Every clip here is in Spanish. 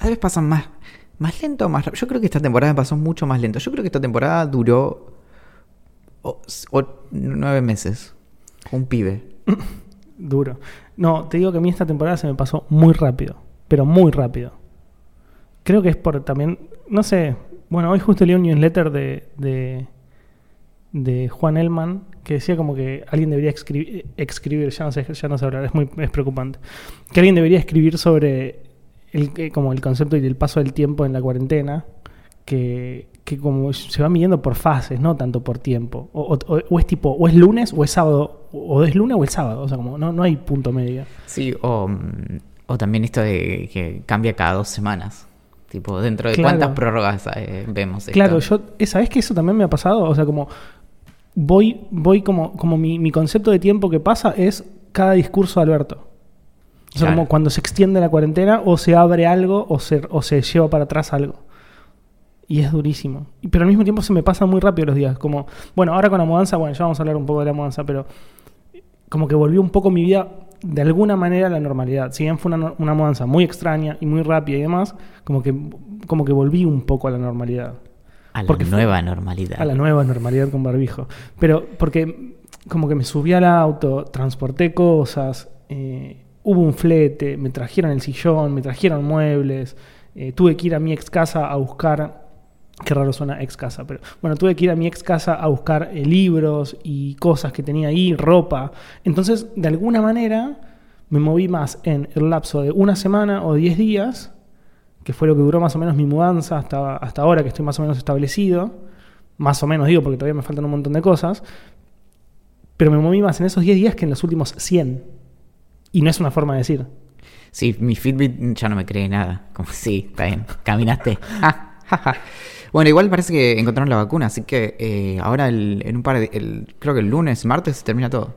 cada vez pasan más, más lento o más rápido. Yo creo que esta temporada pasó mucho más lento. Yo creo que esta temporada duró nueve meses. Un pibe. Duro. No, te digo que a mí esta temporada se me pasó muy rápido. Pero muy rápido. Creo que es por también. No sé. Bueno, hoy justo leí un newsletter de. de, de Juan Elman que decía como que alguien debería escribir, escribir ya no sé, ya no sé hablar, es muy es preocupante. Que alguien debería escribir sobre el, como el concepto y el paso del tiempo en la cuarentena, que, que como se va midiendo por fases, no tanto por tiempo. O, o- o es tipo, o es lunes o es sábado, o es lunes o es sábado, o sea, como no, no hay punto medio. Sí, o, o también esto de que cambia cada dos semanas. Tipo, dentro de Claro. cuántas prórrogas eh, vemos esto. Claro, yo, eh, ¿sabes que eso también me ha pasado? O sea, como voy, voy como, como mi, mi concepto de tiempo que pasa es cada discurso de Alberto. O sea, Claro. como cuando se extiende la cuarentena o se abre algo o se, o se lleva para atrás algo. Y es durísimo. Pero al mismo tiempo se me pasan muy rápido los días. Como, bueno, ahora con la mudanza, bueno, ya vamos a hablar un poco de la mudanza, pero como que volvió un poco mi vida de alguna manera a la normalidad. Si bien fue una, mudanza muy extraña y muy rápida y demás, como que, como que volví un poco a la normalidad. a la porque fue- nueva normalidad. A la nueva normalidad con barbijo. Pero porque como que me subí al auto, transporté cosas, eh, hubo un flete, me trajeron el sillón, me trajeron muebles, eh, tuve que ir a mi ex casa a buscar, qué raro suena ex casa, pero bueno, tuve que ir a mi ex casa a buscar eh, libros y cosas que tenía ahí, ropa. Entonces, de alguna manera, me moví más en el lapso de una semana o diez días que fue lo que duró más o menos mi mudanza hasta, hasta ahora que estoy más o menos establecido. Más o menos digo, porque todavía me faltan un montón de cosas. Pero me moví más en esos 10 días que en los últimos 100. Y no es una forma de decir. Sí, mi Fitbit ya no me cree nada. Como, sí, está bien. Caminaste. Ja. bueno, igual parece que encontraron la vacuna, así que eh, ahora el- en un par de... el- creo que el lunes, martes, se termina todo.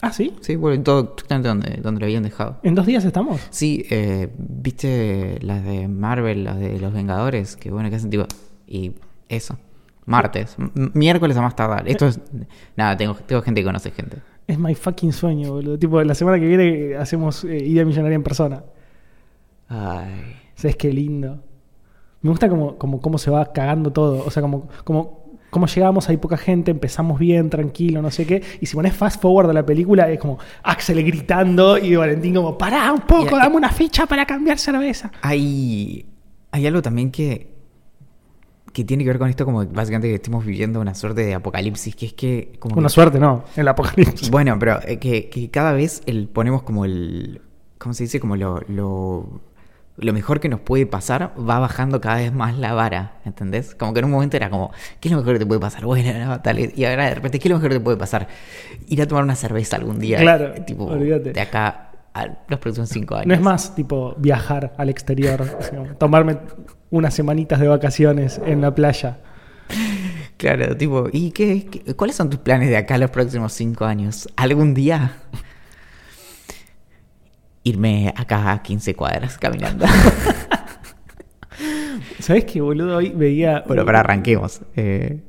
Ah, sí. Sí, vuelve todo exactamente donde, donde lo habían dejado. ¿En dos días estamos? Sí, eh, viste las de Marvel, las de los Vengadores, que bueno, que hacen tipo... Y eso. Martes. Miércoles a más tardar. Esto es... Nada, tengo, tengo gente que conoce gente. Es my fucking sueño, boludo. Tipo, la semana que viene hacemos eh, idea millonaria en persona. Ay... ¿Sabes qué lindo? Me gusta como, como cómo se va cagando todo. O sea, como, como, como llegamos, hay poca gente, empezamos bien, tranquilo, no sé qué. Y si pones fast forward de la película, es como Axel gritando y Valentín como, pará un poco, dame una ficha para cambiar cerveza. Hay, hay algo también que, que tiene que ver con esto, como básicamente que estemos viviendo una suerte de apocalipsis, que es que... Como Una que- suerte, ¿no? El apocalipsis. Bueno, pero eh, que, que cada vez el, ponemos como el... ¿Cómo se dice? Como lo, lo, lo mejor que nos puede pasar va bajando cada vez más la vara, ¿entendés? Como que en un momento era como, ¿qué es lo mejor que te puede pasar? Bueno, no, tal, y ahora de repente, ¿qué es lo mejor que te puede pasar? Ir a tomar una cerveza algún día. Claro, tipo, olvídate. de acá a los próximos cinco años. No es más tipo viajar al exterior, tomarme unas semanitas de vacaciones en la playa. Claro, tipo, ¿y qué, qué- cuáles son tus planes de acá a los próximos cinco años? ¿Algún día? Irme acá a 15 cuadras caminando. ¿Sabes qué, boludo? Hoy veía. bueno, para arranquemos. Eh,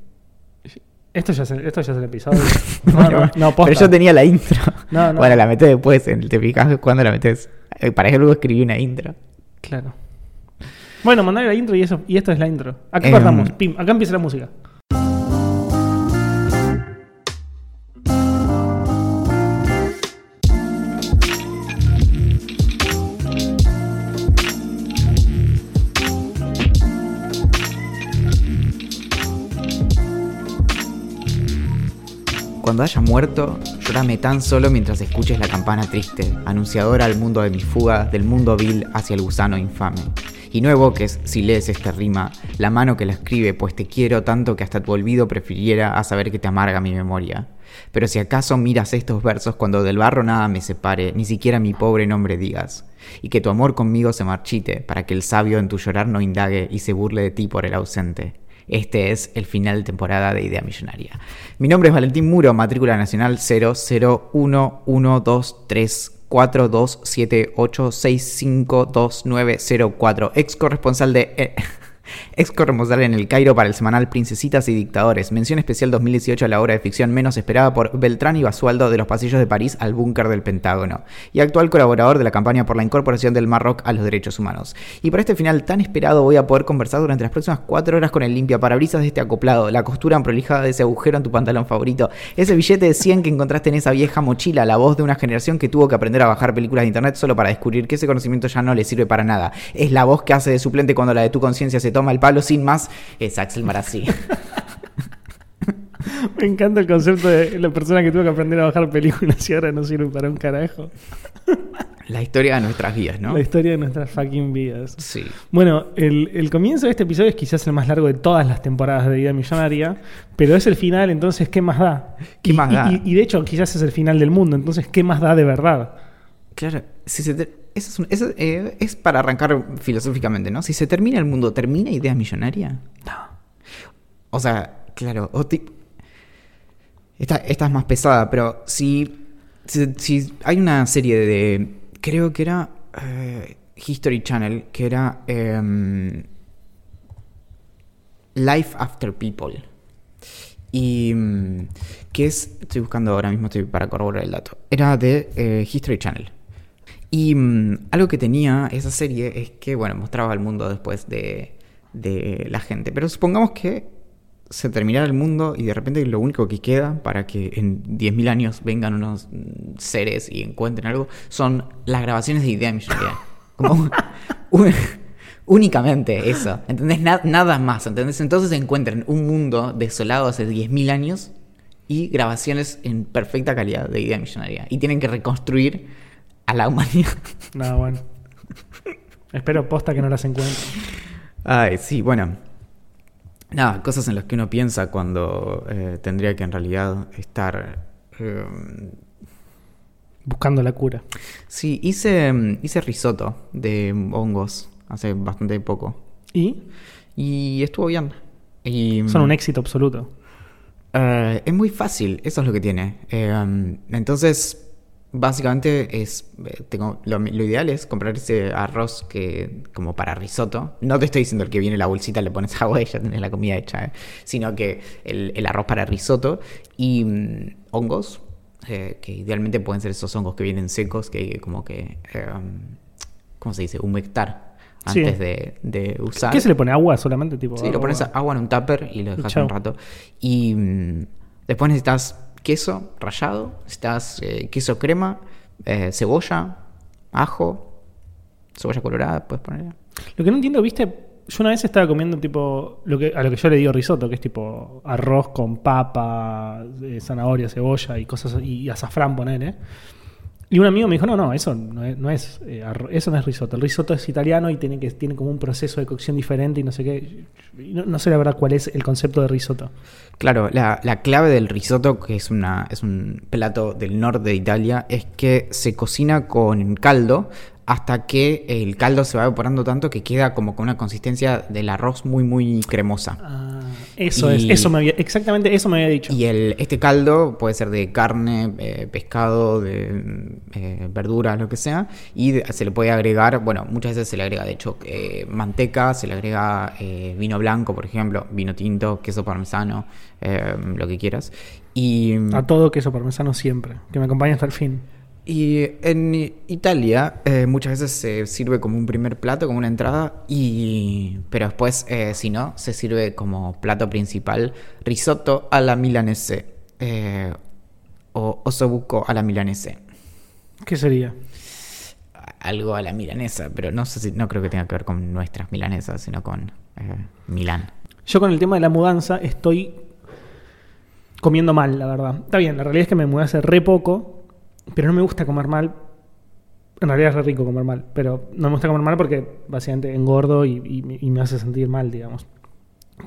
Esto ya es el, esto ya es el episodio. No, bueno, no, no, posta. pero yo tenía la intro. No, no. Bueno, la metés después. En el te fijas cuándo la metes. Eh, Para eso luego escribí una intro. Claro. Bueno, mandale la intro y eso y esto es la intro. Acá Em. cortamos. Pim, acá empieza la música. Cuando hayas muerto, llórame tan solo mientras escuches la campana triste, anunciadora al mundo de mi fuga, del mundo vil hacia el gusano infame. Y no evoques, si lees esta rima, la mano que la escribe, pues te quiero tanto que hasta tu olvido prefiriera a saber que te amarga mi memoria. Pero si acaso miras estos versos cuando del barro nada me separe, ni siquiera mi pobre nombre digas, y que tu amor conmigo se marchite, para que el sabio en tu llorar no indague y se burle de ti por el ausente. Este es el final de temporada de Idea Millonaria. Mi nombre es Valentín Muro, matrícula nacional 0011234278652952904, ex corresponsal de... Ex corresponsal en el Cairo para el semanal Princesitas y Dictadores. Mención especial 2018 a la obra de ficción menos esperada por Beltrán y Basualdo de los pasillos de París al búnker del Pentágono. Y actual colaborador de la campaña por la incorporación del Marroc a los derechos humanos. Y para este final tan esperado voy a poder conversar durante las próximas 4 horas con el limpia parabrisas de este acoplado, la costura prolijada de ese agujero en tu pantalón favorito, ese billete de 100 que encontraste en esa vieja mochila, la voz de una generación que tuvo que aprender a bajar películas de internet solo para descubrir que ese conocimiento ya no le sirve para nada. Es la voz que hace de suplente cuando la de tu conciencia se toma el palo sin más. Es Axel Marazzi. Me encanta el concepto de la persona que tuvo que aprender a bajar películas y ahora no sirve para un carajo. la historia de nuestras vidas, ¿no? La historia de nuestras fucking vidas. Sí. Bueno, el, el comienzo de este episodio es quizás el más largo de todas las temporadas de Vida Millonaria, pero es el final, entonces, ¿qué más da? ¿Qué Y- más da? Y, y de hecho, quizás es el final del mundo, entonces, ¿qué más da de verdad? Claro, si se te- eso es, un- eso, eh, es para arrancar filosóficamente, ¿no? Si se termina el mundo, ¿termina idea millonaria? No. O sea, claro, o esta, esta es más pesada, pero si, si, si hay una serie de, creo que era eh, History Channel, que era em, Life After People. Y mm, que es, estoy buscando ahora mismo estoy para corroborar el dato, era de eh, History Channel. Y mm, algo que tenía esa serie es que, bueno, mostraba el mundo después de, de la gente. Pero supongamos que se terminara el mundo y de repente lo único que queda para que en 10.000 años vengan unos mm, seres y encuentren algo son las grabaciones de Idea Millonaria. Como únicamente eso. ¿Entendés? Na- nada más. ¿Entendés? Entonces encuentran un mundo desolado hace 10.000 años y grabaciones en perfecta calidad de Idea Millonaria. Y tienen que reconstruir a la humanidad. Nada, bueno. Espero posta que no las encuentre. Ay, sí, bueno. Nada, cosas en las que uno piensa cuando eh, tendría que en realidad estar... eh, Buscando la cura. sí, hice, mm, hice risotto de hongos hace bastante poco. Y Y estuvo bien. Y, son un éxito absoluto. Eh, es muy fácil, eso es lo que tiene. Entonces, básicamente es, eh, tengo, lo, lo ideal es comprar ese arroz que como para risotto. No te estoy diciendo el que viene en la bolsita, le pones agua y ya tenés la comida hecha, eh, sino que el, el arroz para risotto y mm, hongos, eh, que idealmente pueden ser esos hongos que vienen secos, que como que, eh, ¿cómo se dice? Humectar Sí. antes de, de usar. ¿Qué se le pone agua solamente? Tipo, Sí, lo pones agua? en un tupper y lo dejas un rato. Y mm, después necesitas queso rallado, necesitas eh, queso crema, eh, cebolla, ajo, cebolla colorada, puedes poner. Lo que no entiendo, viste, yo una vez estaba comiendo tipo lo que a lo que yo le digo risotto, que es tipo arroz con papa, eh, zanahoria, cebolla y cosas y azafrán ponele. Y un amigo me dijo, no, no, eso no es, no es, eh, eso no es risotto. El risotto es italiano y tiene, que, tiene como un proceso de cocción diferente y no sé qué. No, no sé la verdad cuál es el concepto de risotto. Claro, la, la clave del risotto, que es, una, es un plato del norte de Italia, es que se cocina con caldo hasta que el caldo se va evaporando tanto que queda como con una consistencia del arroz muy, muy cremosa. Ah, eso Y- es, eso me había, exactamente eso me había dicho. Y el, este caldo puede ser de carne, eh, pescado, de eh, verduras, lo que sea. Y se le puede agregar, bueno, muchas veces se le agrega, de hecho, eh, manteca, se le agrega vino blanco, por ejemplo, vino tinto, queso parmesano, lo que quieras. Y, A todo queso parmesano siempre, que me acompañe hasta el fin. Y en Italia eh, muchas veces se sirve como un primer plato, como una entrada, y pero después, eh, si no, se sirve como plato principal risotto a la milanese eh, o osobuco a la milanese. ¿Qué sería? Algo a la milanesa, pero no sé si no creo que tenga que ver con nuestras milanesas, sino con Milán. Yo con el tema de la mudanza estoy comiendo mal, la verdad. Está bien, la realidad es que me mudé hace re poco, pero no me gusta comer mal En realidad es re rico comer mal, pero no me gusta comer mal porque básicamente engordo y, y- me hace sentir mal, digamos.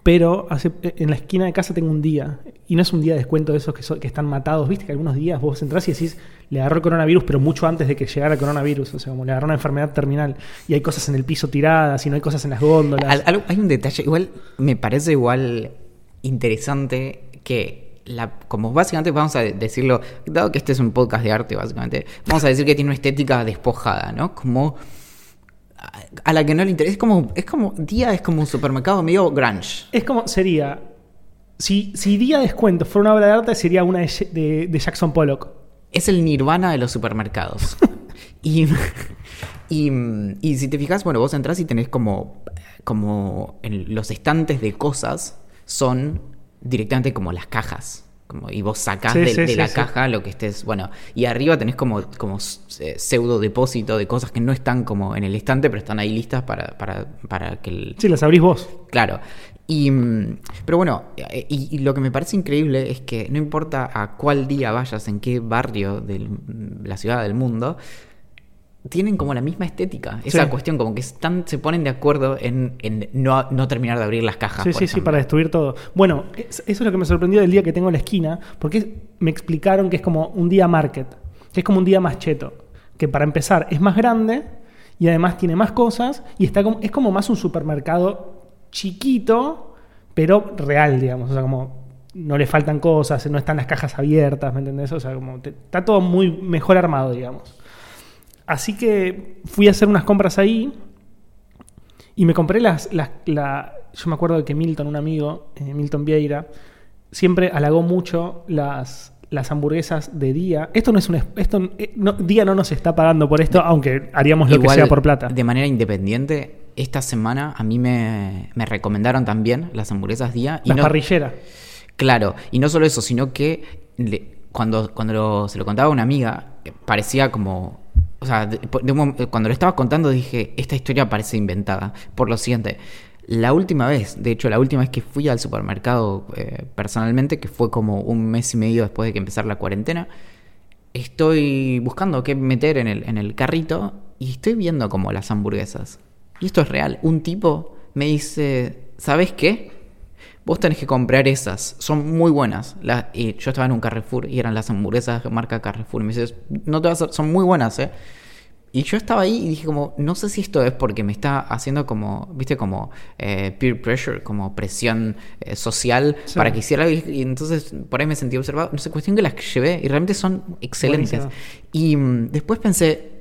Pero hace, en la esquina de casa tengo un día, y no es un día de descuento de esos que, que están matados, viste que algunos días vos entrás y decís, le agarró el coronavirus, pero mucho antes de que llegara el coronavirus, o sea, como le agarró una enfermedad terminal, y hay cosas en el piso tiradas, y no hay cosas en las góndolas. Hay un detalle, igual me parece igual interesante que la, como básicamente vamos a decirlo, dado que este es un podcast de arte, básicamente, vamos a decir que tiene una estética despojada, ¿no? Como a, la que no le interesa, es como, es como, día es como un supermercado medio grunge. Es como, sería, si, si Día Descuento fuera una obra de arte, sería una de, de- de Jackson Pollock. Es el nirvana de los supermercados. y, y, y si te fijas, bueno, vos entras y tenés como, como en los estantes de cosas son directamente como las cajas. Como, y vos sacás Sí, de, sí, de sí, la caja lo que estés. Bueno, y arriba tenés como, como eh, pseudo depósito de cosas que no están como en el estante, pero están ahí listas para, para, para que el, Sí, las abrís vos. Claro. Y, mm, pero bueno, eh, y, y lo que me parece increíble es que no importa a cuál día vayas, en qué barrio de la ciudad del mundo, tienen como la misma estética. Esa Sí. cuestión, como que están, se ponen de acuerdo en, en no, no terminar de abrir las cajas. Sí, por sí, sí, para destruir todo. Bueno, es- eso es lo que me sorprendió del día que tengo en la esquina, porque me explicaron que es como un día market, que es como un día más cheto, que para empezar es más grande y además tiene más cosas y está como, es como más un supermercado chiquito, pero real, digamos, o sea, como no le faltan cosas, no están las cajas abiertas, ¿me entendés? O sea, como te- está todo muy mejor armado, digamos. Así que fui a hacer unas compras ahí y me compré las, las- la, yo me acuerdo de que Milton, un amigo, eh, Milton Vieira, siempre halagó mucho las, las hamburguesas de día. Esto no es un es- esto eh, no- día no nos está pagando por esto, aunque haríamos lo Igual, que sea por plata. De manera independiente, esta semana a mí me, me recomendaron también las hamburguesas día. Y Las no- parrilleras. Claro, y no solo eso, sino que le- cuando, cuando lo- se lo contaba a una amiga, eh, parecía como... O sea, de- de un cuando lo estaba contando dije, esta historia parece inventada. Por lo siguiente, la última vez, de hecho la última vez que fui al supermercado eh, personalmente, que fue como un mes y medio después de que empezara la cuarentena, estoy buscando qué meter en el, en el carrito y estoy viendo como las hamburguesas. Y esto es real. Un tipo me dice, ¿sabes qué? Vos tenés que comprar esas, son muy buenas. La- y yo estaba en un Carrefour y eran las hamburguesas de marca Carrefour. Y me dices, no te vas a- son muy buenas, ¿eh? Y yo estaba ahí y dije como, no sé si esto es porque me está haciendo como, viste, como eh, peer pressure, como presión eh, social Sí. para que hiciera algo. Y, y entonces por ahí me sentí observado. No sé, cuestión que las llevé y realmente son excelentes. Buenísimo. Y mm, después pensé,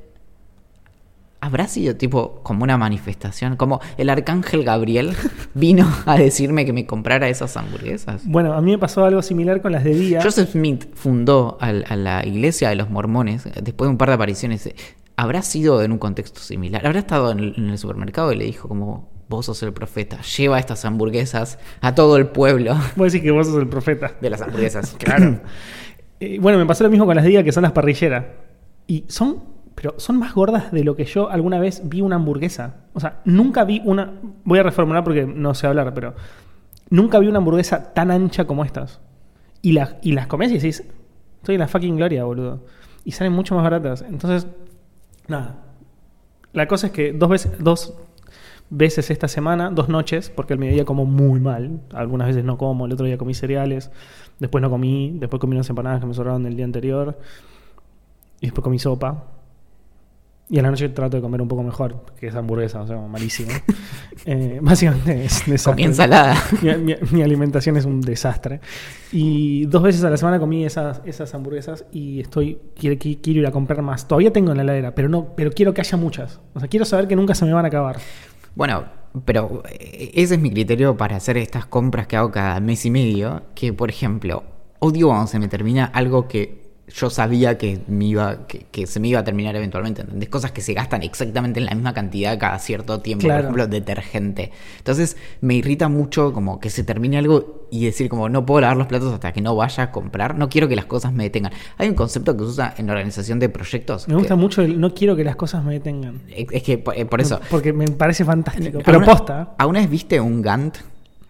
¿Habrá sido tipo como una manifestación? Como el arcángel Gabriel vino a decirme que me comprara esas hamburguesas. Bueno, a mí me pasó algo similar con las de día. Joseph Smith fundó a la iglesia de los mormones eh, después de un par de apariciones. ¿Habrá sido en un contexto similar? ¿Habrá estado en el, en el supermercado y le dijo como, vos sos el profeta, lleva estas hamburguesas a todo el pueblo Voy a decir que vos sos el profeta. de las hamburguesas? Claro. Eh, bueno, me pasó lo mismo con las de día, que son las parrilleras. Y son, pero son más gordas de lo que yo alguna vez vi una hamburguesa. O sea, nunca vi una. Voy a reformular porque no sé hablar, pero nunca vi una hamburguesa tan ancha como estas. Y, las y las comés y decís, estoy en la fucking gloria, boludo. Y salen mucho más baratas. Entonces, nada. La cosa es que dos veces, dos veces esta semana, dos noches, porque el mediodía como muy mal. Algunas veces no como, el otro día comí cereales, después no comí, después comí unas empanadas que me sobraron del día anterior, y después comí sopa. Y a la noche trato de comer un poco mejor, que esa hamburguesa, o sea, malísimo. Eh, básicamente es desastre. Comí ensalada. Mi, mi- mi alimentación es un desastre. Y dos veces a la semana comí esas, esas hamburguesas y estoy quiero, qui- quiero ir a comprar más. Todavía tengo en la heladera, pero no, pero quiero que haya muchas. O sea, quiero saber que nunca se me van a acabar. Bueno, pero eh, ese es mi criterio para hacer estas compras que hago cada mes y medio. Que, por ejemplo, odio cuando se me termina algo que yo sabía que, me iba, que, que se me iba a terminar eventualmente. ¿entendés? Cosas que se gastan exactamente en la misma cantidad cada cierto tiempo. Claro. Por ejemplo, detergente. Entonces, me irrita mucho como que se termine algo y decir como no puedo lavar los platos hasta que no vaya a comprar. No quiero que las cosas me detengan. Hay un concepto que se usa en la organización de proyectos. Me gusta que- mucho el no quiero que las cosas me detengan. Es que por, eh, por eso. Porque me parece fantástico. Pero ¿Alguna- posta. ¿Alguna vez viste un Gantt?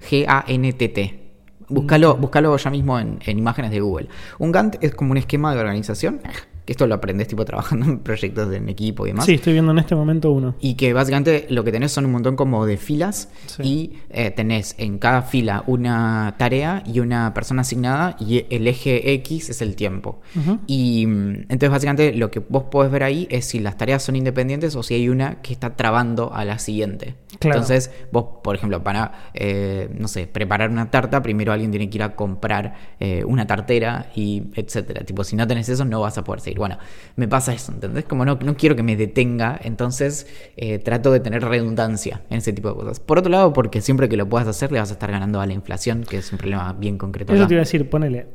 G-A-N-T-T. Búscalo, Mm. Búscalo ya mismo en, en imágenes de Google. Un Gantt es como un esquema de organización que esto lo aprendes tipo trabajando en proyectos en equipo y demás. Sí, estoy viendo en este momento uno. Y que básicamente lo que tenés son un montón como de filas Sí. y eh, tenés en cada fila una tarea y una persona asignada y el eje X es el tiempo. Y mm, entonces básicamente lo que vos podés ver ahí es si las tareas son independientes o si hay una que está trabando a la siguiente. Claro. Entonces vos, por ejemplo, para, eh, no sé, preparar una tarta, primero alguien tiene que ir a comprar eh, una tartera y etcétera. Tipo, si no tenés eso no vas a poder seguir. Bueno, me pasa eso, ¿entendés? Como no, no quiero que me detenga, entonces eh, trato de tener redundancia en ese tipo de cosas. Por otro lado, porque siempre que lo puedas hacer le vas a estar ganando a la inflación, que es un problema bien concreto. Eso acá. te iba a decir, ponele.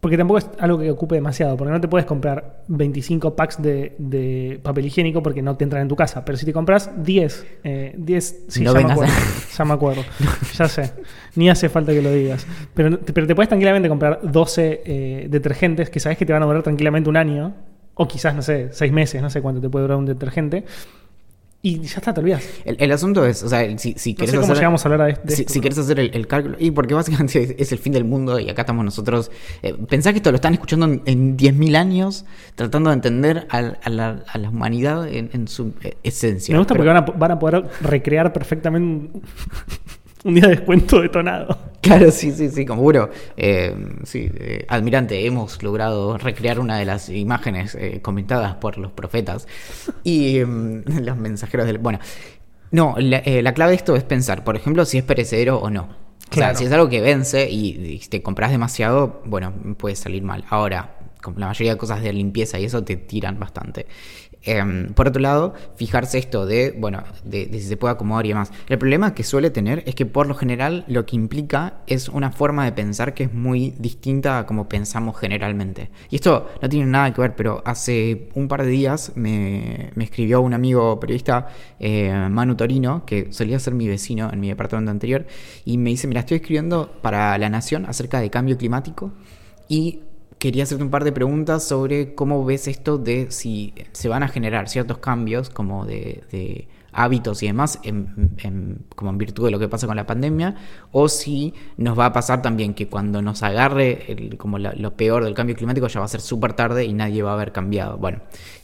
Porque tampoco es algo que ocupe demasiado, porque no te puedes comprar 25 packs de, de papel higiénico porque no te entran en tu casa. Pero si te compras 10, eh, 10, sí, No ya, me acuerdo, a- ya me acuerdo, ya sé, ni hace falta que lo digas. Pero, pero te puedes tranquilamente comprar 12 eh, detergentes que sabes que te van a durar tranquilamente un año, o quizás, no sé, 6 meses, no sé cuánto te puede durar un detergente, y ya está, te olvidas. El, el asunto es, o sea, si, si No querés sé cómo hacer- llegamos a hablar de, de si, esto, si querés hacer el, el cálculo, y porque básicamente es, es el fin del mundo y acá estamos nosotros. Eh, pensá que esto lo están escuchando en, en 10.000 años, tratando de entender a, la, a la humanidad en, en su eh, esencia. Me gusta Pero- porque van a, van a poder recrear perfectamente un, día de descuento detonado. Claro, sí, sí, sí, como bueno, eh, sí, eh, admirante, hemos logrado recrear una de las imágenes eh, comentadas por los profetas y mm, los mensajeros del... Bueno, no, la, eh, la clave de esto es pensar, por ejemplo, si es perecedero o no. O Claro. sea, si es algo que vence y, y te compras demasiado, bueno, puede salir mal. Ahora, como la mayoría de cosas de limpieza y eso te tiran bastante. Em, por otro lado, fijarse esto de, bueno, de, si se puede acomodar y demás. El problema que suele tener es que por lo general lo que implica es una forma de pensar que es muy distinta a como pensamos generalmente. Y esto no tiene nada que ver, pero hace un par de días me, me escribió un amigo periodista, eh, Manu Torino, que solía ser mi vecino en mi departamento anterior, y me dice, mira, estoy escribiendo para La Nación acerca de cambio climático y quería hacerte un par de preguntas sobre cómo ves esto de si se van a generar ciertos cambios como de, hábitos y demás en, como en virtud de lo que pasa con la pandemia o si nos va a pasar también que cuando nos agarre como lo peor del cambio climático ya va a ser súper tarde y nadie va a haber cambiado. Bueno,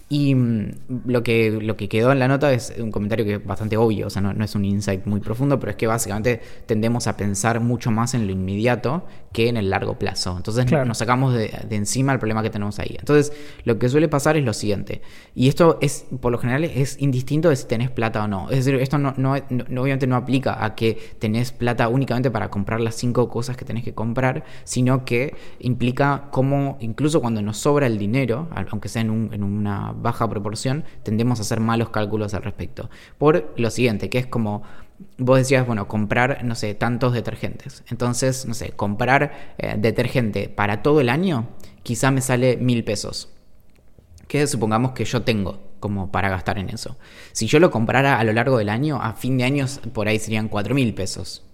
y mm, lo que, lo que quedó en la nota es un comentario que es bastante obvio, o sea, no, no es un insight muy profundo, pero es que básicamente tendemos a pensar mucho más en lo inmediato que en el largo plazo. Entonces Claro. nos sacamos de, de encima el problema que tenemos ahí. Entonces, lo que suele pasar es lo siguiente, y esto es, por lo general, es indistinto de si tenés plata o no. Es decir, esto no, no- no- obviamente no aplica a que tenés plata únicamente para comprar las cinco cosas que tenés que comprar, sino que implica cómo, incluso cuando nos sobra el dinero, aunque sea en, un- en una baja proporción, tendemos a hacer malos cálculos al respecto. Por lo siguiente, que es como vos decías, bueno, comprar, no sé, tantos detergentes. Entonces, no sé, comprar eh, detergente para todo el año, quizá me sale mil pesos. Que supongamos que yo tengo como para gastar en eso. Si yo lo comprara a lo largo del año, a fin de años por ahí serían cuatro mil pesos.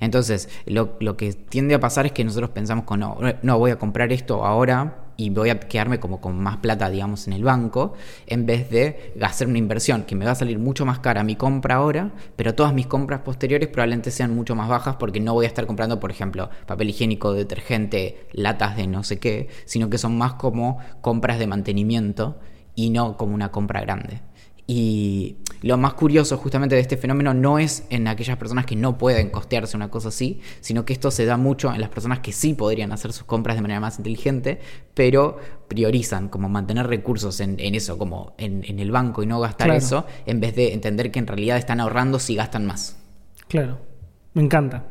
Entonces, lo, lo que tiende a pasar es que nosotros pensamos con no, no, voy a comprar esto ahora y voy a quedarme como con más plata, digamos, en el banco, en vez de hacer una inversión que me va a salir mucho más cara mi compra ahora, pero todas mis compras posteriores probablemente sean mucho más bajas porque no voy a estar comprando, por ejemplo, papel higiénico, detergente, latas de no sé qué, sino que son más como compras de mantenimiento y no como una compra grande. Y lo más curioso justamente de este fenómeno no es en aquellas personas que no pueden costearse una cosa así, sino que esto se da mucho en las personas que sí podrían hacer sus compras de manera más inteligente, pero priorizan como mantener recursos en, en eso, como en, en el banco y no gastar Claro. eso, en vez de entender que en realidad están ahorrando si gastan más. Claro, me encanta.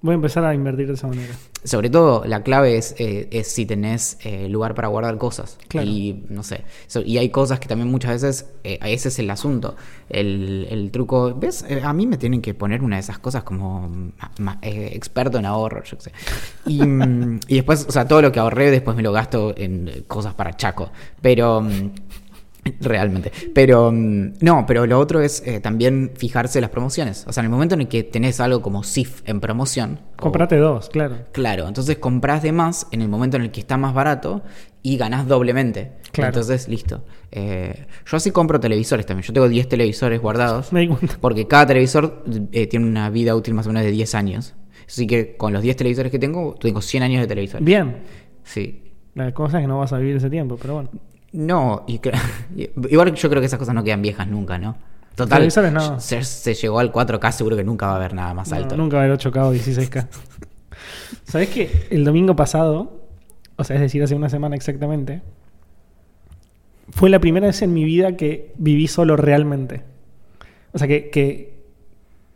Voy a empezar a invertir de esa manera. Sobre todo, la clave es, eh, es si tenés eh, lugar para guardar cosas. Claro. Y no sé. So- y hay cosas que también muchas veces, eh, ese es el asunto. El, el truco, ¿ves? Eh, a mí me tienen que poner una de esas cosas como ma- ma- eh, experto en ahorro, yo qué sé. Y, mm, y después, o sea, todo lo que ahorré después me lo gasto en cosas para Chaco. Pero. Realmente. Pero mm, no, pero lo otro es eh, también fijarse las promociones. O sea, en el momento en el que tenés algo como SIF en promoción. o- Comprate dos, claro. Claro, entonces compras de más en el momento en el que está más barato y ganás doblemente. Claro. Entonces, listo. Eh, yo así compro televisores también. Yo tengo 10 televisores guardados. Me. Porque cada televisor eh, tiene una vida útil más o menos de 10 años. Así que con los 10 televisores que tengo, tengo 100 años de televisor. Bien. Sí. La cosa es que no vas a vivir ese tiempo, pero bueno. No, y cre- igual yo creo que esas cosas no quedan viejas nunca, ¿no? Total, no. se, se llegó al 4K, seguro que nunca va a haber nada más No, alto. nunca va a haber 8K o 16K. ¿Sabés que el domingo pasado, o sea, es decir, hace una semana exactamente, fue la primera vez en mi vida que viví solo realmente? O sea, que, que,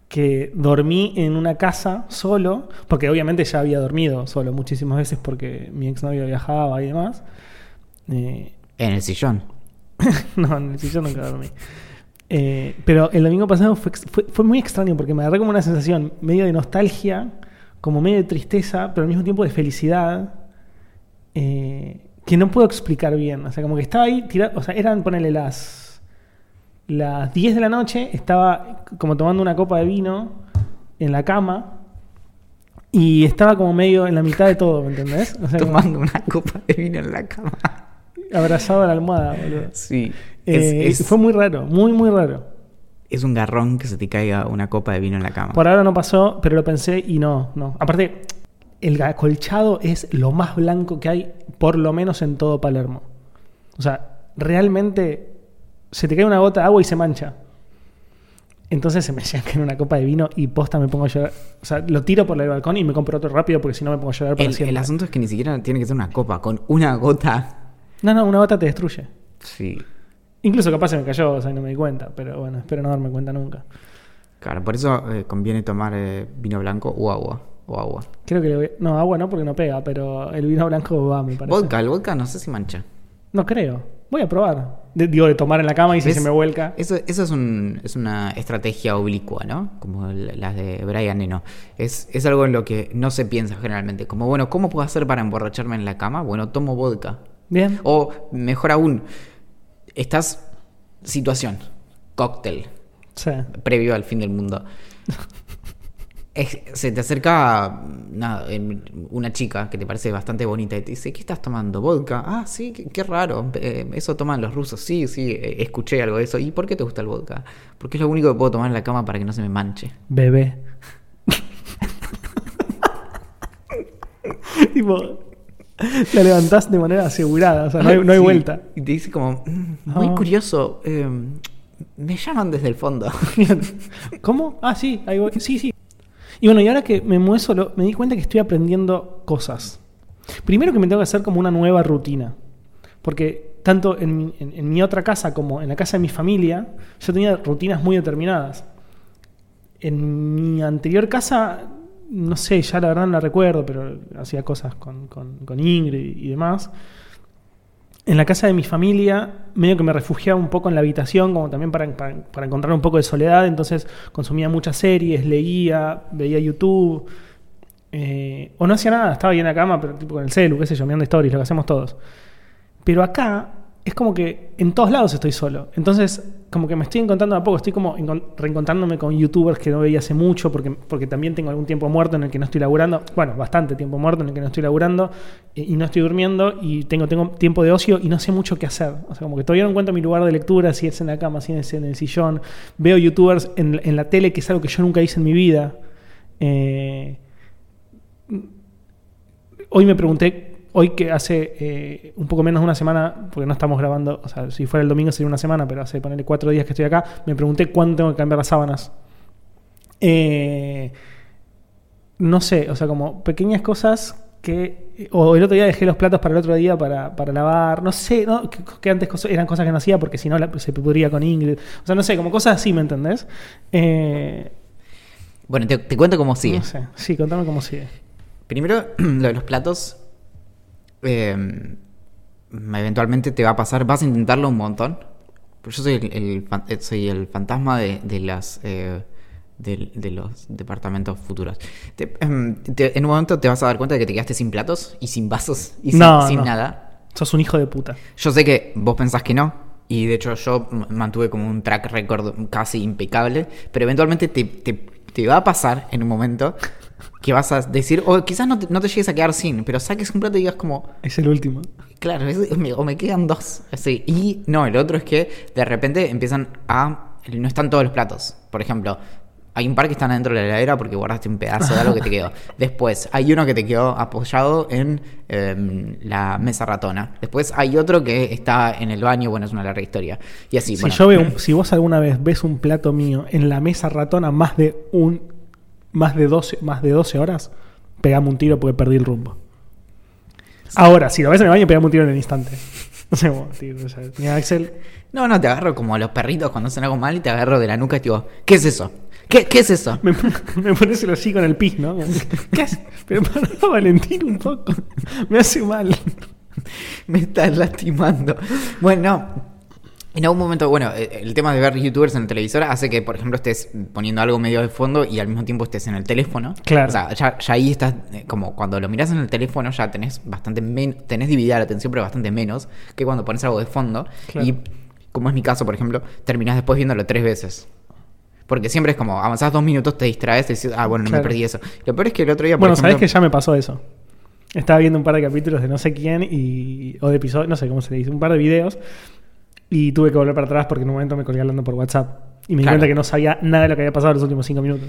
que dormí en una casa solo, porque obviamente ya había dormido solo muchísimas veces porque mi exnovio viajaba y demás. Eh, En el sillón. no, en el sillón nunca dormí. Eh, pero el domingo pasado fue, fue, fue muy extraño porque me agarré como una sensación medio de nostalgia, como medio de tristeza, pero al mismo tiempo de felicidad, eh, que no puedo explicar bien. O sea, como que estaba ahí tirado, o sea, eran, ponele las, las 10 de la noche, estaba como tomando una copa de vino en la cama y estaba como medio en la mitad de todo, ¿me entendés? O sea, como Tomando una copa de vino en la cama. Abrazado a la almohada, boludo. Sí. Eh, es, es- Fue muy raro, muy, muy raro. es un garrón que se te caiga una copa de vino en la cama. Por ahora no pasó, pero lo pensé y no, no. Aparte, el acolchado es lo más blanco que hay, por lo menos en todo Palermo. O sea, realmente se te cae una gota de agua y se mancha. Entonces se me llega en una copa de vino y posta me pongo a llorar. O sea, lo tiro por el balcón y me compro otro rápido porque si no me pongo a llorar para el, siempre. el asunto es que ni siquiera tiene que ser una copa, con una gota. No, no, una gota te destruye. Sí. Incluso capaz se me cayó, o sea, y no me di cuenta. Pero bueno, espero no darme cuenta nunca. Claro, por eso eh, conviene tomar eh, vino blanco o agua. O agua. Creo que le voy... No, agua no porque no pega, pero el vino blanco va, me parece. Vodka, el vodka no sé si mancha. No creo. Voy a probar. De- digo, de tomar en la cama y si se me vuelca. Eso, eso es, un- es una estrategia oblicua, ¿no? Como las de Brian Eno. Es, es algo en lo que no se piensa generalmente. Como, bueno, ¿cómo puedo hacer para emborracharme en la cama? Bueno, tomo vodka. Bien. O mejor aún, estás situación, cóctel, Sí. previo al fin del mundo. Es- se te acerca nada, una chica que te parece bastante bonita y te dice, ¿qué estás tomando? ¿Vodka? Ah, sí, qué, qué raro. Eh, eso toman los rusos. Sí, sí, eh, escuché algo de eso. ¿Y por qué te gusta el vodka? Porque es lo único que puedo tomar en la cama para que no se me manche. Bebé. tipo, la levantás de manera asegurada. O sea, no hay, no hay Sí. vuelta. Y te dice como, "Mm, muy Ah. curioso, eh, me llaman desde el fondo. ¿Cómo? Ah, sí, ahí voy. Sí, sí. Y bueno, y ahora que me muevo solo, me di cuenta que estoy aprendiendo cosas. Primero que me tengo que hacer como una nueva rutina. Porque tanto en mi, en- en mi otra casa como en la casa de mi familia, yo tenía rutinas muy determinadas. En mi anterior casa, no sé, ya la verdad no la recuerdo, pero hacía cosas con, con- con Ingrid y demás. En la casa de mi familia, medio que me refugiaba un poco en la habitación, como también para, para- encontrar un poco de soledad, entonces consumía muchas series, leía, veía YouTube, eh, o no hacía nada, estaba ahí en la cama, pero tipo con el celu, qué sé yo, mirando stories, lo que hacemos todos. Pero acá es como que en todos lados estoy solo. Entonces, como que me estoy encontrando a poco, estoy como encon- reencontrándome con youtubers que no veía hace mucho, porque, también tengo algún tiempo muerto en el que no estoy laburando. Bueno, bastante tiempo muerto en el que no estoy laburando y no estoy durmiendo y tengo, tiempo de ocio y no sé mucho qué hacer. O sea, como que todavía no encuentro mi lugar de lectura, si es en la cama, si es en el sillón. Veo youtubers en, la tele, que es algo que yo nunca hice en mi vida. Eh, hoy me pregunté, hoy que hace eh, un poco menos de una semana, porque no estamos grabando, o sea, si fuera el domingo sería una semana, pero hace ponerle cuatro días que estoy acá, me pregunté cuándo tengo que cambiar las sábanas. Eh, no sé, o sea, como pequeñas cosas que. O el otro día dejé los platos para el otro día para, para lavar. No sé, ¿no? Que, que antes eran cosas que no hacía porque si no se pudría con Ingrid. O sea, no sé, como cosas así, ¿me entendés? Eh, Bueno, te, te cuento cómo sigue. No sé. Sí, contame cómo sigue. Primero, lo de los platos. Eh, eventualmente te va a pasar. Vas a intentarlo un montón. Pero yo soy el, el eh, soy el fantasma de, de las. eh, de, de los departamentos futuros. Te- em, te- en un momento te vas a dar cuenta de que te quedaste sin platos y sin vasos y sin, No, sin no. nada. Sos un hijo de puta. Yo sé que vos pensás que no. Y de hecho yo mantuve como un track record casi impecable. Pero eventualmente te, te- te va a pasar en un momento que vas a decir, o quizás no te, no te llegues a quedar sin, pero saques un plato y digas como, Es el último. claro, es- o me quedan dos. Así. Y no, el otro es que de repente empiezan a... No están todos los platos. Por ejemplo, Hay un par que están adentro de la heladera porque guardaste un pedazo de algo que te quedó. Después, hay uno que te quedó apoyado en em, la mesa ratona. Después, hay otro que está en el baño. Bueno, es una larga historia. Y así, Si, bueno. yo veo, si vos alguna vez ves un plato mío en la mesa ratona más de un más de 12, más de 12 horas, pegame un tiro porque perdí el rumbo. Ahora, si lo ves en el baño, pegame un tiro en el instante. No sé, vos, tío, o sea, mira, Axel, No, no, te agarro como a los perritos cuando hacen algo mal y te agarro de la nuca y te digo, ¿qué es eso? ¿Qué, qué es eso? me, me pones el hocico en el pis, ¿no? ¿Qué haces? Pero para Valentín un poco. Me hace mal. Me estás lastimando. Bueno, no. En algún momento, bueno, eh, el tema de ver youtubers en el televisor hace que, por ejemplo, estés poniendo algo medio de fondo y al mismo tiempo estés en el teléfono. Claro. O sea, ya, ya ahí estás, eh, como cuando lo miras en el teléfono ya tenés bastante menos, tenés dividida la atención, pero bastante menos que cuando pones algo de fondo. Claro. Y como es mi caso, por ejemplo, terminás después viéndolo tres veces. Porque siempre es como, avanzás dos minutos, te distraes y decís, ah, bueno, no Claro. me perdí eso. Lo peor es que el otro día, por Bueno, sabés ejemplo, que ya me pasó eso. Estaba viendo un par de capítulos de no sé quién y, o de episodios, no sé cómo se le dice, un par de videos y tuve que volver para atrás porque en un momento me colgué hablando por WhatsApp y me di cuenta que no sabía nada de lo que había pasado en los últimos cinco minutos.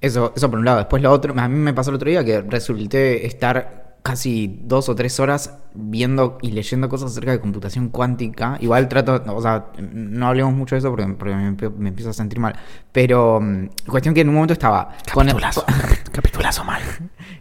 Eso, eso por un lado. Después lo otro, a mí me pasó el otro día que resulté estar casi dos o tres horas viendo y leyendo cosas acerca de computación cuántica. Igual trato, o sea, no hablemos mucho de eso porque, porque me, empie- me empiezo a sentir mal. Pero mm, cuestión que en un momento estaba con el, Capitulazo mal.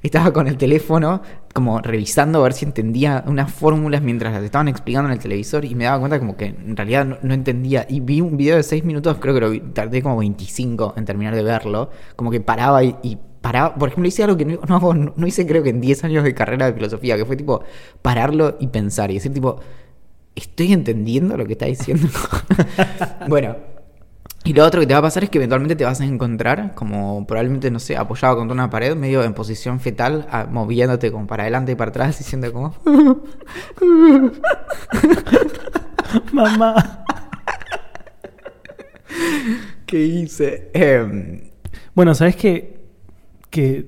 Estaba con el teléfono como revisando a ver si entendía unas fórmulas mientras las estaban explicando en el televisor y me daba cuenta como que en realidad no, entendía. Y vi un video de 6 minutos, creo que lo vi, tardé como 25 en terminar de verlo. Como que paraba y, paraba. Por ejemplo, hice algo que no, no no hice creo que en 10 años de carrera de filosofía, que fue tipo pararlo y pensar y decir tipo, ¿estoy entendiendo lo que está diciendo? bueno. Y lo otro que te va a pasar es que eventualmente te vas a encontrar como probablemente, no sé, apoyado contra una pared, medio en posición fetal, a- moviéndote como para adelante y para atrás, diciendo como... Mamá. ¿Qué hice? Em, Bueno, ¿sabés qué? Que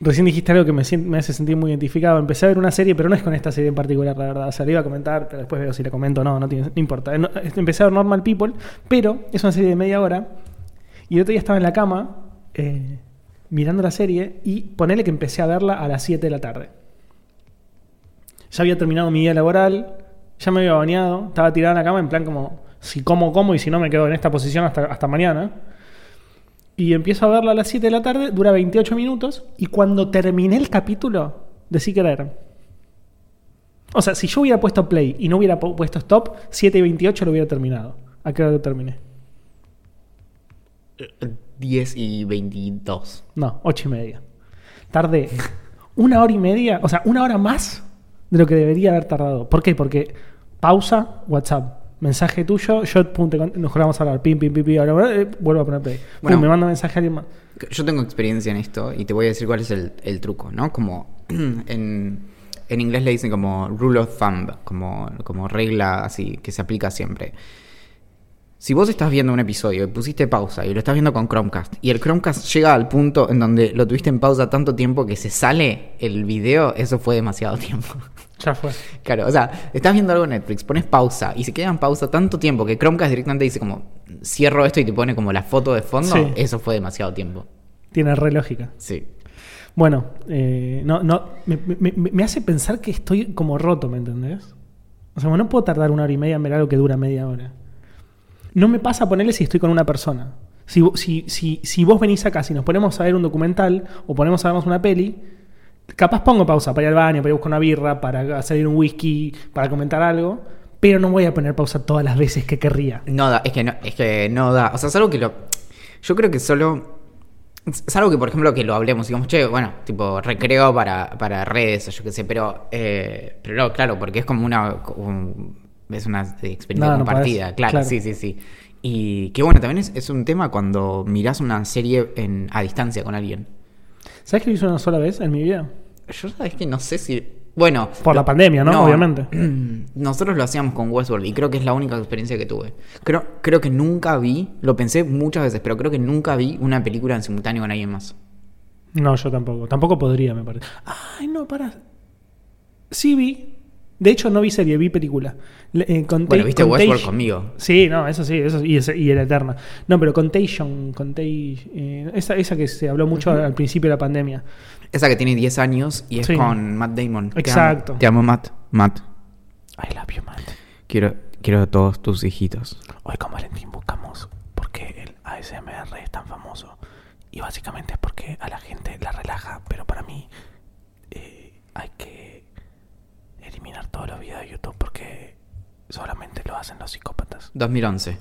recién dijiste algo que me, hace sentir muy identificado. Empecé a ver una serie, pero no es con esta serie en particular, la verdad. O sea, la iba a comentar, pero después veo si la comento o no, no, tiene- no importa. Eh, no- Empecé a ver Normal People, pero es una serie de media hora. Y el otro día estaba en la cama eh, mirando la serie y ponele que empecé a verla a las 7 de la tarde. Ya había terminado mi día laboral, ya me había bañado, estaba tirado en la cama en plan como, si como, como y si no me quedo en esta posición hasta, hasta mañana. Y empiezo a verla a las 7 de la tarde, dura 28 minutos, y cuando terminé el capítulo, decí que era. O sea, si yo hubiera puesto play y no hubiera pu- puesto stop, 7 y 28 lo hubiera terminado. ¿A qué hora lo terminé? 10 y 22. No, 8 y media. Tardé una hora y media, o sea, una hora más de lo que debería haber tardado. ¿Por qué? Porque pausa, WhatsApp, mensaje tuyo, yo pum, te nos jugamos a hablar, pim, pim, pim, pim, ahora, ahora, eh, vuelvo a poner play. Pum, Bueno. me manda mensaje a alguien más. Yo tengo experiencia en esto y te voy a decir cuál es el, el truco, ¿no? Como en, en inglés le dicen como rule of thumb, como, como regla así que se aplica siempre. Si vos estás viendo un episodio y pusiste pausa y lo estás viendo con Chromecast y el Chromecast llega al punto en donde lo tuviste en pausa tanto tiempo que se sale el video, eso fue demasiado tiempo. Ya fue. Claro, o sea, estás viendo algo en Netflix, pones pausa y se queda en pausa tanto tiempo que Chromecast directamente dice como cierro esto y te pone como la foto de fondo, Sí. eso fue demasiado tiempo. Tiene re lógica. Sí. Bueno, eh, no, no, me, me- me- me hace pensar que estoy como roto, ¿me entendés? O sea, no puedo tardar una hora y media en ver algo que dura media hora. No me pasa ponerle si estoy con una persona. Si, si, si, si vos venís acá, si nos ponemos a ver un documental o ponemos a vernos una peli, capaz pongo pausa para ir al baño, para ir a buscar una birra, para salir un whisky, para comentar algo, pero no voy a poner pausa todas las veces que querría. No da, es que no, es que no da. O sea, es algo que lo. Yo creo que solo. Es algo que, por ejemplo, que lo hablemos, digamos, che, bueno, tipo, recreo para, para redes o yo qué sé, pero. eh, pero no, claro, porque es como una. un- es una experiencia No, compartida, claro. sí, sí, sí. Y que bueno, también es, es un tema cuando mirás una serie en, a distancia con alguien. ¿Sabes que lo hice una sola vez en mi vida? Yo sabes que no sé si. Bueno. Por la pandemia, ¿no? Obviamente. Nosotros lo hacíamos con Westworld y creo que es la única experiencia que tuve. Creo, creo que nunca vi, lo pensé muchas veces, pero creo que nunca vi una película en simultáneo con alguien más. No, yo tampoco. Tampoco podría, me parece. Ay, no, para. Sí vi. De hecho, no vi serie, vi película. Eh, Bueno, viste Westworld conmigo. Sí, no, eso sí, eso sí, y, es- y era eterna. No, pero Contagion, Contagion eh, esa, esa que se habló mucho al principio de la pandemia. Esa que tiene 10 años y es Sí. con Matt Damon. Te Exacto. amo. Te amo, Matt. Matt. I love you, man. Quiero, quiero a todos tus hijitos. Hoy con Valentín buscamos por qué el ASMR es tan famoso. Y básicamente es porque a la gente la relaja, pero para mí eh, hay que eliminar todos los videos de YouTube porque solamente lo hacen los psicópatas. 2011.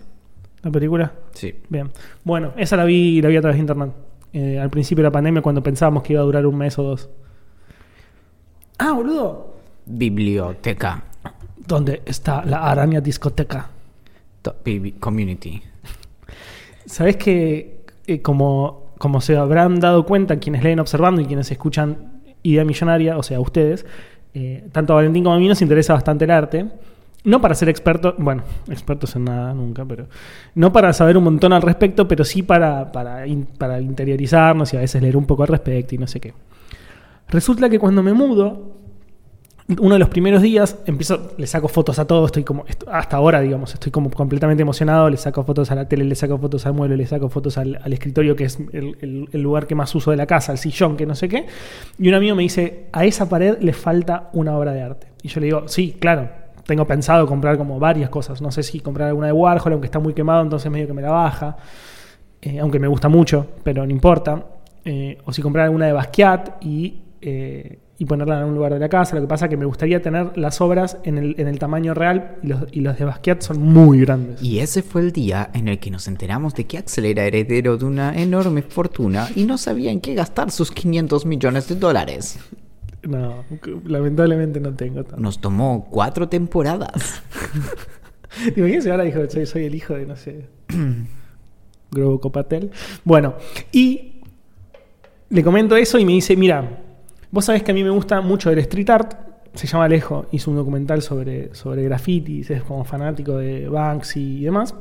¿La película? Sí. Bien. Bueno, esa la vi, la vi a través de internet. Eh, al principio de la pandemia cuando pensábamos que iba a durar un mes o dos. Ah, boludo. Biblioteca. ¿Dónde está la araña discoteca? Community. Sabes que eh, como, como se habrán dado cuenta quienes leen observando y quienes escuchan Idea Millonaria, o sea, ustedes, eh, tanto a Valentín como a mí nos interesa bastante el arte. No para ser expertos, bueno, expertos en nada nunca, pero no para saber un montón al respecto, pero sí para, para, para interiorizarnos y a veces leer un poco al respecto y no sé qué. Resulta que cuando me mudo, uno de los primeros días empiezo, le saco fotos a todo, estoy como, hasta ahora, digamos, estoy como completamente emocionado, le saco fotos a la tele, le saco fotos al mueble, le saco fotos al, escritorio, que es el, el- el lugar que más uso de la casa, al sillón, que no sé qué. Y un amigo me dice, a esa pared le falta una obra de arte. Y yo le digo, sí, claro, tengo pensado comprar como varias cosas, no sé si comprar alguna de Warhol, aunque está muy quemado, entonces medio que me la baja, eh, aunque me gusta mucho, pero no importa. Eh, o si comprar alguna de Basquiat y, eh, y ponerla en un lugar de la casa. Lo que pasa es que me gustaría tener las obras en el, en el tamaño real y los, y los de Basquiat son muy grandes. Y ese fue el día en el que nos enteramos de que Axel era heredero de una enorme fortuna y no sabía en qué gastar sus 500 millones de dólares. No, lamentablemente no tengo tanto. Nos tomó cuatro temporadas. ¿Te imaginas ahora dijo, soy, soy el hijo de, no sé, Grobo Copatel? Bueno, y le comento eso y me dice, mira, vos sabés que a mí me gusta mucho el street art, se llama Alejo, hizo un documental sobre, sobre grafitis, es como fanático de Banksy y demás.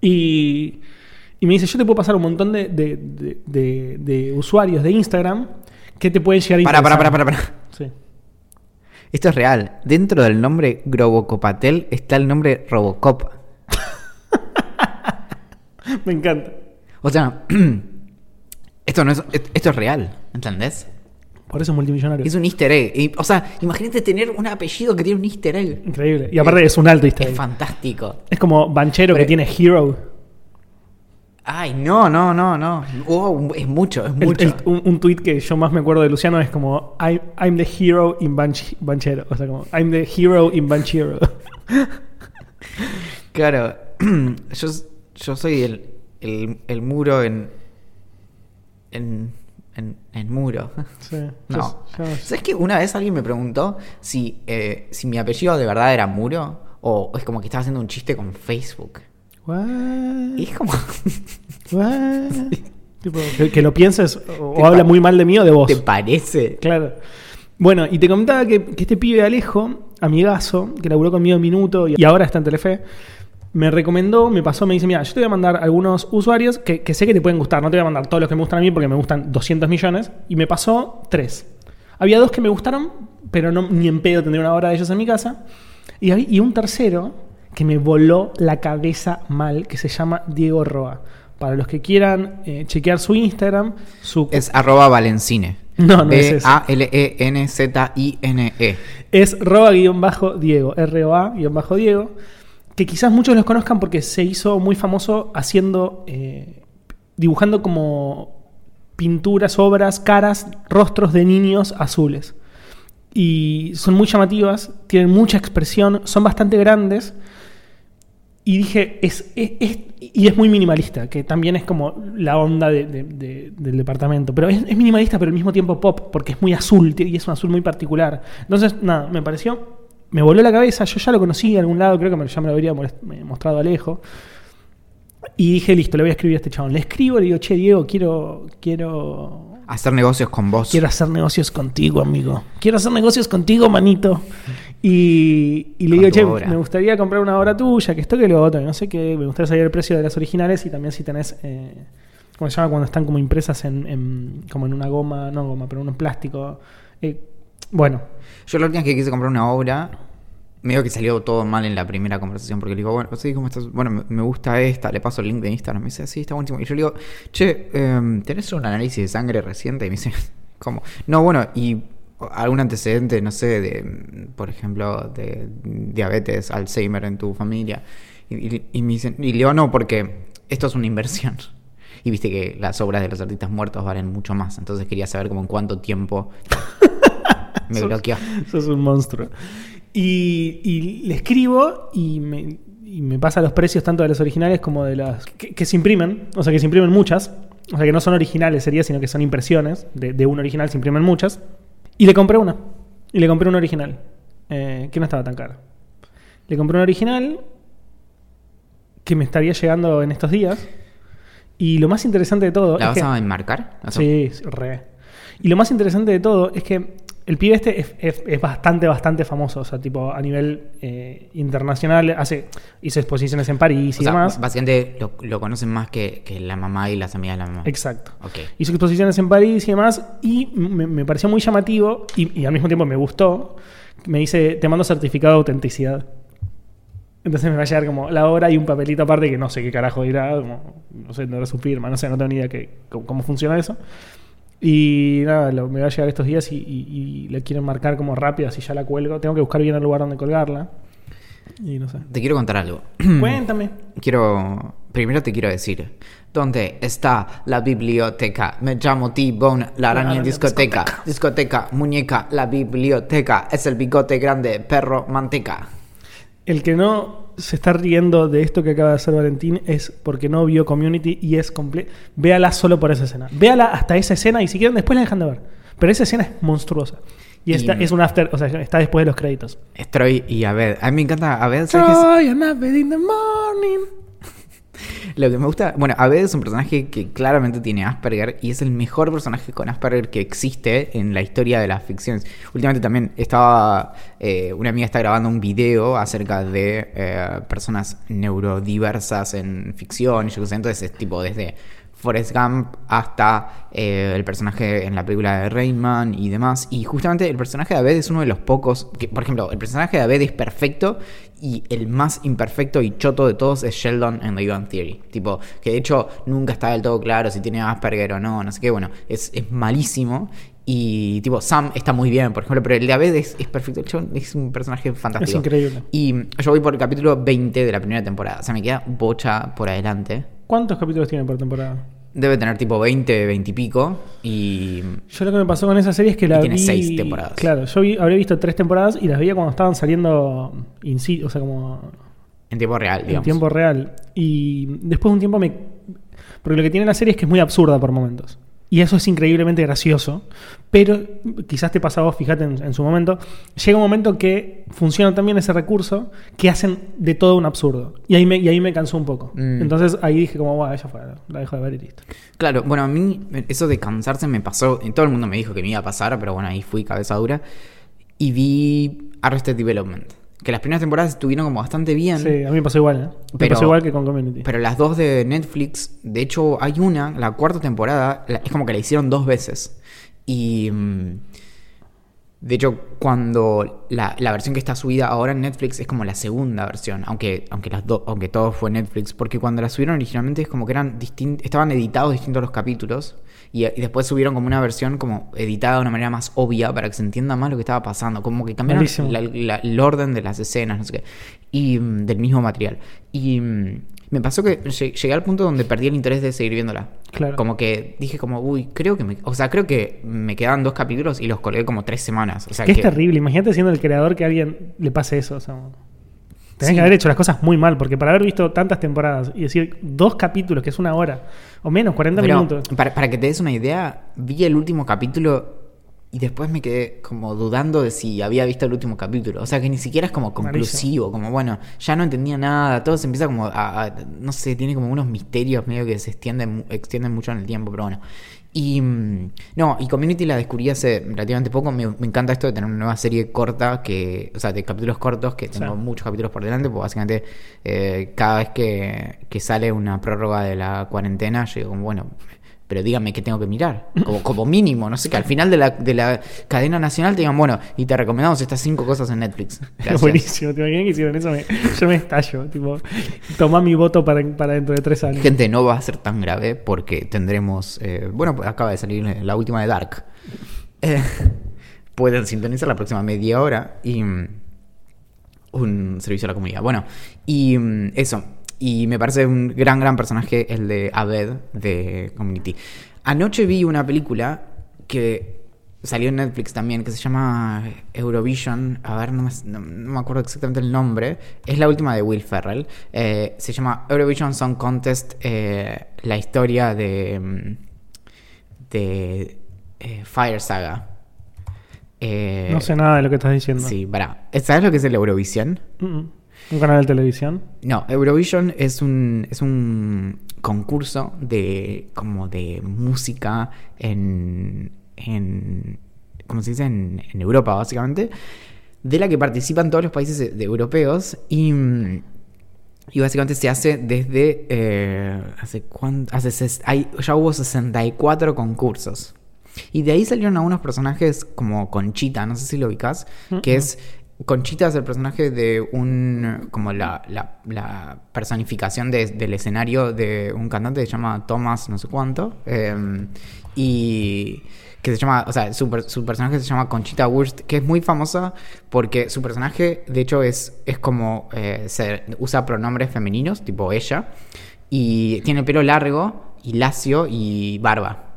Y, y me dice, yo te puedo pasar un montón de, de- de- usuarios de Instagram que te pueden llegar a Para, para, para, interesar". para, para. Sí. Esto es real. Dentro del nombre Grobocopatel está el nombre Robocop. Me encanta. O sea, esto no es, esto es real, ¿entendés? Por eso es multimillonario. Es un easter egg. O sea, imagínate tener un apellido que tiene un easter egg. Increíble. Y aparte es un alto easter Es egg. fantástico. Es como Banchero que tiene Hero. Ay, no, no, no, no. Wow, es mucho, es mucho. el- un, un tweet que yo más me acuerdo de Luciano es como I'm, I'm the hero in Banch- Banchero. O sea, como I'm the hero in Banchero. Claro, yo, yo soy el, el, el muro en, en, en, en muro. Sí. No. Yo- yo- ¿Sabes que una vez alguien me preguntó si, eh, si mi apellido de verdad era muro? O es como que estaba haciendo un chiste con Facebook. What? Y es como. What? Tipo, que, que lo pienses o, habla muy mal de mí o de vos. ¿Te parece? Claro. Bueno, y te comentaba que, que este pibe Alejo, amigazo, que laburó conmigo en Minuto y ahora está en Telefe, me recomendó, me pasó, me dice, mira, yo te voy a mandar algunos usuarios que, que sé que te pueden gustar, no te voy a mandar todos los que me gustan a mí porque me gustan 200 millones, y me pasó tres. Había dos que me gustaron, pero no, ni en pedo tendría una hora de ellos en mi casa, y, había- y un tercero que me voló la cabeza mal, que se llama Diego Roa. Para los que quieran eh, chequear su Instagram, su Es arroba Valencine. No, no es. A-L-E-N-Z-I-N-E. es roa-diego, R-O-A-diego, que quizás muchos los conozcan porque se hizo muy famoso haciendo, eh, dibujando como pinturas, obras, caras, rostros de niños azules. Y son muy llamativas, tienen mucha expresión, son bastante grandes. Y dije, es, es- y es muy minimalista, que también es como la onda de- del departamento. Pero es, es minimalista, pero al mismo tiempo pop, porque es muy azul y es un azul muy particular. Entonces, nada, me pareció, me voló la cabeza. Yo ya lo conocí de algún lado, creo que me, ya me lo habría mostrado Alejo. Y dije, listo, le voy a escribir a este chabón. Le escribo, le digo, che, Diego, quiero, quiero Hacer negocios con vos. Quiero hacer negocios contigo, amigo. Quiero hacer negocios contigo, manito. Y, y le digo, che, obra. me gustaría comprar una obra tuya, que esto que lo otro, no sé qué. Me gustaría saber el precio de las originales y también si tenés, eh, ¿cómo se llama? Cuando están como impresas en, en- como en una goma, no goma, pero en un plástico. Eh, bueno, Yo la última vez que quise comprar una obra medio que salió todo mal en la primera conversación, porque le digo, bueno, sí, ¿cómo estás? Bueno, me- gusta esta, le paso el link de Instagram, me dice, sí, está buenísimo. Y yo le digo, che, em, ¿tenés un análisis de sangre reciente? Y me dice, ¿cómo? No, bueno, y algún antecedente, no sé, de, por ejemplo, de diabetes, Alzheimer en tu familia. Y, y- y me dicen, y le digo, no, porque esto es una inversión. Y viste que las obras de los artistas muertos valen mucho más. Entonces quería saber como en cuánto tiempo me bloqueó. Sos un monstruo. Y, y le escribo y me, y me pasa los precios tanto de las originales como de las que, que se imprimen. O sea, que se imprimen muchas. O sea, que no son originales sería, sino que son impresiones. De, de un original se imprimen muchas. Y le compré una. Y le compré una original. eh, que no estaba tan cara. Le compré una original que me estaría llegando en estos días. Y lo más interesante de todo ¿La es vas que- a enmarcar? Sí, re. Y lo más interesante de todo es que el pibe este es, es- es bastante, bastante famoso. O sea, tipo, a nivel eh, internacional, hace, hizo exposiciones en París o y sea, demás. básicamente lo, lo conocen más que, que la mamá y las amigas de la mamá. Exacto. Ok. Hizo exposiciones en París y demás. Y me, me pareció muy llamativo y, y al mismo tiempo me gustó. Me dice, te mando certificado de autenticidad. Entonces me va a llegar como la obra y un papelito aparte que no sé qué carajo dirá, como, no sé, no era su firma, no sé, no tengo ni idea que, cómo, cómo funciona eso. Y nada, lo- me va a llegar estos días y, y, y le quieren marcar como rápido, así ya la cuelgo. Tengo que buscar bien el lugar donde colgarla. Y no sé. Te quiero contar algo. Cuéntame. Quiero. Primero te quiero decir. ¿Dónde está la biblioteca? Me llamo T-Bone, la araña araña discoteca. discoteca. Discoteca, muñeca, la biblioteca. Es el bigote grande, perro, manteca. El que no se está riendo de esto que acaba de hacer Valentín es porque no vio Community y es completo. Véala solo por esa escena. Véala hasta esa escena y si quieren después la dejan de ver. Pero esa escena es monstruosa. Y, Y- esta es un after, o sea, está después de los créditos. Troy y Abed. A mí me encanta Abed. Troy and Abed in the morning. Lo que me gusta, bueno, Abed es un personaje que claramente tiene Asperger y es el mejor personaje con Asperger que existe en la historia de las ficciones. Últimamente también estaba, eh, una amiga está grabando un video acerca de eh, personas neurodiversas en ficción yo qué sé, entonces es tipo desde Forrest Gump hasta eh, el personaje en la película de Rayman y demás. Y justamente el personaje de Abed es uno de los pocos, que, por ejemplo, el personaje de Abed es perfecto y el más imperfecto y choto de todos es Sheldon en The Bang Theory. Tipo, que de hecho nunca está del todo claro si tiene Asperger o no, no sé qué, bueno, es, es malísimo. Y tipo, Sam está muy bien, por ejemplo, pero el de Abed es, es perfecto. Es un personaje fantástico. Es increíble. Y yo voy por el capítulo 20 de la primera temporada. O sea, me queda bocha por adelante. ¿Cuántos capítulos tiene por temporada? Debe tener tipo 20, 20 y pico. Y. Yo lo que me pasó con esa serie es que la tiene vi... seis temporadas. Claro, yo vi, habré visto tres temporadas y las veía cuando estaban saliendo in situ, o sea, como En tiempo real, en digamos. tiempo real. Y después de un tiempo me... Porque lo que tiene la serie es que es muy absurda por momentos. Y eso es increíblemente gracioso. Pero quizás te pasa a vos, fíjate en, en su momento. Llega un momento que funciona también ese recurso que hacen de todo un absurdo. Y ahí me, y ahí me cansó un poco. Mm. Entonces ahí dije como, bueno, ya fue, la dejo de ver y listo. Claro, bueno, a mí eso de cansarse me pasó. y Todo el mundo me dijo que me iba a pasar, pero bueno, ahí fui cabeza dura. Y vi Arrested Development. Que las primeras temporadas estuvieron como bastante bien. Sí, a mí me pasó igual, ¿eh? Me Pero- pasó igual que con Community. Pero las dos de Netflix, de hecho hay una, la cuarta temporada, es como que la hicieron dos veces. Y mm, de hecho cuando la, la versión que está subida ahora en Netflix es como la segunda versión, aunque, aunque, las do- aunque todo fue Netflix, porque cuando la subieron originalmente es como que eran estaban editados distintos los capítulos. Y, y después subieron como una versión como editada de una manera más obvia para que se entienda más lo que estaba pasando. Como que cambiaron Malísimo. la- la- el orden de las escenas, no sé qué, y mm, del mismo material. Y mm, me pasó que lle- llegué al punto donde perdí el interés de seguir viéndola. Claro. Como que dije como, uy, creo que me... O sea, creo que me quedaban dos capítulos y los colgué como tres semanas. O sea, que que, es terrible. Imagínate siendo el creador que a alguien le pase eso. O sea, tenés Sí. que haber hecho las cosas muy mal, porque para haber visto tantas temporadas y decir dos capítulos, que es una hora, o menos, 40 Pero, minutos. Para, para que te des una idea, vi el último capítulo y después me quedé como dudando de si había visto el último capítulo. O sea, que ni siquiera es como conclusivo, como bueno, ya no entendía nada, todo se empieza como a, a- no sé, tiene como unos misterios medio que se extienden, extienden mucho en el tiempo, pero bueno. Y mm, no, y Community la descubrí hace relativamente poco. Me, me encanta esto de tener una nueva serie corta, que, o sea, de capítulos cortos, que tengo Sí. muchos capítulos por delante, porque básicamente eh, cada vez que, que sale una prórroga de la cuarentena, yo digo como, bueno, pero díganme qué tengo que mirar. Como, como mínimo, no sé, que al final de la, de la cadena nacional te digan, bueno, y te recomendamos estas cinco cosas en Netflix. Gracias. Buenísimo, ¿te imaginas que hicieron eso? Me- yo me estallo, tipo, toma mi voto para, para dentro de tres años. Gente, no va a ser tan grave porque tendremos. eh, bueno, pues acaba de salir la última de Dark. Eh, pueden sintonizar la próxima media hora y. mm, un servicio a la comunidad. Bueno, y mm, eso. Y me parece un gran, gran personaje el de Abed de Community. Anoche vi una película que salió en Netflix también, que se llama Eurovision. A ver, no me, no- no me acuerdo exactamente el nombre. Es la última de Will Ferrell. Eh, se llama Eurovision Song Contest. eh, la historia de. mm, de. eh, Fire Saga. Eh, No sé nada de lo que estás diciendo. Sí, para. ¿Sabes lo que es el Eurovisión? Mm. Un canal de televisión. No, Eurovision es un, es un concurso de como de música en, en ¿cómo se dice? En, en Europa, básicamente, de la que participan todos los países de- de europeos y, mm, y básicamente se hace desde, eh, ¿hace cuánto? Hace ses- hay, ya hubo 64 concursos. Y de ahí salieron algunos personajes como Conchita, no sé si lo ubicás, que es Conchita es el personaje de un como la, la- personificación de- del escenario de un cantante que se llama Thomas no sé cuánto eh, y que se llama, o sea, su, su personaje se llama Conchita Wurst, que es muy famosa porque su personaje, de hecho, es, es como, eh, se usa pronombres femeninos, tipo ella, y tiene pelo largo y lacio y barba.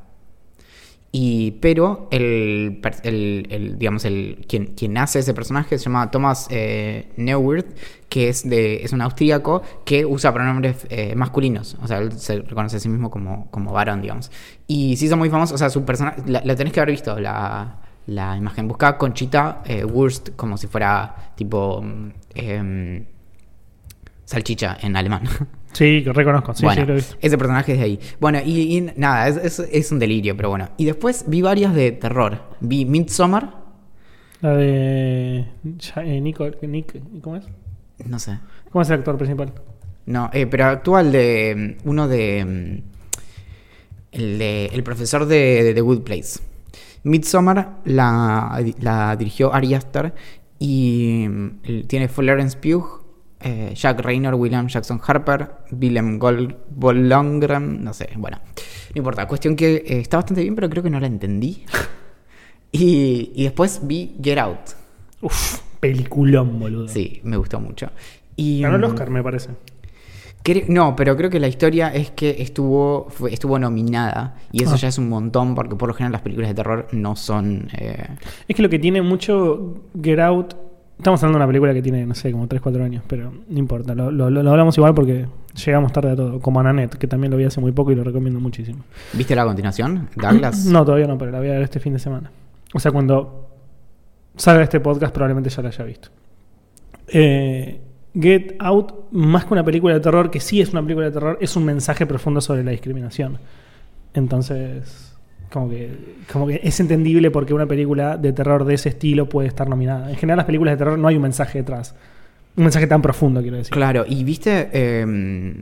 Y, pero el, el- digamos, el, quien, quien hace ese personaje se llama Thomas eh, Neuwirth, que es, de, es un austríaco que usa pronombres eh, masculinos. O sea, él se reconoce a sí mismo como, como varón, digamos. Y se hizo muy famoso, o sea, su personaje, la, la tenés que haber visto, la, la imagen. Busca Conchita eh, Wurst como si fuera tipo em, salchicha en alemán. Sí, que reconozco. Sí, bueno, sí, lo he visto. ese personaje es de ahí. Bueno, y, y nada, es, es- es un delirio, pero bueno. Y después vi varias de terror. Vi Midsommar, La de. eh, Nico, Nick, ¿Cómo es? no sé. ¿Cómo es el actor principal? No, eh, pero actúa el de. Uno de. mm, El de. El profesor de, de The Good Place. Midsommar la, la dirigió Ari Aster y mm, tiene Florence Pugh, eh, Jack Raynor, William Jackson Harper, Willem Gol Bolongren, no sé, bueno, no importa. Cuestión que eh, está bastante bien, pero creo que no la entendí. y, y después vi Get Out. Uf, peliculón, boludo. Sí, me gustó mucho. Y, Ganó el mm, Oscar, me parece. No, pero creo que la historia es que estuvo, fue- estuvo nominada y eso Ah. ya es un montón porque por lo general las películas de terror no son... eh, Es que lo que tiene mucho Get Out. Estamos hablando de una película que tiene, no sé, como 3, 4 años, pero no importa. Lo, lo- lo hablamos igual porque llegamos tarde a todo. Como a Nanette, que también lo vi hace muy poco y lo recomiendo muchísimo. ¿Viste la continuación? Douglas. No, todavía no, pero la voy a ver este fin de semana. O sea, cuando salga este podcast, probablemente ya la haya visto. Eh, Get Out, más que una película de terror, que sí es una película de terror, es un mensaje profundo sobre la discriminación. Entonces, como que, como que es entendible porque una película de terror de ese estilo puede estar nominada. En general, las películas de terror no hay un mensaje detrás. Un mensaje tan profundo, quiero decir. Claro, ¿y viste eh,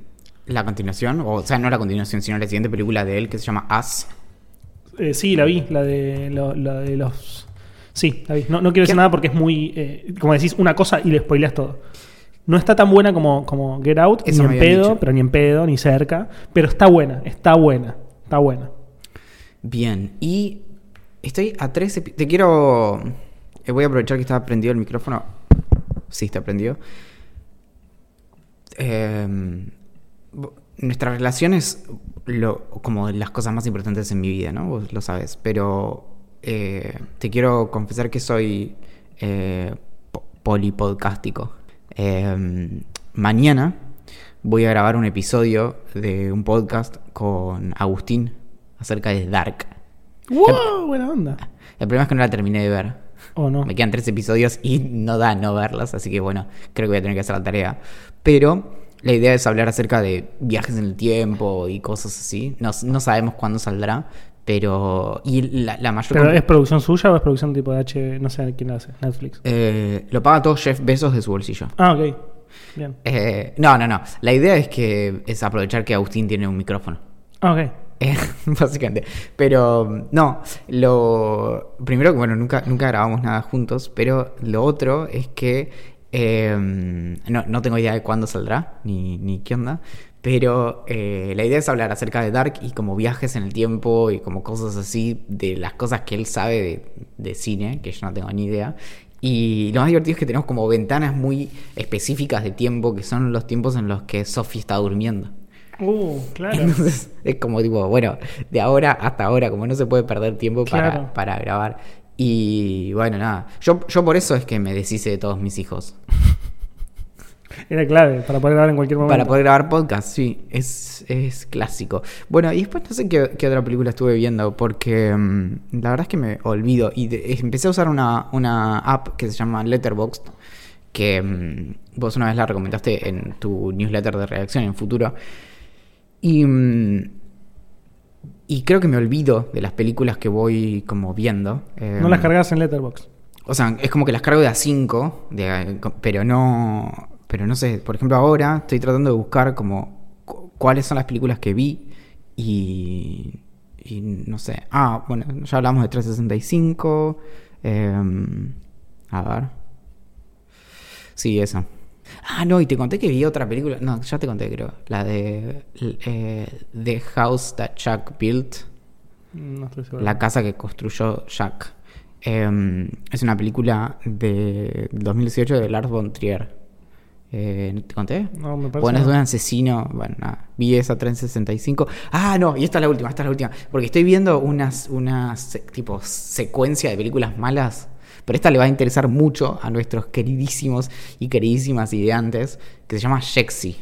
la continuación? O, sea, no la continuación, sino la siguiente película de él que se llama Us. Eh, sí, la vi, la de, lo- la de los... Sí, la vi. No, no quiero decir ¿Qué? nada porque es muy... eh, como decís, una cosa y le spoileas todo. No está tan buena como, como Get Out, Eso ni en pedo, dicho. pero ni en pedo, ni cerca. Pero está buena, está buena, está buena. Bien, y estoy a 13... Te quiero... eh, voy a aprovechar que está prendido el micrófono. Sí, está prendido. Eh, bo- nuestra relación es como las cosas más importantes en mi vida, ¿no? Vos lo sabes. Pero eh, te quiero confesar que soy eh, po- polipodcástico. Eh, mañana voy a grabar un episodio de un podcast con Agustín acerca de Dark. ¡Wow! Buena onda. El problema es que no la terminé de ver. ¿O no? Me quedan tres episodios y no da no verlas, así que bueno, creo que voy a tener que hacer la tarea. Pero la idea es hablar acerca de viajes en el tiempo y cosas así. No, no sabemos cuándo saldrá, pero... Y la, la mayor... ¿Pero es producción suya o es producción tipo de H... No sé quién la hace, Netflix? eh, lo paga todo Jeff Bezos de su bolsillo. Ah, ok. Bien. Eh, no, no, no. La idea es que es aprovechar que Agustín tiene un micrófono. Ah, ok. Eh, básicamente. Pero no, lo primero que bueno, nunca, nunca grabamos nada juntos, pero lo otro es que eh, no, no tengo idea de cuándo saldrá, ni, ni qué onda. Pero eh, la idea es hablar acerca de Dark y como viajes en el tiempo y como cosas así, de las cosas que él sabe de, de cine, que yo no tengo ni idea. Y lo más divertido es que tenemos como ventanas muy específicas de tiempo, que son los tiempos en los que Sophie está durmiendo. Uh, claro. Entonces es como tipo, bueno, de ahora hasta ahora, como no se puede perder tiempo para, Claro. para grabar. Y bueno, nada, yo, yo por eso es que me deshice de todos mis hijos. Era clave para poder grabar en cualquier momento. Para poder grabar podcast, sí, es, es clásico. Bueno, y después no sé qué, qué otra película estuve viendo, porque mm, la verdad es que me olvido. Y de- empecé a usar una, una app que se llama Letterboxd, que mm, vos una vez la recomendaste en tu newsletter de reacción en futuro. Y, mm, y creo que me olvido de las películas que voy como viendo. No Em, las cargas en Letterboxd. o sea, es como que las cargo de a 5, pero no. Pero no sé, por ejemplo, ahora estoy tratando de buscar como cu- cuáles son las películas que vi y. Y no sé. Ah, bueno, ya hablamos de 365. em, a ver. Sí, esa. Ah, no, y te conté que vi otra película. No, ya te conté, creo. La de. eh, The House That Chuck Built. No estoy seguro. La casa que construyó Jack. Eh, es una película de 2018 de Lars von Trier. Eh, ¿Te conté? No, me parece Bueno, es de un asesino. Bueno, nada. Vi esa 365. Ah, no, y esta es la última, esta es la última. Porque estoy viendo unas, unas tipo secuencia de películas malas. Pero esta le va a interesar mucho a nuestros queridísimos y queridísimas ideantes. Que se llama Shexy.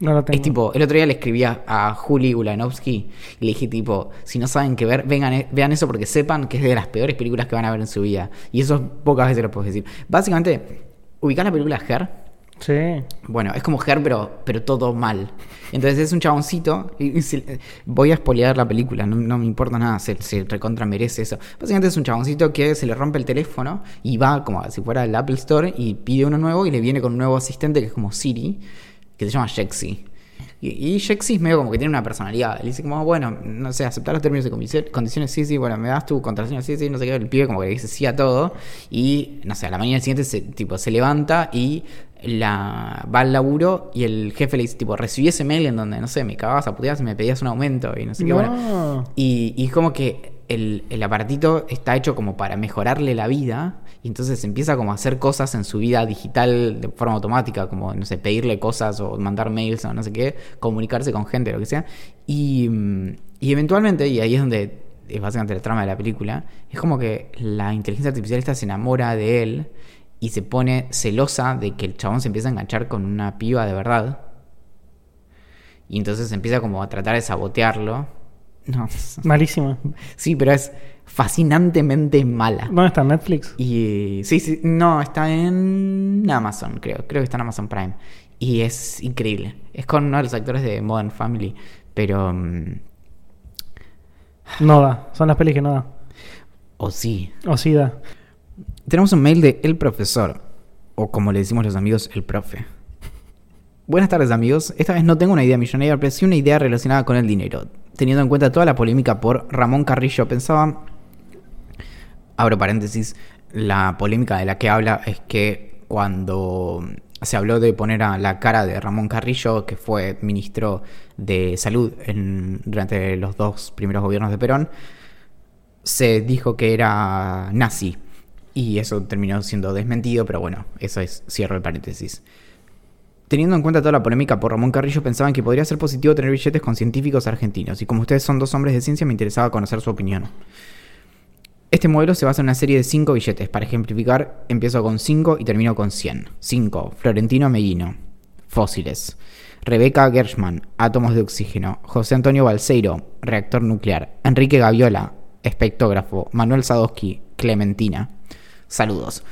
No la tengo. Es tipo, el otro día le escribía a Juli Ulanovsky y le dije tipo, si no saben qué ver, vengan, eh, vean eso porque sepan que es de las peores películas que van a ver en su vida. Y eso pocas veces lo puedo decir. Básicamente, ubican la película Her. Sí. Bueno, es como Her, pero, pero todo mal. Entonces es un chaboncito. Y, y voy a spoilear la película, no, no me importa nada, se, se recontra merece eso. Básicamente es un chaboncito que se le rompe el teléfono y va como si fuera el Apple Store y pide uno nuevo y le viene con un nuevo asistente que es como Siri, que se llama Shexy. Y, y es medio como que tiene una personalidad. Le dice como, bueno, no sé, aceptar los términos y condi- condiciones, sí, sí, bueno, me das tu contraseña, sí, sí, no sé qué. El pibe como que le dice sí a todo. Y, no sé, a la mañana siguiente tipo, se levanta y la, va al laburo y el jefe le dice, tipo, recibí ese mail en donde, no sé, me cagabas a puteadas y me pedías un aumento y no sé qué, No. bueno. Y, y es como que el, el aparatito está hecho como para mejorarle la vida y entonces empieza como a hacer cosas en su vida digital de forma automática, como, no sé, pedirle cosas o mandar mails o no sé qué, comunicarse con gente, lo que sea. Y, y eventualmente, y ahí es donde es básicamente la trama de la película, es como que la inteligencia artificial esta se enamora de él y se pone celosa de que el chabón se empieza a enganchar con una piba de verdad. Y entonces empieza como a tratar de sabotearlo. No, Malísima. sí, pero es fascinantemente mala. ¿Dónde está Netflix? Y sí, sí, no, está en Amazon, creo. Creo que está en Amazon Prime. Y es increíble. Es con uno de los actores de Modern Family. Pero. mm, No da. Son las pelis que no da. O sí. O sí da. Tenemos un mail de El Profesor. O como le decimos los amigos, el profe. Buenas tardes amigos. Esta vez no tengo una idea millonaria, pero sí una idea relacionada con el dinero. Teniendo en cuenta toda la polémica por Ramón Carrillo, pensaba, abro paréntesis, la polémica de la que habla es que cuando se habló de poner a la cara de Ramón Carrillo, que fue ministro de Salud durante los dos primeros gobiernos de Perón, se dijo que era nazi. Y eso terminó siendo desmentido, pero bueno, eso es, cierro el paréntesis. Teniendo en cuenta toda la polémica por Ramón Carrillo, pensaban que podría ser positivo tener billetes con científicos argentinos, y como ustedes son dos hombres de ciencia, me interesaba conocer su opinión. Este modelo se basa en una serie de 5 billetes. Para ejemplificar, empiezo con 5 y termino con 100. 5. Florentino Meguino. Fósiles. Rebeca Gershman. Átomos de oxígeno. José Antonio Balseiro. Reactor nuclear. Enrique Gaviola. Espectógrafo. Manuel Sadowski. Clementina. Saludos.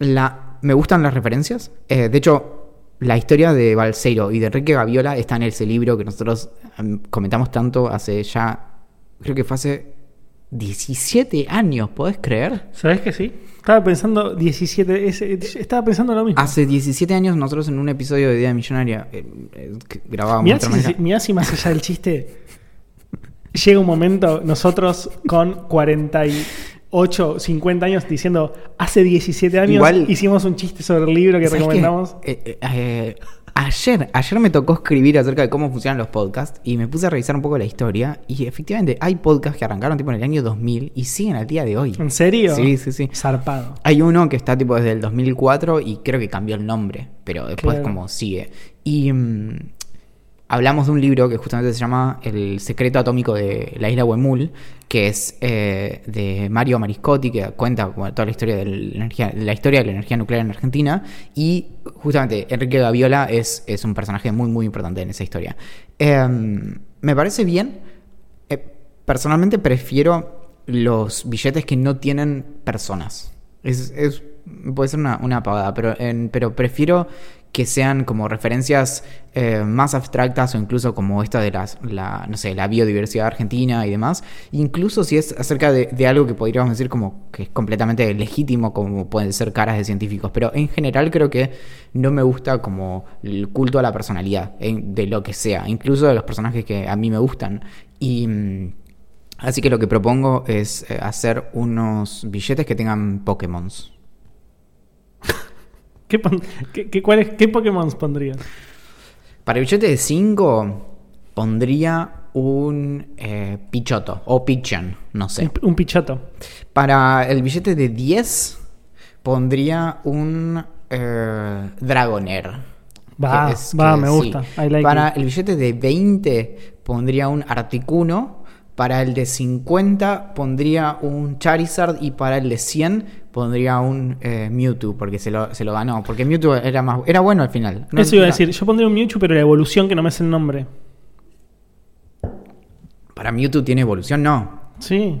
La, me gustan las referencias. Eh, de hecho, la historia de Balseiro y de Enrique Gaviola está en ese libro que nosotros em, comentamos tanto hace ya. Creo que fue hace 17 años, ¿podés creer? ¿Sabes que sí? Estaba pensando 17, ese- estaba pensando lo mismo. Hace 17 años nosotros en un episodio de Día Millonaria eh, eh, grabábamos Mirá si, manera- mirá si más allá del chiste llega un momento, nosotros con 48, 50 años diciendo, hace 17 años Igual- hicimos un chiste sobre el libro que recomendamos. Eh, eh, eh, ayer, ayer me tocó escribir acerca de cómo funcionan los podcasts y me puse a revisar un poco la historia y efectivamente hay podcasts que arrancaron tipo en el año 2000 y siguen al día de hoy. ¿En serio? Sí, sí, sí. Zarpado. Hay uno que está tipo desde el 2004 y creo que cambió el nombre, pero después Claro. como sigue. Y mm, hablamos de un libro que justamente se llama El secreto atómico de la isla Huemul, que es eh, de Mario Mariscotti, que cuenta toda la historia de la, energía, la historia de la energía nuclear en Argentina. Y justamente Enrique Gaviola es, es un personaje muy, muy importante en esa historia. Em, me parece bien. Eh, personalmente prefiero los billetes que no tienen personas. Es, es- puede ser una, una pavada, pero, pero prefiero que sean como referencias eh, más abstractas o incluso como esta de las, la, no sé, la biodiversidad argentina y demás. Incluso si es acerca de, algo que podríamos decir como que es completamente legítimo, como pueden ser caras de científicos. Pero en general creo que no me gusta como el culto a la personalidad de lo que sea, incluso de los personajes que a mí me gustan. Y... mm, Así que lo que propongo es eh, hacer unos billetes que tengan Pokémons. ¿Qué, qué, qué- cuáles- qué Pokémon pondrías? Para el billete de 5 pondría un eh, Pichoto o Pichon, no sé. Un, un pichoto. Para el billete de 10 pondría un eh, Dragonair. Va, Que va, me gusta. I like Para it. el billete de 20 pondría un Articuno. Para el de 50 pondría un Charizard. Y para el de 100 pondría un eh, Mewtwo. Porque se lo, se lo ganó. Porque Mewtwo era, más, era bueno al final. No- Eso iba a decir. Yo pondría un Mewtwo, pero la evolución que no me es el nombre. Para Mewtwo tiene evolución. No. Sí.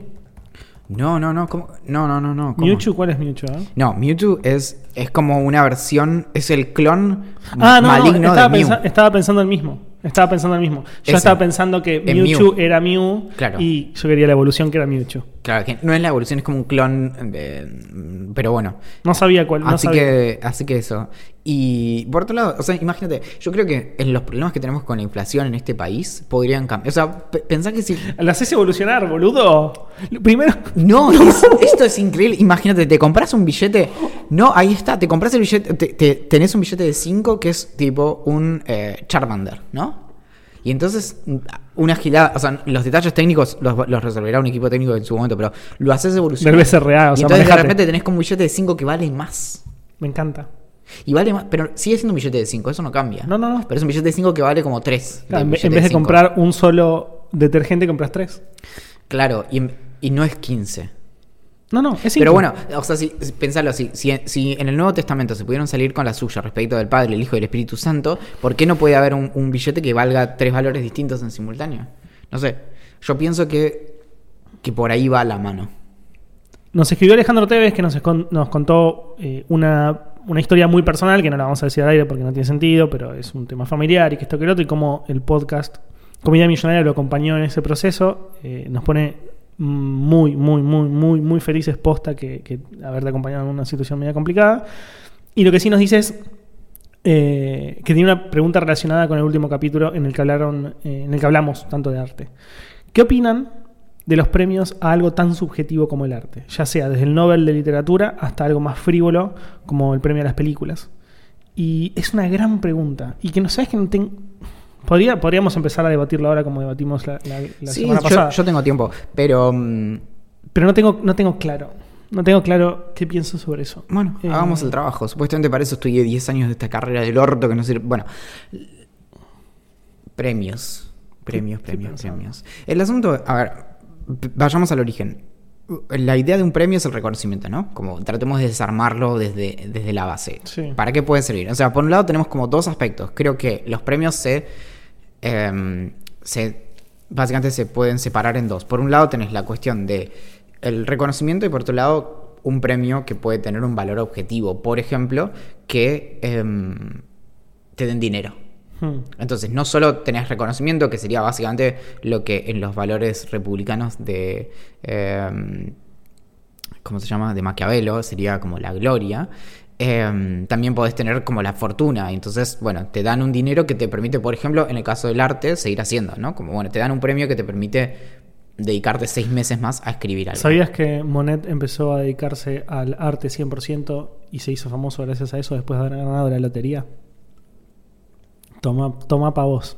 No, no, no. ¿cómo? No, no, no, no. ¿cómo? Mewtwo, ¿cuál es Mewtwo? eh? No, Mewtwo es, es como una versión, es el clon Ah, no, no, maligno estaba, de Mew. pensa- estaba pensando el mismo. Estaba pensando el mismo. Yo Ese. estaba pensando que En Mewtwo Mew. era Mew Claro. y yo quería la evolución que era Mewtwo. Claro, que no es la evolución, es como un clon, de- pero bueno. No sabía cuál. No así, sabía. que, así que eso. Y por otro lado, o sea, imagínate, yo creo que en los problemas que tenemos con la inflación en este país podrían cambiar. O sea, pe- pensá que si... ¿La haces evolucionar, boludo? Primero. No, es- esto es increíble. Imagínate, te compras un billete. No, ahí está, te compras el billete. te- te- tenés un billete de 5 que es tipo un eh, Charmander, ¿no? Y entonces, una gilada. O sea, los detalles técnicos los, los resolverá un equipo técnico en su momento, pero lo haces evolucionar. BCRA, o y entonces de repente tenés como un billete de 5 que vale más. Me encanta. Y vale más, pero sigue siendo un billete de 5, eso no cambia. No, no, no. Pero es un billete de 5 que vale como 3. Claro, en, vez- de comprar un solo detergente, compras tres. Claro, y, y no es 15. No, no, es Pero cinco. bueno, o sea, si, pensalo así, si, si en el Nuevo Testamento se pudieron salir con la suya respecto del Padre, el Hijo y el Espíritu Santo, ¿por qué no puede haber un, un billete que valga tres valores distintos en simultáneo? No sé, yo pienso que, que por ahí va la mano. Nos escribió Alejandro Tevez que nos, nos contó eh, una, una historia muy personal, que no la vamos a decir al aire porque no tiene sentido, pero es un tema familiar y que esto que el otro, y cómo el podcast Comida Millonaria lo acompañó en ese proceso. Eh, nos pone muy, muy, muy, muy, muy felices posta que, que haberte acompañado en una situación media complicada. Y lo que sí nos dice es eh, que tiene una pregunta relacionada con el último capítulo en el que hablaron, eh, en el que hablamos tanto de arte. ¿Qué opinan de los premios a algo tan subjetivo como el arte? Ya sea desde el Nobel de Literatura hasta algo más frívolo como el premio a las películas. Y es una gran pregunta. Y que no sabes que no tengo. Podría, podríamos empezar a debatirlo ahora como debatimos la, la- la Sí, semana yo, pasada. yo tengo tiempo, pero mm, Pero no tengo, no tengo claro. No tengo claro qué pienso sobre eso. bueno, Eh, hagamos el trabajo. Supuestamente para eso estudié 10 años de esta carrera del orto que no sirve. Bueno, premios, premios, ¿Qué premios, premios. El asunto, a ver, vayamos al origen. La idea de un premio es el reconocimiento, ¿no? Como tratemos de desarmarlo desde, desde la base. Sí. ¿Para qué puede servir? O sea, por un lado tenemos como dos aspectos. Creo que los premios se, em, se básicamente se pueden separar en dos. Por un lado tenés la cuestión de el reconocimiento y por otro lado un premio que puede tener un valor objetivo. Por ejemplo, que em, te den dinero. Hmm. Entonces, no solo tenés reconocimiento, que sería básicamente lo que en los valores republicanos de. eh, ¿Cómo se llama? De Maquiavelo, sería como la gloria. eh, también podés tener como la fortuna. Entonces, bueno, te dan un dinero que te permite, por ejemplo, en el caso del arte, seguir haciendo, ¿no? Como, bueno, te dan un premio que te permite dedicarte seis meses más a escribir algo. ¿Sabías que Monet empezó a dedicarse al arte 100% y se hizo famoso gracias a eso después de haber ganado la lotería? Toma, toma pa' vos.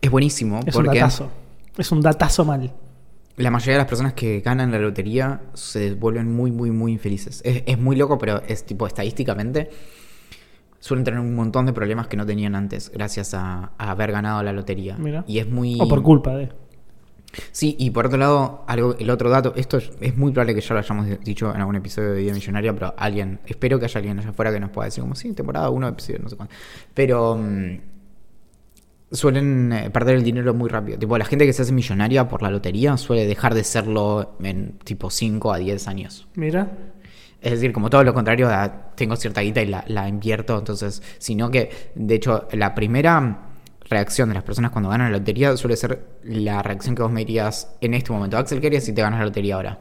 Es buenísimo Es un datazo. Es un datazo mal. la mayoría de las personas que ganan la lotería se vuelven muy, muy, muy infelices. Es, es muy loco, pero es tipo estadísticamente suelen tener un montón de problemas que no tenían antes gracias a, a haber ganado la lotería. Mira. Y es muy... O por culpa de. Sí, y por otro lado, algo, el otro dato, esto es, es muy probable que ya lo hayamos dicho en algún episodio de Vida Millonaria, pero alguien, espero que haya alguien allá afuera que nos pueda decir como, sí, temporada 1, episodio, no sé cuánto. Pero mm, suelen eh, perder el dinero muy rápido. Tipo, la gente que se hace millonaria por la lotería suele dejar de serlo en tipo 5 a 10 años. Mira. Es decir, como todo lo contrario, a- tengo cierta guita y la, la invierto, entonces, sino que, de hecho, la primera reacción de las personas cuando ganan la lotería suele ser la reacción que vos me dirías en este momento. Axel, ¿qué harías si te ganas la lotería ahora?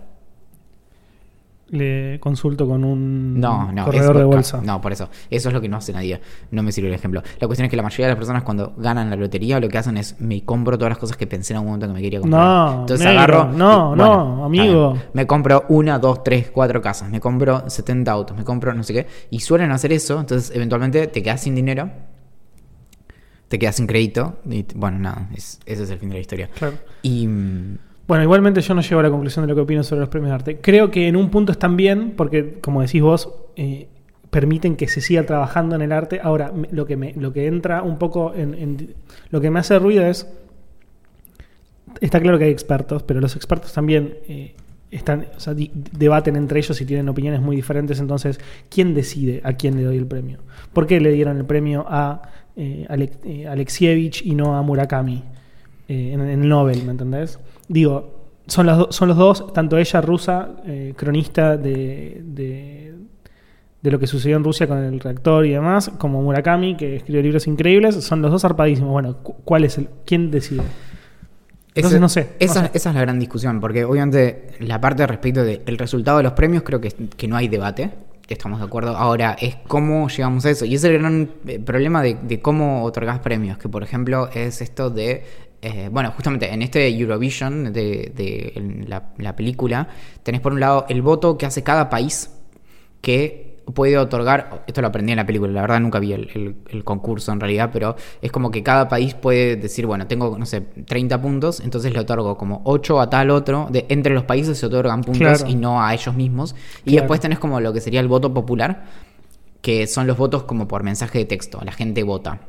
Le consulto con un No, no. corredor eso- de bolsa. No, por eso. Eso es lo que no hace nadie. No me sirve el ejemplo. La cuestión es que la mayoría de las personas cuando ganan la lotería lo que hacen es me compro todas las cosas que pensé en algún momento que me quería comprar. No, Entonces negro, agarro. no, y, no, amigo. Me compro una, dos, tres, cuatro casas. Me compro 70 autos. Me compro no sé qué. Y suelen hacer eso. Entonces eventualmente te quedas sin dinero. Te quedas sin crédito. Y bueno, nada. es- ese es el fin de la historia. Claro. Y. Bueno, igualmente yo no llego a la conclusión de lo que opino sobre los premios de arte. Creo que en un punto están bien, porque como decís vos, eh, permiten que se siga trabajando en el arte. Ahora, lo que, me, lo que entra un poco en, Lo que me hace ruido es... Está claro que hay expertos, pero los expertos también eh, están, o sea, debaten entre ellos y tienen opiniones muy diferentes. Entonces, ¿quién decide a quién le doy el premio? ¿Por qué le dieron el premio a eh, eh, Alexievich y no a Murakami en, en el Nobel? ¿Me entendés? Digo, son, las do- son los dos, tanto ella, rusa, eh, cronista de, de, de lo que sucedió en Rusia con el reactor y demás, como Murakami, que escribió libros increíbles, son los dos zarpadísimos. Bueno, cu- ¿cuál es el, ¿quién decide? Entonces, Ese- no sé, no Esa, sé. esa es la gran discusión, porque obviamente la parte respecto del resultado de los premios creo que, que no hay debate, estamos de acuerdo. Ahora, es cómo llegamos a eso. Y es el gran eh, problema de, de cómo otorgás premios, que por ejemplo es esto de, eh, bueno, justamente en este Eurovision de, de la, la película, tenés por un lado el voto que hace cada país que puede otorgar, esto lo aprendí en la película, la verdad nunca vi el, el- el concurso en realidad, pero es como que cada país puede decir, bueno, tengo, no sé, 30 puntos, entonces le otorgo como 8 a tal otro, de, entre los países se otorgan puntos Claro. y no a ellos mismos, y Claro. después tenés como lo que sería el voto popular, que son los votos como por mensaje de texto, la gente vota.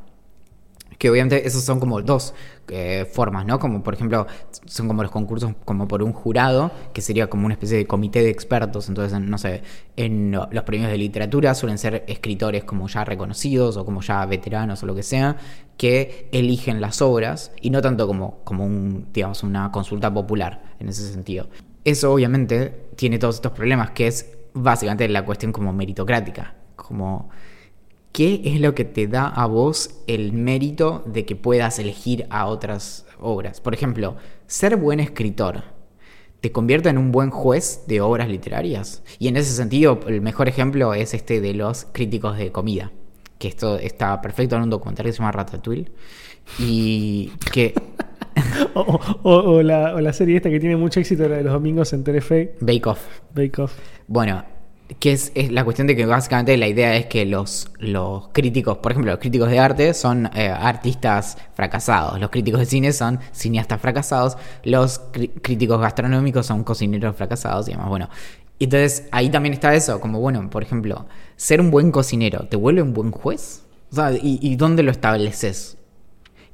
Que obviamente esos son como dos eh, formas, ¿no? Como por ejemplo, son como los concursos como por un jurado, que sería como una especie de comité de expertos. Entonces, en, no sé, en lo- los premios de literatura suelen ser escritores como ya reconocidos o como ya veteranos o lo que sea, que eligen las obras y no tanto como, como un, digamos, una consulta popular en ese sentido. Eso obviamente tiene todos estos problemas, que es básicamente la cuestión como meritocrática, como ¿Qué es lo que te da a vos el mérito de que puedas elegir a otras obras? Por ejemplo, ser buen escritor te convierte en un buen juez de obras literarias. Y en ese sentido, el mejor ejemplo es este de los críticos de comida. Que esto está perfecto en un documental que se llama Ratatouille. Y que. O, o- o- o la, o la serie esta que tiene mucho éxito, la de los domingos en Telefe, Bake Off. Bake Off. Bueno, que es, es la cuestión de que básicamente la idea es que los, los críticos, por ejemplo, los críticos de arte son eh, artistas fracasados, los críticos de cine son cineastas fracasados, los críticos gastronómicos son cocineros fracasados y demás. Bueno, entonces ahí también está eso, como bueno, por ejemplo, ser un buen cocinero, ¿te vuelve un buen juez? O sea, ¿y, y dónde lo estableces?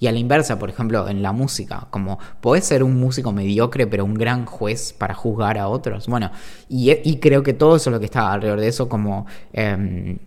Y a la inversa, por ejemplo, en la música, como podés ser un músico mediocre, pero un gran juez para juzgar a otros. Bueno, y, y creo que todo eso es lo que está alrededor de eso, como. em,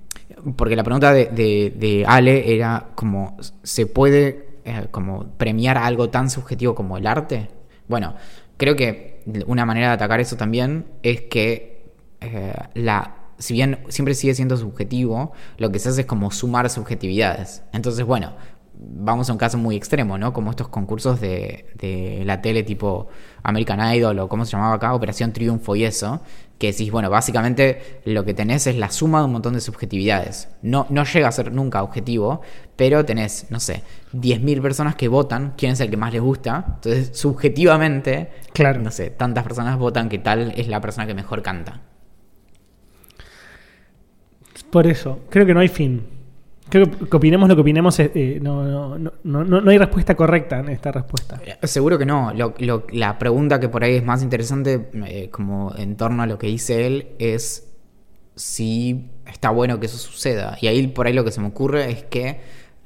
porque la pregunta de, de- de Ale era como, ¿se puede eh, como premiar algo tan subjetivo como el arte? Bueno, creo que una manera de atacar eso también es que eh, la si bien siempre sigue siendo subjetivo, lo que se hace es como sumar subjetividades. Entonces, bueno, vamos a un caso muy extremo, ¿no? Como estos concursos de, de la tele tipo American Idol o cómo se llamaba acá, Operación Triunfo y eso, que decís, bueno, básicamente lo que tenés es la suma de un montón de subjetividades. No, no llega a ser nunca objetivo, pero tenés, no sé, 10.000 personas que votan quién es el que más les gusta. Entonces, subjetivamente, Claro. no sé, tantas personas votan que tal es la persona que mejor canta. Por eso, creo que no hay fin. Creo que, opinemos lo que opinemos, eh, eh, no, no, no, no, hay respuesta correcta en esta respuesta. Eh, Seguro que no. Lo- lo- la pregunta que por ahí es más interesante, eh, como en torno a lo que dice él, es si está bueno que eso suceda. Y ahí por ahí lo que se me ocurre es que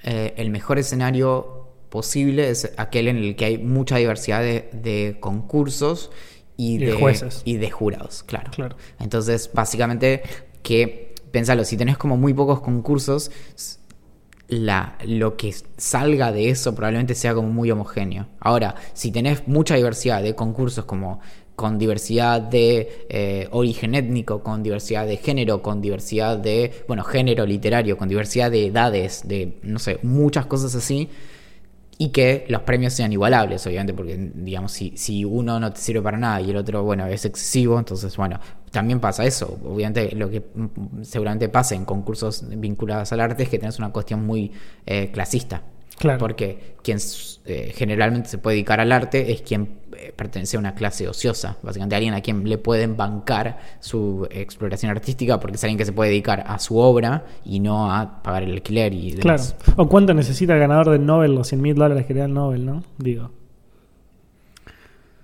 eh, el mejor escenario posible es aquel en el que hay mucha diversidad de, de concursos y, Y de de jueces. y de jurados, claro. Claro. Entonces, básicamente, que, pensalo, si tenés como muy pocos concursos, la, lo que salga de eso probablemente sea como muy homogéneo. Ahora, si tenés mucha diversidad de concursos como con diversidad de eh, origen étnico, con diversidad de género, con diversidad de, bueno, género literario, con diversidad de edades, de, no sé, muchas cosas así, y que los premios sean igualables, obviamente, porque, digamos, si, si uno no te sirve para nada y el otro, bueno, es excesivo, entonces, bueno, también pasa eso. Obviamente, lo que mm, seguramente pasa en concursos vinculados al arte es que tenés una cuestión muy eh, clasista. Claro. Porque quien eh, generalmente se puede dedicar al arte es quien eh, pertenece a una clase ociosa, básicamente alguien a quien le pueden bancar su exploración artística porque es alguien que se puede dedicar a su obra y no a pagar el alquiler y Claro. demás. ¿O cuánto necesita el ganador del Nobel, los 100 mil dólares que le da el Nobel, no? Digo.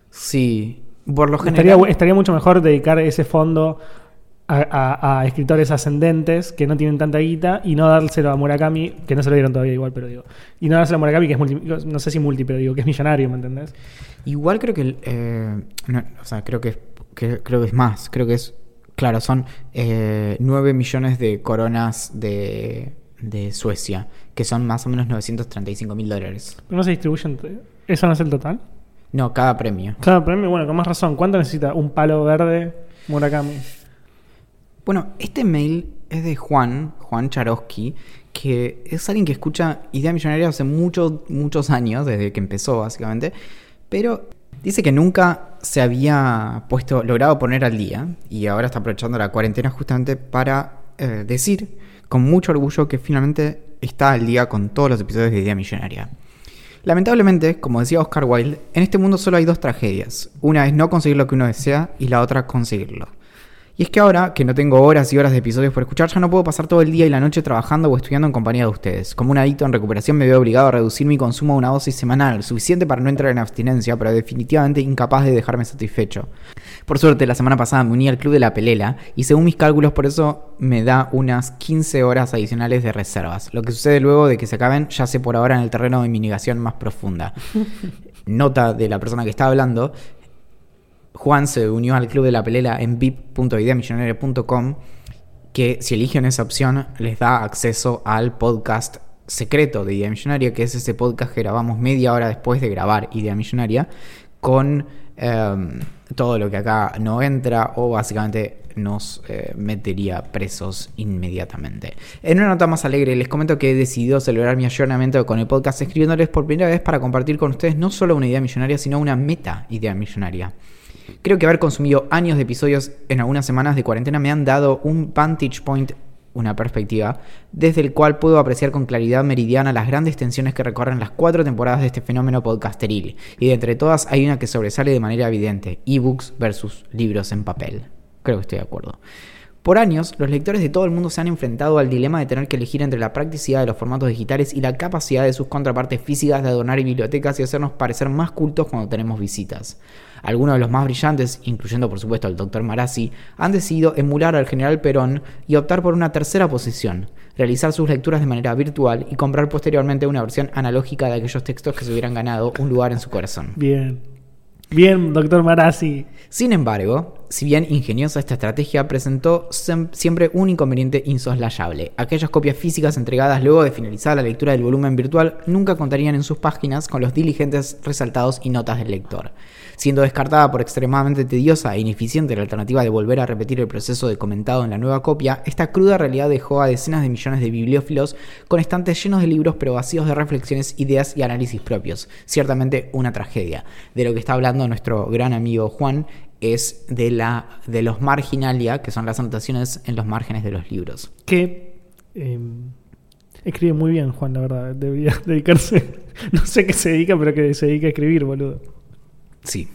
Sí, por lo general. estaría mucho mejor dedicar ese fondo a, a- a escritores ascendentes que no tienen tanta guita y no dárselo a Murakami, que no se lo dieron todavía igual, pero digo. Y no dárselo a Murakami, que es multi, no sé si multi, pero digo que es millonario, ¿me entendés? Igual creo que, el, eh, no, o sea, creo que, es- que- creo que es más, creo que es, claro, son eh, 9 millones de coronas de, de Suecia, que son más o menos 935 mil dólares. Pero no se distribuyen. ¿Eso no es el total? No, cada premio. Cada premio, bueno, con más razón. ¿Cuánto necesita un palo verde Murakami? Bueno, este mail es de Juan, Juan Charosky, que es alguien que escucha Idea Millonaria hace muchos, muchos años, desde que empezó básicamente, pero dice que nunca se había puesto, logrado poner al día, y ahora está aprovechando la cuarentena justamente para eh, decir con mucho orgullo que finalmente está al día con todos los episodios de Idea Millonaria. Lamentablemente, como decía Oscar Wilde, en este mundo solo hay dos tragedias. Una es no conseguir lo que uno desea y la otra conseguirlo. Y es que ahora, que no tengo horas y horas de episodios por escuchar, ya no puedo pasar todo el día y la noche trabajando o estudiando en compañía de ustedes. Como un adicto en recuperación me veo obligado a reducir mi consumo a una dosis semanal, suficiente para no entrar en abstinencia, pero definitivamente incapaz de dejarme satisfecho. Por suerte, la semana pasada me uní al club de la pelela y según mis cálculos por eso me da unas 15 horas adicionales de reservas. Lo que sucede luego de que se acaben ya sé por ahora en el terreno de mi negación más profunda. Nota de la persona que está hablando, Juan se unió al club de la pelela en vip.ideamillonaria.com que si eligen esa opción les da acceso al podcast secreto de Idea Millonaria, que es ese podcast que grabamos media hora después de grabar Idea Millonaria, con em, todo lo que acá no entra o básicamente nos eh, metería presos inmediatamente. En una nota más alegre les comento que he decidido celebrar mi ayornamiento con el podcast escribiéndoles por primera vez para compartir con ustedes no solo una idea millonaria, sino una meta idea millonaria. Creo que haber consumido años de episodios en algunas semanas de cuarentena me han dado un vantage point, una perspectiva, desde el cual puedo apreciar con claridad meridiana las grandes tensiones que recorren las cuatro temporadas de este fenómeno podcasteril. Y de entre todas hay una que sobresale de manera evidente, ebooks versus libros en papel. Creo que estoy de acuerdo. Por años, los lectores de todo el mundo se han enfrentado al dilema de tener que elegir entre la practicidad de los formatos digitales y la capacidad de sus contrapartes físicas de adornar bibliotecas y hacernos parecer más cultos cuando tenemos visitas. Algunos de los más brillantes, incluyendo por supuesto al Dr. Marazzi, han decidido emular al general Perón y optar por una tercera posición, realizar sus lecturas de manera virtual y comprar posteriormente una versión analógica de aquellos textos que se hubieran ganado un lugar en su corazón. Bien. Bien, doctor Marazzi. Sin embargo, si bien ingeniosa esta estrategia, presentó siempre un inconveniente insoslayable. Aquellas copias físicas entregadas luego de finalizar la lectura del volumen virtual nunca contarían en sus páginas con los diligentes resaltados y notas del lector. Siendo descartada por extremadamente tediosa e ineficiente la alternativa de volver a repetir el proceso de comentado en la nueva copia, esta cruda realidad dejó a decenas de millones de bibliófilos con estantes llenos de libros pero vacíos de reflexiones, ideas y análisis propios. Ciertamente una tragedia. De lo que está hablando nuestro gran amigo Juan es de, la, de los marginalia, que son las anotaciones en los márgenes de los libros. Que eh, escribe muy bien, Juan, la verdad. Debería dedicarse. No sé qué se dedica, pero que se dedica a escribir, boludo. Sí.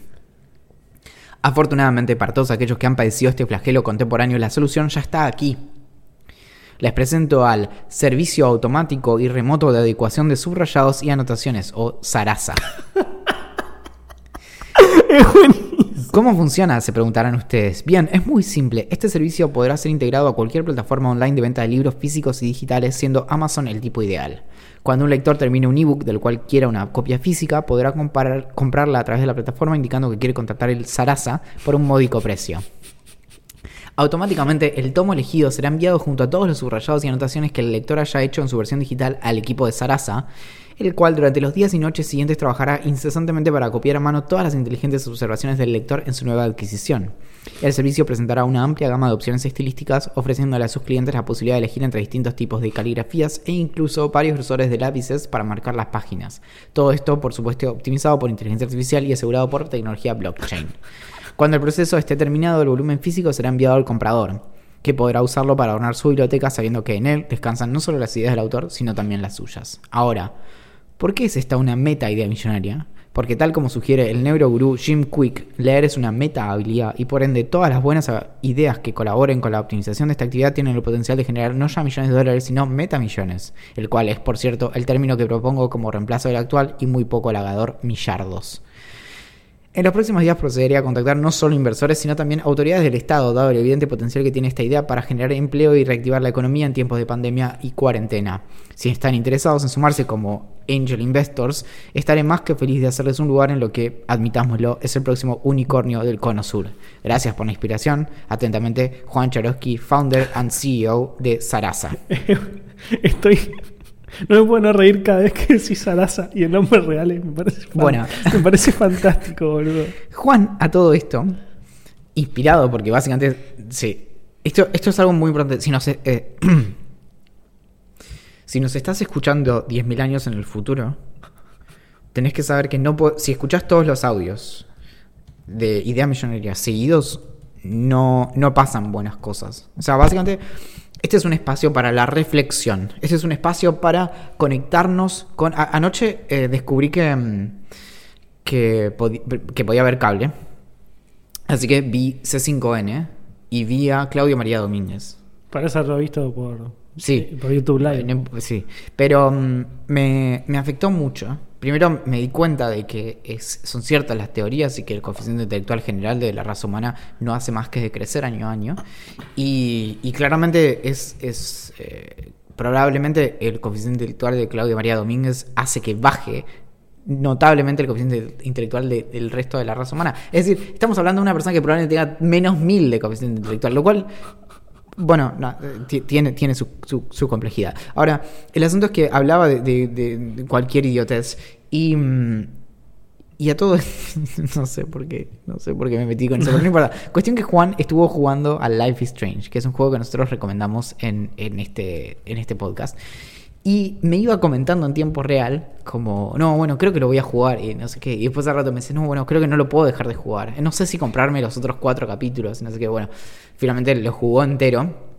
Afortunadamente para todos aquellos que han padecido este flagelo contemporáneo, la solución ya está aquí. Les presento al Servicio Automático y Remoto de Adecuación de Subrayados y Anotaciones, o SARASA. Es buenísimo. ¿Cómo funciona? Se preguntarán ustedes. Bien, es muy simple. Este servicio podrá ser integrado a cualquier plataforma online de venta de libros físicos y digitales, siendo Amazon el tipo ideal. Cuando un lector termine un ebook del cual quiera una copia física, podrá comprarla a través de la plataforma indicando que quiere contratar el Sarasa por un módico precio. Automáticamente el tomo elegido será enviado junto a todos los subrayados y anotaciones que el lector haya hecho en su versión digital al equipo de Sarasa, el cual durante los días y noches siguientes trabajará incesantemente para copiar a mano todas las inteligentes observaciones del lector en su nueva adquisición. El servicio presentará una amplia gama de opciones estilísticas, ofreciéndole a sus clientes la posibilidad de elegir entre distintos tipos de caligrafías e incluso varios grosores de lápices para marcar las páginas. Todo esto, por supuesto, optimizado por inteligencia artificial y asegurado por tecnología blockchain. Cuando el proceso esté terminado, el volumen físico será enviado al comprador, que podrá usarlo para adornar su biblioteca sabiendo que en él descansan no solo las ideas del autor, sino también las suyas. Ahora, ¿por qué es esta una meta idea millonaria? Porque tal como sugiere el neurogurú Jim Quick, leer es una meta habilidad y por ende todas las buenas ideas que colaboren con la optimización de esta actividad tienen el potencial de generar no ya millones de dólares, sino metamillones, el cual es, por cierto, el término que propongo como reemplazo del actual y muy poco halagador millardos. En los próximos días procederé a contactar no solo inversores, sino también autoridades del Estado, dado el evidente potencial que tiene esta idea para generar empleo y reactivar la economía en tiempos de pandemia y cuarentena. Si están interesados en sumarse como angel investors, estaré más que feliz de hacerles un lugar en lo que, admitámoslo, es el próximo unicornio del Cono Sur. Gracias por la inspiración. Atentamente, Juan Charosky, founder and CEO de Sarasa. Estoy. No me puedo no reír cada vez que decís Sarasa y el nombre real es- me parece, Bueno. me parece fantástico, boludo. Juan, a todo esto, inspirado, porque básicamente, sí, esto, esto es algo muy importante. Si nos, eh, si nos estás escuchando 10.000 años en el futuro, tenés que saber que no si escuchás todos los audios de Idea Millonaria seguidos, no, no pasan buenas cosas. O sea, básicamente, este es un espacio para la reflexión. Este es un espacio para conectarnos con... a- anoche eh, descubrí que, mm, que, podía haber cable. Así que vi C5N y vi a Claudio María Domínguez. Para eso lo he visto por, Sí. por YouTube Live. Sí, pero mm, me, me afectó mucho. Primero me di cuenta de que son ciertas las teorías y que el coeficiente intelectual general de la raza humana no hace más que decrecer año a año. Y, claramente es, es eh, probablemente el coeficiente intelectual de Claudio María Domínguez hace que baje notablemente el coeficiente intelectual de- del resto de la raza humana. Es decir, estamos hablando de una persona que probablemente tenga menos mil de coeficiente intelectual, lo cual bueno, no, eh, ti- tiene, tiene su, su- su complejidad. Ahora, el asunto es que hablaba de, de- de- de cualquier idiotez y, mm, y a todo no sé por qué, no sé por qué me metí con eso, pero no importa. Cuestión que Juan estuvo jugando a Life is Strange, que es un juego que nosotros recomendamos en, en este, en este podcast. Y me iba comentando en tiempo real, como, no, bueno, creo que lo voy a jugar y no sé qué. Y después al rato me dice, no, bueno, creo que no lo puedo dejar de jugar. No sé si comprarme los otros cuatro capítulos, no sé qué. Bueno, finalmente lo jugó entero.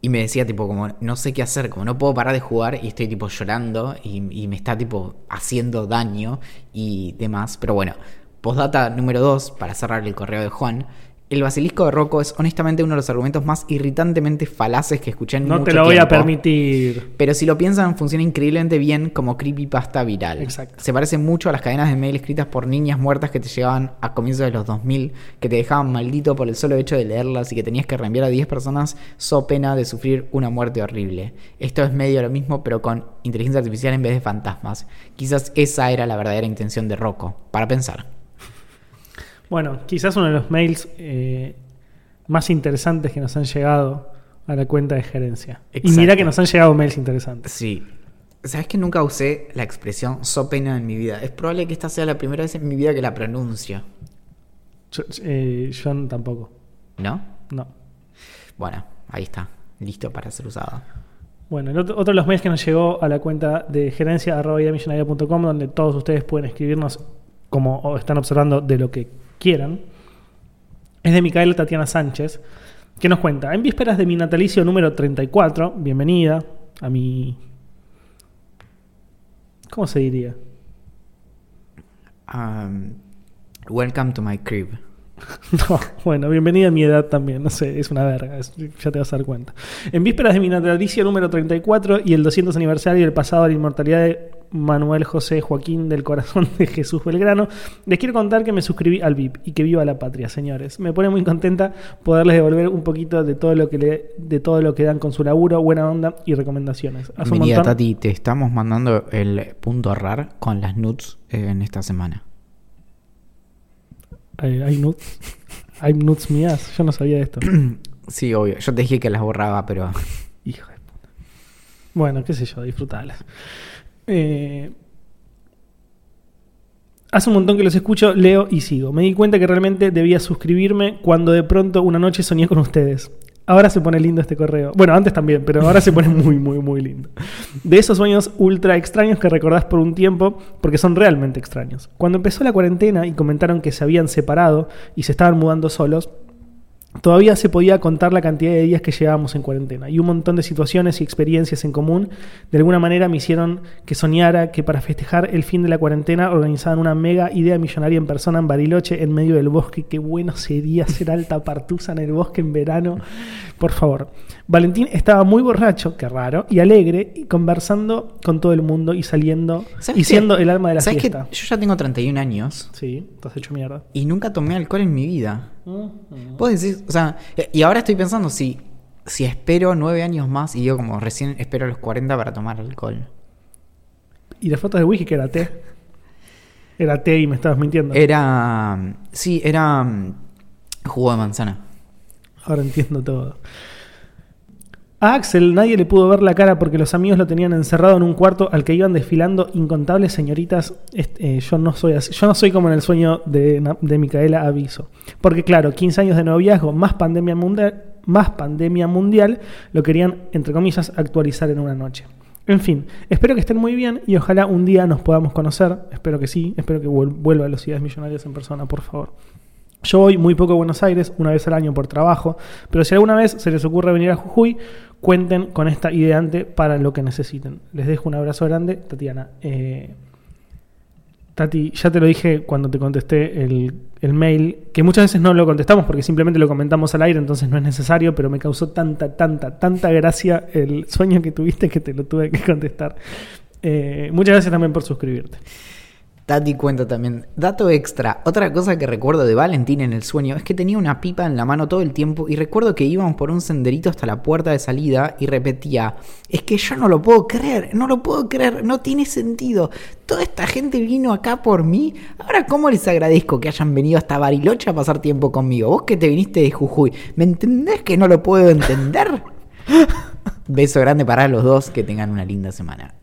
Y me decía, tipo, como, no sé qué hacer, como no puedo parar de jugar y estoy, tipo, llorando y, me está, tipo, haciendo daño y demás. Pero bueno, postdata número 2, para cerrar el correo de Juan. El basilisco de Rocco es honestamente uno de los argumentos más irritantemente falaces que escuché en No mucho te lo voy a tiempo. permitir. Pero si lo piensan, funciona increíblemente bien como creepypasta viral. Exacto. Se parece mucho a las cadenas de mail escritas por niñas muertas que te llegaban a comienzos de los 2000, que te dejaban maldito por el solo hecho de leerlas y que tenías que reenviar a 10 personas so pena de sufrir una muerte horrible. Esto es medio lo mismo, pero con inteligencia artificial en vez de fantasmas. Quizás esa era la verdadera intención de Rocco, para pensar. Bueno, quizás uno de los mails eh, más interesantes que nos han llegado a la cuenta de gerencia. Y mira que nos han llegado mails interesantes. Sí. ¿Sabes que nunca usé la expresión so pena en mi vida? Es probable que esta sea la primera vez en mi vida que la pronuncio. Yo, eh, yo tampoco. ¿No? No. Bueno, ahí está. Listo para ser usado. Bueno, el otro, otro de los mails que nos llegó a la cuenta de gerencia arroba ideamillonaria.com, donde todos ustedes pueden escribirnos como están observando de lo que quieran, es de Micaela Tatiana Sánchez, que nos cuenta, en vísperas de mi natalicio número 34, bienvenida a mi... ¿Cómo se diría? Um, welcome to my crib. No, bueno, bienvenida a mi edad también, no sé, es una verga, es- ya te vas a dar cuenta. En vísperas de mi natalicio número 34 y el 200 aniversario del pasado de la inmortalidad de Manuel José Joaquín del Corazón de Jesús Belgrano, les quiero contar que me suscribí al VIP y que viva la patria, señores. Me pone muy contenta poderles devolver un poquito de todo lo que le, de todo lo que dan con su laburo, buena onda y recomendaciones. Hace Tati. Te estamos mandando el punto RAR con las nuts eh, en esta semana. Hay, hay nuts, hay nuts mías, yo no sabía de esto. Sí, obvio. Yo te dije que las borraba, pero. Hijo de puta. Bueno, qué sé yo, disfrutalas. Eh, hace un montón que los escucho, leo y sigo. Me di cuenta que realmente debía suscribirme cuando de pronto una noche soñé con ustedes. Ahora se pone lindo este correo. Bueno, antes también, pero ahora se pone muy, muy, muy lindo. De esos sueños ultra extraños que recordás por un tiempo, porque son realmente extraños. Cuando empezó la cuarentena y comentaron que se habían separado y se estaban mudando solos, Todavía se podía contar la cantidad de días que llevábamos en cuarentena y un montón de situaciones y experiencias en común de alguna manera me hicieron que soñara que para festejar el fin de la cuarentena organizaban una mega idea millonaria en persona en Bariloche en medio del bosque. Qué bueno sería hacer alta partusa en el bosque en verano. Por favor. Valentín estaba muy borracho, qué raro, y alegre, y conversando con todo el mundo y saliendo ¿Sabes y qué? siendo el alma de la ¿Sabes que fiesta. Yo ya tengo 31 años Sí, estás hecho mierda. y nunca tomé alcohol en mi vida. Vos decís, o sea, y ahora estoy pensando si, si espero nueve años más y yo como recién espero los 40 para tomar alcohol. Y la foto de whisky que era té. Era té y me estabas mintiendo. Era, sí, era mm, jugo de manzana. Ahora entiendo todo. A Axel nadie le pudo ver la cara porque los amigos lo tenían encerrado en un cuarto al que iban desfilando incontables señoritas. Est- eh, yo, no soy así- yo no soy como en el sueño de, Micaela Aviso. Porque claro, 15 años de noviazgo más pandemia mundial, más pandemia mundial, lo querían, entre comillas, actualizar en una noche. En fin, espero que estén muy bien y ojalá un día nos podamos conocer. Espero que sí, espero que vuel- vuelva a los ideas millonarias en persona, por favor. Yo voy muy poco a Buenos Aires, una vez al año por trabajo, pero si alguna vez se les ocurre venir a Jujuy, cuenten con esta ideante para lo que necesiten. Les dejo un abrazo grande, Tatiana. Eh, Tati, ya te lo dije cuando te contesté el, el mail, que muchas veces no lo contestamos porque simplemente lo comentamos al aire, entonces no es necesario, pero me causó tanta, tanta, tanta gracia el sueño que tuviste que te lo tuve que contestar. Eh, muchas gracias también por suscribirte. Tati cuenta también, dato extra, otra cosa que recuerdo de Valentín en el sueño es que tenía una pipa en la mano todo el tiempo y recuerdo que íbamos por un senderito hasta la puerta de salida y repetía, es que yo no lo puedo creer, no lo puedo creer, no tiene sentido, toda esta gente vino acá por mí, ahora cómo les agradezco que hayan venido hasta Bariloche a pasar tiempo conmigo, vos que te viniste de Jujuy, ¿me entendés que no lo puedo entender? Beso grande para los dos, que tengan una linda semana.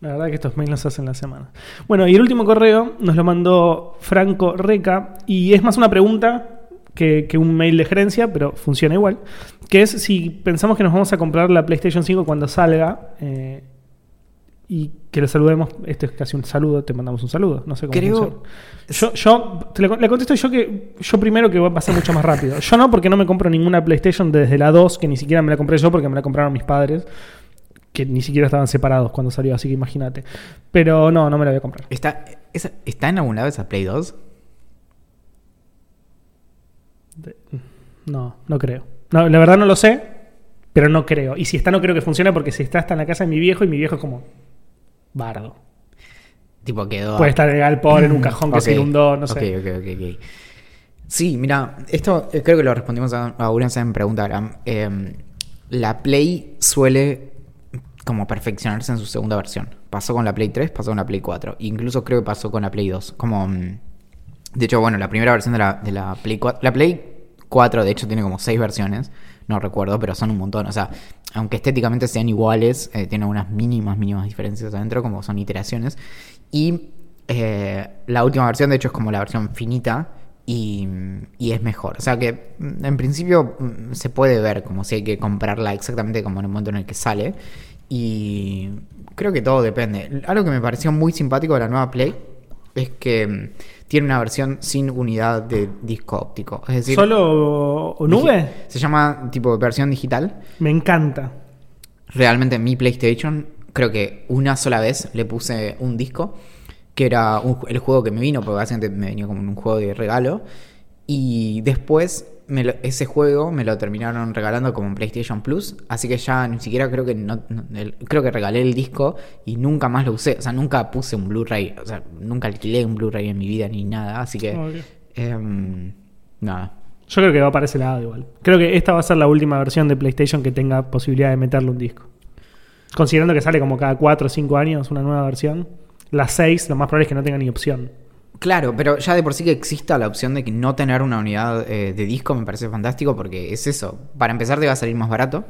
La verdad que estos mails los hacen la semana. Bueno, y el último correo nos lo mandó Franco Reca y es más una pregunta que, que un mail de gerencia, pero funciona igual, que es si pensamos que nos vamos a comprar la PlayStation 5 cuando salga eh, y que le saludemos, esto es casi un saludo, te mandamos un saludo, no sé cómo Creo- funciona. Yo, yo te le, le contesto yo que yo primero que va a pasar mucho más rápido. Yo no porque no me compro ninguna PlayStation desde la 2, que ni siquiera me la compré yo porque me la compraron mis padres que ni siquiera estaban separados cuando salió, así que imagínate. Pero no, no me la voy a comprar. ¿Está, esa- ¿Está en algún lado esa Play 2? De- No, no creo. No, la verdad no lo sé, pero no creo. Y si está, no creo que funcione porque si está, está en la casa de mi viejo y mi viejo es como bardo. Tipo quedó. Puede estar en el galpón, en un cajón que se Ok, inundó, no sé. Ok, ok, ok, ok. Sí, mira, esto eh, creo que lo respondimos a, a una en pregunta. Eh, la Play suele como perfeccionarse en su segunda versión. Pasó con la Play 3, pasó con la Play 4. Incluso creo que pasó con la Play 2. Como mm, De hecho, bueno, la primera versión de la, de la Play 4. La Play 4, de hecho, tiene como 6 versiones. No recuerdo, pero son un montón. O sea, aunque estéticamente sean iguales, eh, tienen unas mínimas, mínimas diferencias adentro, como son iteraciones. Y eh, la última versión, de hecho, es como la versión finita. Y, y es mejor. O sea que mm, en principio mm, se puede ver como si hay que comprarla exactamente como en el momento en el que sale. Y creo que todo depende. Algo que me pareció muy simpático de la nueva Play es que mm, tiene una versión sin unidad de disco óptico. Es decir, ¿Solo nube? se llama tipo versión digital. Me encanta. Realmente en mi PlayStation, creo que una sola vez le puse un disco, que era un- el juego que me vino, porque básicamente me venía como un juego de regalo. Y después me lo- ese juego me lo terminaron regalando como en PlayStation Plus, así que ya ni siquiera creo que no, no- el- creo que regalé el disco y nunca más lo usé, o sea, nunca puse un Blu-ray, o sea, nunca alquilé un Blu-ray en mi vida ni nada, así que em, nada. Yo creo que va para ese lado igual. Creo que esta va a ser la última versión de PlayStation que tenga posibilidad de meterle un disco. Considerando que sale como cada 4 o 5 años una nueva versión. La 6, lo más probable es que no tenga ni opción. Claro, pero ya de por sí que exista la opción de que no tener una unidad eh, de disco me parece fantástico porque es eso. Para empezar te va a salir más barato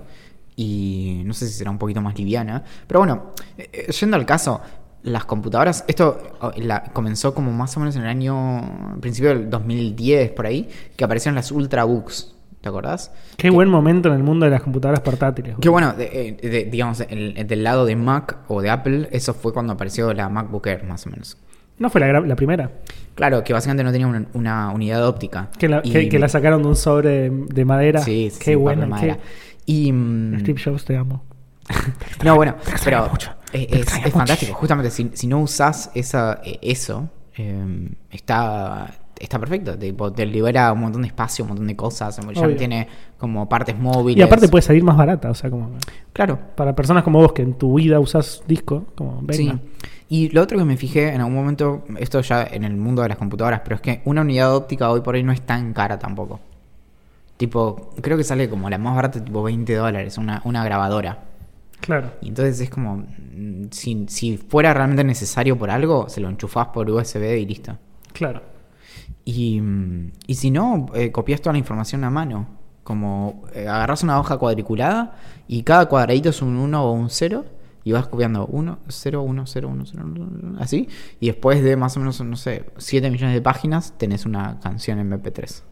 y no sé si será un poquito más liviana. Pero bueno, eh, eh, yendo al caso, las computadoras, esto oh, la- comenzó como más o menos en el año, principio del 2010 por ahí, que aparecieron las Ultrabooks. ¿Te acordás? Qué buen momento en el mundo de las computadoras portátiles. Que bueno, de- de- digamos, el- del lado de Mac o de Apple, eso fue cuando apareció la MacBook Air, más o menos. ¿No fue la, la primera? Claro, que básicamente no tenía una, una unidad óptica. Que la, Y- que, que la sacaron de un sobre de madera. Sí, sí, Qué sí, bueno. papel madera. Y. mm, Steve Jobs, te amo. no, bueno, pero mucho, eh, te es, fantástico. Justamente, si, si no usás esa, eh, eso, eh, está, está perfecto. Tipo, te libera un montón de espacio, un montón de cosas. Ya Obvio. tiene como partes móviles. Y aparte puede salir más barata. O sea, como. Claro, Para personas como vos que en tu vida usás disco, como venga. Sí. Y lo otro que me fijé en algún momento, esto ya en el mundo de las computadoras, pero es que una unidad óptica hoy por hoy no es tan cara tampoco. Tipo, creo que sale como la más barata, tipo 20 dólares, una, una grabadora. Claro. Y entonces es como, si, si fuera realmente necesario por algo, se lo enchufás por USB y listo. Claro. Y, y si no, eh, copias toda la información a mano. Como eh, agarras una hoja cuadriculada y cada cuadradito es un 1 o un 0 y vas copiando 1, 0, 1, 0, 1, 0, 1, así. Y después de más o menos, no sé, 7 millones de páginas tenés una canción en MP3.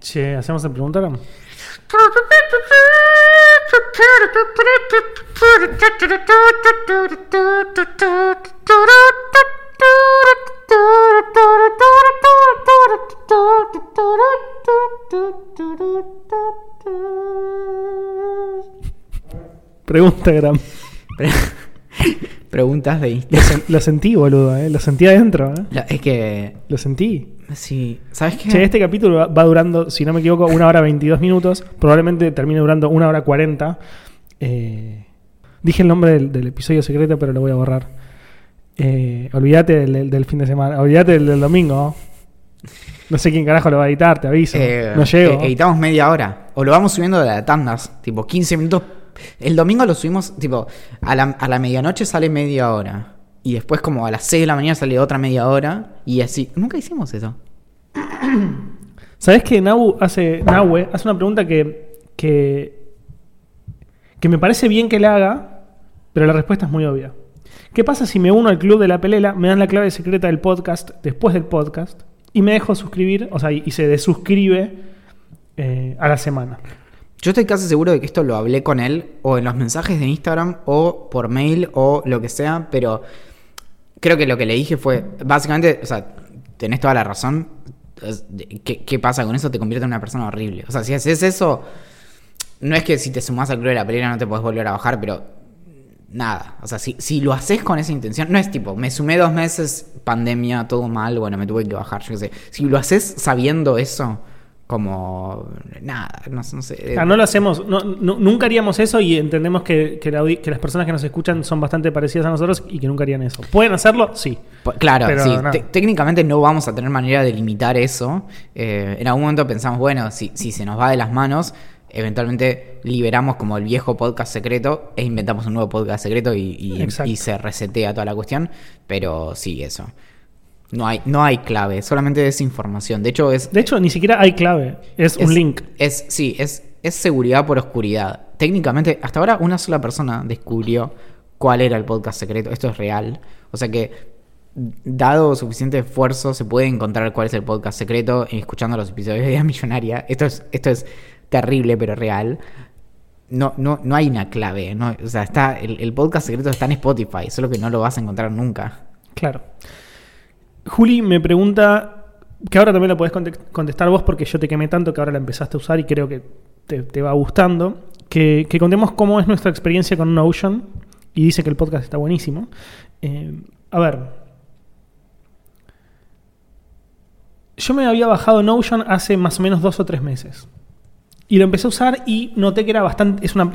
Che, ¿hacemos el preguntaron? Pregunta, Gram. Preguntas de Instagram. lo sentí, boludo, ¿eh? Lo sentí adentro, ¿eh? La- Es que, Lo sentí. sí, ¿sabes qué? Che, este capítulo va- va durando, si no me equivoco, una hora 22 minutos. Probablemente termine durando una hora 40. Eh, dije el nombre del, del episodio secreto, pero lo voy a borrar. Eh, olvídate del, del- del fin de semana. Olvídate del, del domingo. No sé quién carajo lo va a editar, te aviso. Eh, no llego. eh, editamos media hora. O lo vamos subiendo de las tandas. Tipo, 15 minutos. El domingo lo subimos, tipo, a la, a la medianoche sale media hora. Y después, como a las 6 de la mañana, sale otra media hora. Y así. Nunca hicimos eso. ¿Sabés que Nahue hace, Nahue hace una pregunta que, que, que me parece bien que la haga, pero la respuesta es muy obvia? ¿Qué pasa si me uno al club de la pelela, me dan la clave secreta del podcast después del podcast y me dejo suscribir, o sea, y, y se desuscribe eh, a la semana? Yo estoy casi seguro de que esto lo hablé con él, o en los mensajes de Instagram, o por mail, o lo que sea, pero creo que lo que le dije fue, básicamente, o sea, tenés toda la razón. es- ¿Qué, qué pasa con eso? Te convierte en una persona horrible. O sea, si haces eso, no es que si te sumás al club de la pelea no te podés volver a bajar, pero nada. O sea, si, si lo haces con esa intención, no es tipo, me sumé dos meses, pandemia, todo mal, bueno, me tuve que bajar, yo qué sé. Si lo haces sabiendo eso, como nada, no, no sé. No lo hacemos, no- no- nunca haríamos eso y entendemos que, que la audi- que las personas que nos escuchan son bastante parecidas a nosotros y que nunca harían eso. ¿Pueden hacerlo? Sí. Claro, Pero sí. no. técnicamente no vamos a tener manera de limitar eso. Eh, en algún momento pensamos, bueno, si, si se nos va de las manos, eventualmente liberamos como el viejo podcast secreto e inventamos un nuevo podcast secreto y, y- y se resetea toda la cuestión. Pero sí, eso. No hay, no hay clave, solamente es información. De hecho, es. De hecho, ni siquiera hay clave, es, un link. Es, sí, es, es seguridad por oscuridad. Técnicamente, hasta ahora una sola persona descubrió cuál era el podcast secreto. Esto es real. O sea que, dado suficiente esfuerzo, se puede encontrar cuál es el podcast secreto escuchando los episodios de Idea Millonaria. Esto es, esto es terrible, pero real. No, no, no hay una clave. No, o sea, está, el, el podcast secreto está en Spotify, solo que no lo vas a encontrar nunca. Claro. Juli me pregunta, que ahora también lo podés contestar vos porque yo te quemé tanto que ahora la empezaste a usar y creo que te, va gustando, que, contemos cómo es nuestra experiencia con Notion y dice que el podcast está buenísimo. Eh, a ver, yo me había bajado Notion hace más o menos dos o tres meses. Y lo empecé a usar y noté que era bastante. Es una,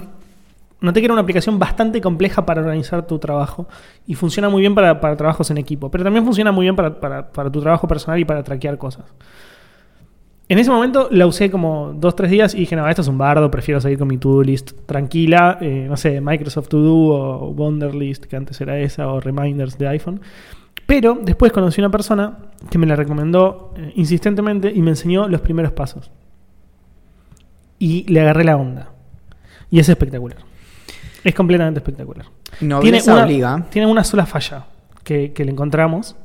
noté que era una aplicación bastante compleja para organizar tu trabajo y funciona muy bien para, trabajos en equipo, pero también funciona muy bien para, tu trabajo personal y para traquear cosas. En ese momento la usé como dos, tres días y dije, no, esto es un bardo, prefiero seguir con mi to-do list tranquila, eh, no sé, Microsoft To Do o Wonderlist, que antes era esa, o Reminders de iPhone. Pero después conocí una persona que me la recomendó eh, insistentemente y me enseñó los primeros pasos. Y le agarré la onda. Y es espectacular. Es completamente espectacular. tiene una, Tiene una sola falla que, le encontramos,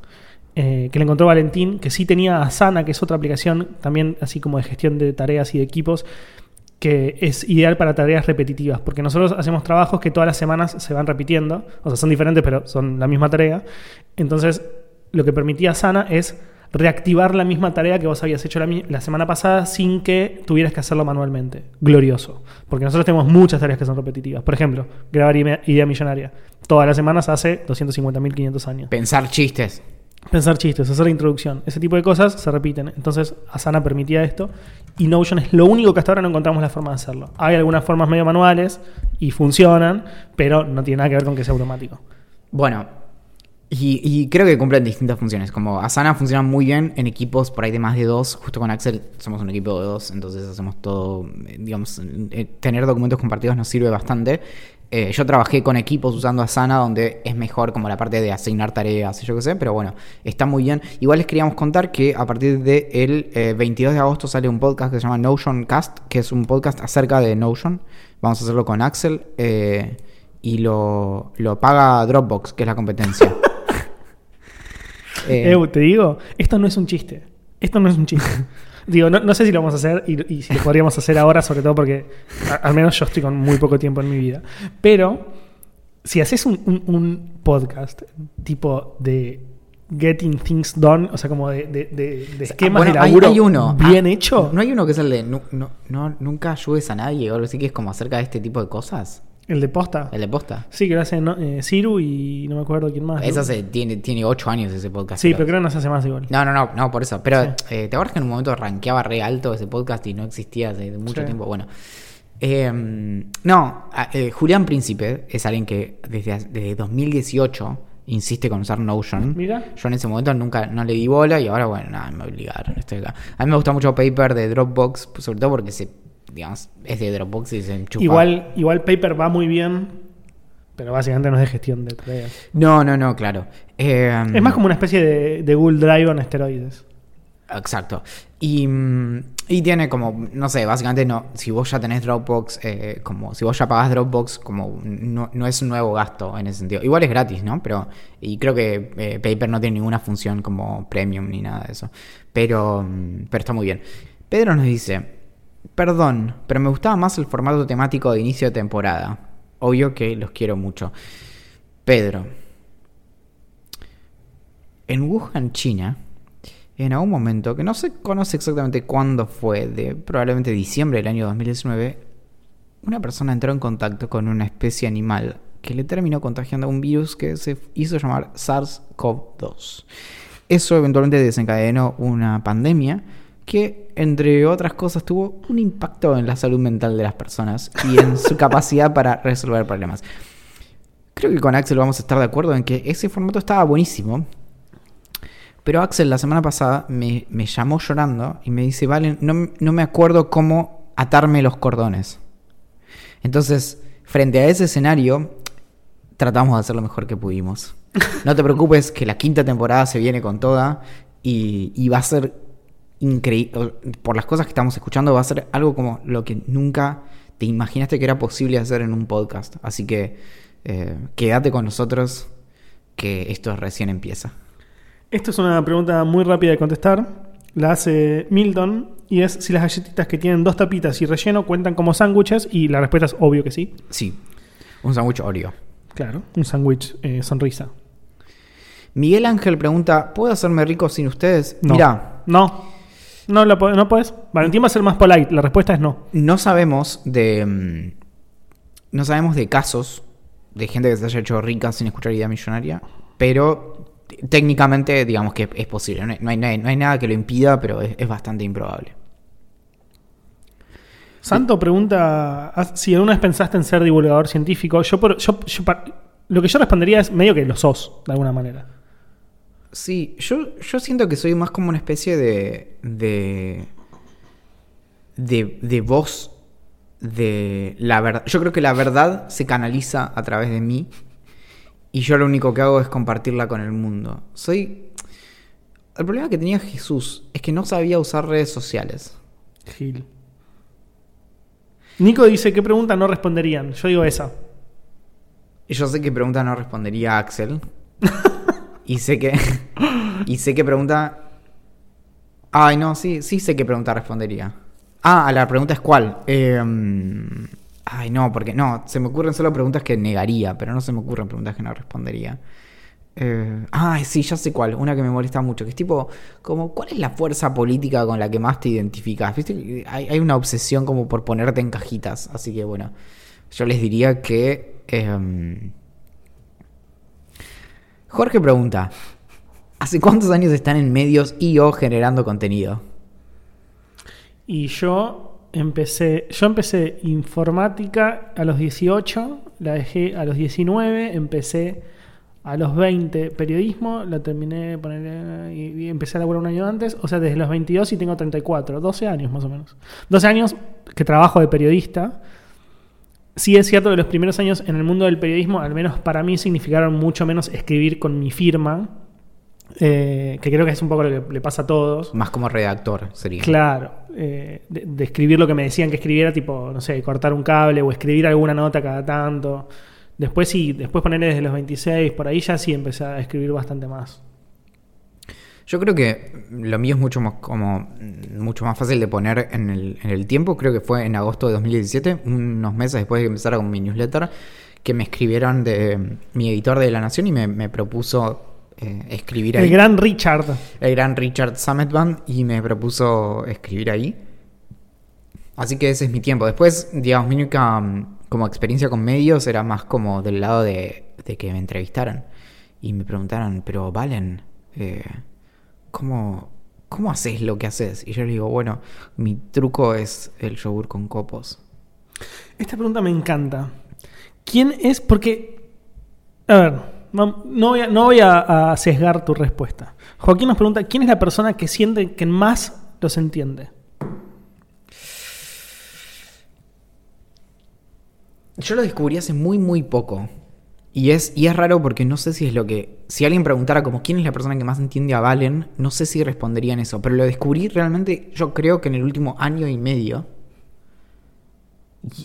eh, que le encontró Valentín, que sí tenía Asana, que es otra aplicación también así como de gestión de tareas y de equipos, que es ideal para tareas repetitivas, porque nosotros hacemos trabajos que todas las semanas se van repitiendo, o sea, son diferentes, pero son la misma tarea. Entonces, lo que permitía Asana es reactivar la misma tarea que vos habías hecho la, semana pasada sin que tuvieras que hacerlo manualmente. Glorioso. Porque nosotros tenemos muchas tareas que son repetitivas. Por ejemplo, grabar idea millonaria. Todas las semanas hace 250.500 años. Pensar chistes. Pensar chistes, hacer la introducción. Ese tipo de cosas se repiten. Entonces, Asana permitía esto. Y Notion es lo único que hasta ahora no encontramos la forma de hacerlo. Hay algunas formas medio manuales y funcionan, pero no tiene nada que ver con que sea automático. Bueno, y, creo que cumplen distintas funciones. Como Asana funciona muy bien en equipos por ahí de más de dos. Justo con Axel somos un equipo de dos, entonces hacemos todo. Eh, digamos, eh, tener documentos compartidos nos sirve bastante. Eh, yo trabajé con equipos usando Asana, donde es mejor como la parte de asignar tareas y yo qué sé, pero bueno, está muy bien. Igual les queríamos contar que a partir del de 22 de agosto sale un podcast que se llama Notion Cast, que es un podcast acerca de Notion. Vamos a hacerlo con Axel y lo, lo paga Dropbox, que es la competencia. Eh, te digo, esto no es un chiste. Esto no es un chiste. digo, no, sé si lo vamos a hacer y, si lo podríamos hacer ahora, sobre todo porque al menos yo estoy con muy poco tiempo en mi vida. Pero si haces un, podcast tipo de Getting Things Done, o sea, como de, de, esquemas de laburo uno. bien ah, hecho. ¿No hay uno que es el de no, no, nunca ayudes a nadie o algo así que es como acerca de este tipo de cosas? ¿El de posta? El de posta. Sí, que lo hace eh, Ciru y no me acuerdo quién más. Esa tiene, tiene ocho años ese podcast. Sí, pero creo que no se hace más igual. No, no, no, no por eso. Pero eh, te acuerdas que en un momento rankeaba re alto ese podcast y no existía hace mucho tiempo. Bueno. Em, no, eh, Julián Príncipe es alguien que desde, desde 2018 insiste con usar Notion. Mira. Yo en ese momento nunca no le di bola y ahora, bueno, nada, me obligaron. Estoy acá. A mí me gusta mucho Paper de Dropbox, sobre todo porque se digamos, es de Dropbox y se enchufa. Igual, igual Paper va muy bien, pero básicamente no es de gestión de tareas. No, no, no, claro. Eh, es más como una especie de, de Google Drive en esteroides. Exacto. Y, mm, y, tiene como, no sé, básicamente no, si vos ya tenés Dropbox, eh, como si vos ya pagás Dropbox, como no, no, es un nuevo gasto en ese sentido. Igual es gratis, ¿no? Pero, y creo que eh, Paper no tiene ninguna función como premium ni nada de eso. Pero, mm, pero está muy bien. Pedro nos dice, Perdón, pero me gustaba más el formato temático de inicio de temporada. Obvio que los quiero mucho. Pedro. En Wuhan, China, en algún momento, que no se conoce exactamente cuándo fue, de probablemente diciembre del año 2019, una persona entró en contacto con una especie animal que le terminó contagiando un virus que se hizo llamar SARS-CoV-2. Eso eventualmente desencadenó una pandemia que, entre otras cosas, tuvo un impacto en la salud mental de las personas y en su capacidad para resolver problemas. Creo que con Axel vamos a estar de acuerdo en que ese formato estaba buenísimo. Pero Axel la semana pasada me, llamó llorando y me dice, vale, no, no me acuerdo cómo atarme los cordones. Entonces, frente a ese escenario, tratamos de hacer lo mejor que pudimos. No te preocupes que la quinta temporada se viene con toda y, y va a ser increíble. Por las cosas que estamos escuchando, va a ser algo como lo que nunca te imaginaste que era posible hacer en un podcast. Así que eh, quédate con nosotros, que esto recién empieza. Esto es una pregunta muy rápida de contestar. La hace Milton y es si las galletitas que tienen dos tapitas y relleno cuentan como sándwiches y la respuesta es obvio que sí. Sí, un sándwich Oreo. Claro, un sándwich eh, sonrisa. Miguel Ángel pregunta, ¿puedo hacerme rico sin ustedes? No. Mira, No. No, lo no puedes. Valentín va a ser más polite. La respuesta es no. no sabemos de... mm, No sabemos de casos de gente que se haya hecho rica sin escuchar idea millonaria, pero técnicamente digamos que es posible. No hay, no hay, na- no hay nada que lo impida, pero es, es bastante improbable. Santo pregunta si alguna vez pensaste en ser divulgador científico. Yo, por- yo- yo lo que yo respondería es medio que lo sos, de alguna manera. Sí, yo, yo siento que soy más como una especie de. de. de, de voz de la verdad. Yo creo que la verdad se canaliza a través de mí. Y yo lo único que hago es compartirla con el mundo. Soy. El problema que tenía Jesús es que no sabía usar redes sociales. Gil. Nico dice, ¿qué pregunta no responderían? Yo digo esa. Y yo sé que pregunta no respondería Axel. y sé que. y sé que pregunta. Ay, no, sí, sí sé qué pregunta respondería. Ah, la pregunta es cuál. Eh, ay, no, porque no, se me ocurren solo preguntas que negaría, pero no se me ocurren preguntas que no respondería. Eh, ay, sí, ya sé cuál. Una que me molesta mucho, que es tipo, como, ¿cuál es la fuerza política con la que más te identificas? Viste, hay, hay una obsesión como por ponerte en cajitas. Así que bueno, yo les diría que. em, Jorge pregunta: ¿Hace cuántos años están en medios y o generando contenido? Y yo empecé, yo empecé informática a los 18, la dejé a los 19, empecé a los 20 periodismo, la terminé poner, y, y empecé a laburar un año antes, o sea, desde los 22 y tengo 34, 12 años más o menos. 12 años que trabajo de periodista. Sí es cierto que los primeros años en el mundo del periodismo, al menos para mí, significaron mucho menos escribir con mi firma, eh, que creo que es un poco lo que le pasa a todos. Más como redactor sería. Claro, eh, de, de escribir lo que me decían que escribiera, tipo, no sé, cortar un cable o escribir alguna nota cada tanto. Después sí, después ponerle desde los 26, por ahí ya sí empecé a escribir bastante más. Yo creo que lo mío es mucho más como mucho más fácil de poner en el, en el tiempo. Creo que fue en agosto de 2017, unos meses después de que empezara con mi newsletter, que me escribieron de mi editor de La Nación y me, me propuso eh, escribir ahí. El gran Richard. el gran Richard Summitban y me propuso escribir ahí. Así que ese es mi tiempo. Después, digamos, mi única como experiencia con medios era más como del lado de, de que me entrevistaran y me preguntaran, pero Valen, eh, ¿cómo, ¿cómo haces lo que haces? Y yo le digo, bueno, mi truco es el yogur con copos. Esta pregunta me encanta. ¿Quién es? Porque, a ver, no voy a, no voy a, a sesgar tu respuesta. Joaquín nos pregunta, ¿quién es la persona que siente que más los entiende? Yo lo descubrí hace muy, muy poco. Y es, y es raro porque no sé si es lo que. Si alguien preguntara como quién es la persona que más entiende a Valen, no sé si responderían eso. Pero lo descubrí realmente, yo creo que en el último año y medio.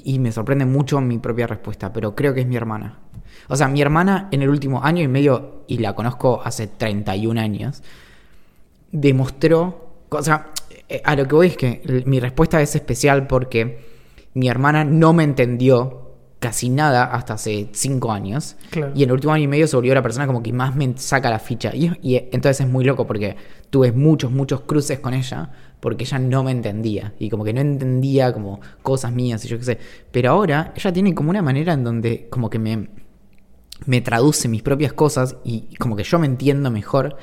Y, y me sorprende mucho mi propia respuesta, pero creo que es mi hermana. O sea, mi hermana en el último año y medio, y la conozco hace 31 años, demostró. O sea, eh, a lo que voy es que mi respuesta es especial porque mi hermana no me entendió casi nada hasta hace 5 años. Claro. Y en el último año y medio se volvió la persona como que más me saca la ficha. Y, y entonces es muy loco porque tuve muchos, muchos cruces con ella porque ella no me entendía. Y como que no entendía como cosas mías y yo qué sé. Pero ahora ella tiene como una manera en donde como que me, me traduce mis propias cosas y como que yo me entiendo mejor.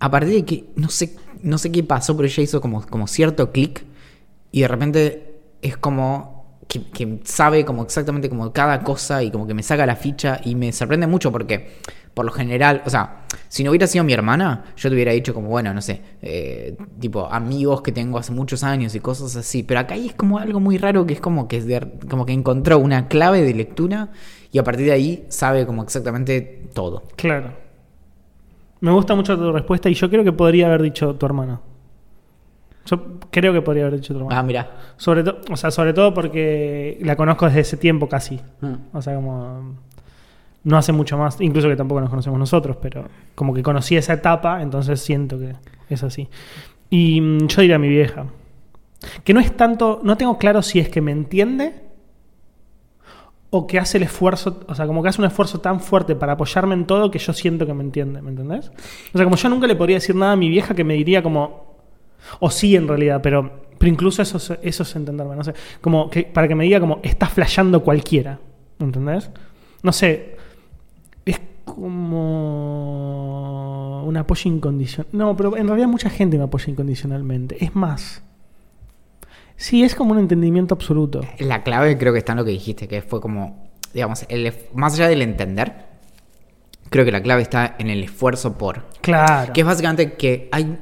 A partir de que no sé, no sé qué pasó, pero ella hizo como, como cierto clic y de repente es como que, sabe como exactamente como cada cosa y como que me saca la ficha y me sorprende mucho porque por lo general, o sea, si no hubiera sido mi hermana, yo te hubiera dicho como, bueno, no sé, eh, tipo amigos que tengo hace muchos años y cosas así, pero acá es como algo muy raro que es como que, es como que encontró una clave de lectura y a partir de ahí sabe como exactamente todo. Claro. Me gusta mucho tu respuesta y yo creo que podría haber dicho tu hermano. Yo creo que podría haber dicho tu hermano. Ah, mira. Sobre todo, o sea, sobre todo porque la conozco desde ese tiempo casi. Mm. O sea, como no hace mucho más, incluso que tampoco nos conocemos nosotros, pero como que conocí esa etapa, entonces siento que es así. Y mm, yo diría a mi vieja, que no es tanto, no tengo claro si es que me entiende o que hace el esfuerzo, o sea, como que hace un esfuerzo tan fuerte para apoyarme en todo que yo siento que me entiende, ¿me entendés? O sea, como yo nunca le podría decir nada a mi vieja que me diría como, o sí en realidad, pero, pero incluso eso, es- eso es entenderme, no sé, como que para que me diga como, está flasheando cualquiera, ¿me entendés? No sé, es como un apoyo incondicional. No, pero en realidad mucha gente me apoya incondicionalmente. Es más, sí, es como un entendimiento absoluto. La clave creo que está en lo que dijiste, que fue como, digamos, el, más allá del entender, creo que la clave está en el esfuerzo por. Claro. Que es básicamente que hay,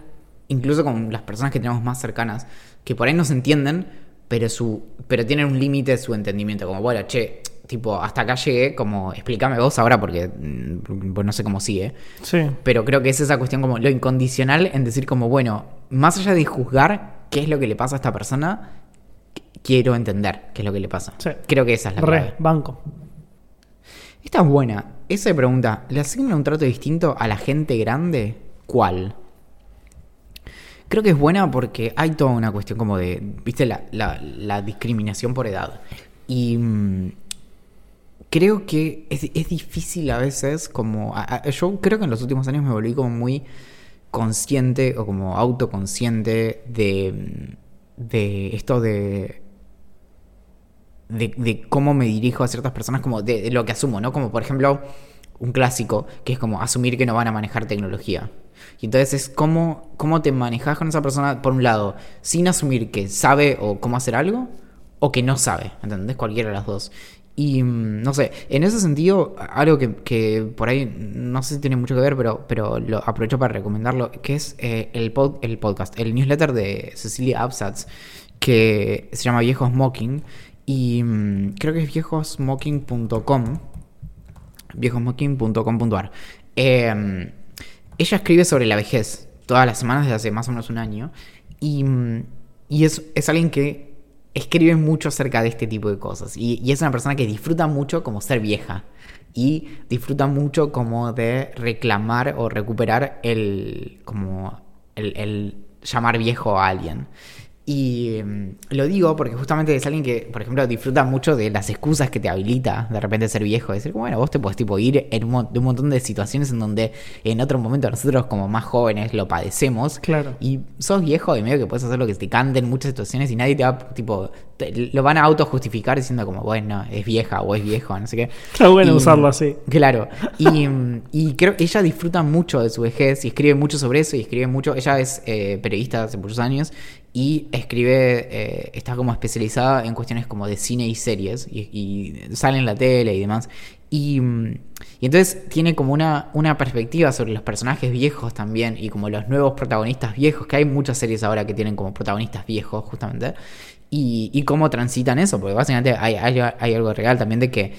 incluso con las personas que tenemos más cercanas, que por ahí nos entienden, pero su pero tienen un límite de su entendimiento. Como, bueno, che, tipo, hasta acá llegué, como, explícame vos ahora porque pues no sé cómo sigue. Sí. Pero creo que es esa cuestión como lo incondicional en decir como, bueno, más allá de juzgar qué es lo que le pasa a esta persona, qu- quiero entender qué es lo que le pasa. Sí. Creo que esa es la clave. Re, banco. Esta es buena. Esa pregunta, ¿le asigna un trato distinto a la gente grande? ¿Cuál? Creo que es buena porque hay toda una cuestión como de, viste, la, la- discriminación por edad. Y mm, creo que es, es difícil a veces como... yo creo que en los últimos años me volví como muy consciente o como autoconsciente de, mm, de esto de de, cómo me dirijo a ciertas personas, como de lo que asumo, ¿no? Como por ejemplo, un clásico, que es como asumir que no van a manejar tecnología. Entonces es cómo, cómo te manejas con esa persona, por un lado, sin asumir que sabe o cómo hacer algo, o que no sabe, ¿entendés? Cualquiera de las dos. Y mm, no sé, en ese sentido, algo que, que por ahí no sé si tiene mucho que ver, pero, pero lo aprovecho para recomendarlo, que es eh, el, pod- el podcast, el newsletter de Cecilia Absatz, que se llama Viejo Smoking. Y mm, creo que es viejosmoking.com. Viejosmoking.com.ar. Eh, ella escribe sobre la vejez todas las semanas desde hace más o menos un año. Y, y es, es alguien que escribe mucho acerca de este tipo de cosas. Y, y es una persona que disfruta mucho como ser vieja. Y disfruta mucho como de reclamar o recuperar el. como. el, el llamar viejo a alguien. Y mm, lo digo porque justamente es alguien que, por ejemplo, disfruta mucho de las excusas que te habilita de repente ser viejo. Decir, bueno, vos te podés tipo ir en un, de un montón de situaciones en donde en otro momento nosotros como más jóvenes lo padecemos. Claro. Y sos viejo y medio que puedes hacer lo que te cante en muchas situaciones y nadie te va, tipo, te- lo van a autojustificar diciendo como, bueno, es vieja o es viejo, no sé qué. Está bueno Y- usarlo así. Claro. Y, mm, y creo que ella disfruta mucho de su vejez y escribe mucho sobre eso y escribe mucho. Ella es eh, periodista hace muchos años y escribe, eh, está como especializada en cuestiones como de cine y series y, sale en la tele y demás. Y, mm, y entonces tiene como una, una perspectiva sobre los personajes viejos también y como los nuevos protagonistas viejos, que hay muchas series ahora que tienen como protagonistas viejos justamente. Y, y cómo transitan eso, porque básicamente hay, hay, algo real también de que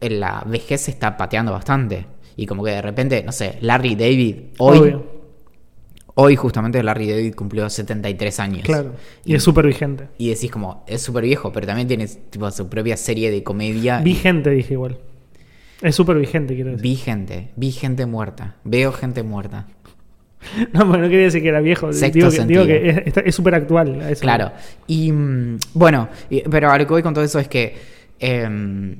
la vejez se está pateando bastante. Y como que de repente, no sé, Larry David, hoy. Hoy justamente Larry David cumplió 73 años. Claro. Y es súper vigente. Y decís como, es súper viejo, pero también tiene tipo su propia serie de comedia. Vigente, dije igual. Es súper vigente, quiero decir. Vi gente, vi gente muerta, veo gente muerta. No, pero no quería decir que era viejo. Sexto digo que, sentido. digo que es- súper actual. eso. Claro. Y mm, bueno, pero a lo que voy con todo eso es que em,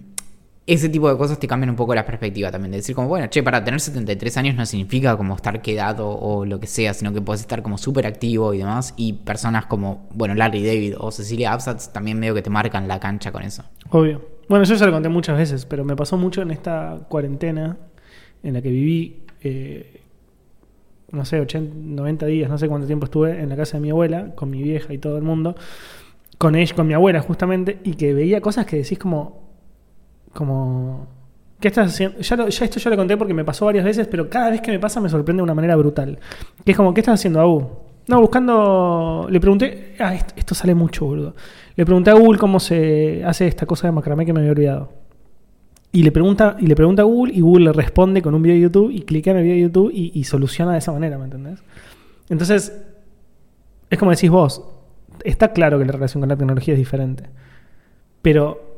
ese tipo de cosas te cambian un poco la perspectiva también. De decir como, bueno, che, para tener 73 años no significa como estar quedado o lo que sea, sino que puedes estar como súper activo y demás. Y personas como, bueno, Larry David o Cecilia Absatz también medio que te marcan la cancha con eso. Obvio. Bueno, yo ya lo conté muchas veces, pero me pasó mucho en esta cuarentena en la que viví, eh, no sé, 80, 90 días, no sé cuánto tiempo estuve en la casa de mi abuela, con mi vieja y todo el mundo, con ella, con mi abuela justamente, y que veía cosas que decís como, como, ¿qué estás haciendo? Ya, lo- ya esto ya lo conté porque me pasó varias veces, pero cada vez que me pasa me sorprende de una manera brutal. Que es como, ¿qué estás haciendo, Abu? No, buscando. Le pregunté. Ah, esto, esto sale mucho, boludo. Le pregunté a Google cómo se hace esta cosa de macramé que me había olvidado. y le pregunta, y le pregunta a Google y Google le responde con un video de YouTube y clica en el video de YouTube y, y soluciona de esa manera, ¿me entendés? Entonces, es como decís vos, está claro que la relación con la tecnología es diferente, pero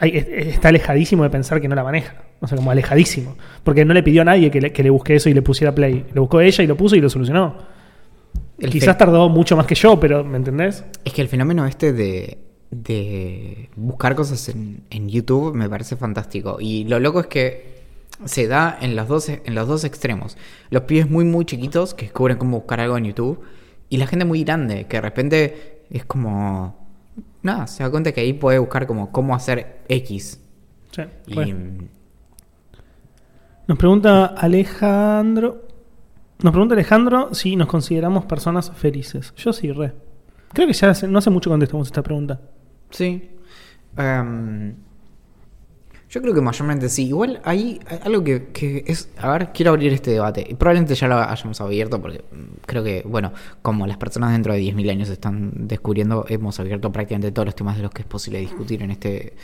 está alejadísimo de pensar que no la maneja. O sea, como alejadísimo. Porque no le pidió a nadie que le, que le busque eso y le pusiera play. Lo buscó ella y lo puso y lo solucionó. El Quizás tardó mucho más que yo, pero ¿me entendés? Es que el fenómeno este de, de buscar cosas en, en YouTube me parece fantástico. Y lo loco es que se da en los, dos, en los dos extremos. Los pibes muy, muy chiquitos que descubren cómo buscar algo en YouTube. Y la gente muy grande que de repente es como... Nada, se da cuenta que ahí puede buscar como cómo hacer X. Sí, Y. Nos pregunta Alejandro. Nos pregunta Alejandro si nos consideramos personas felices. Yo sí, re. Creo que ya hace- no hace mucho contestamos esta pregunta. Sí. Em, yo creo que mayormente sí. Igual hay hay algo que, que es... A ver, quiero abrir este debate. Y probablemente ya lo hayamos abierto porque mm, creo que, bueno, como las personas dentro de 10.000 años están descubriendo, hemos abierto prácticamente todos los temas de los que es posible discutir en este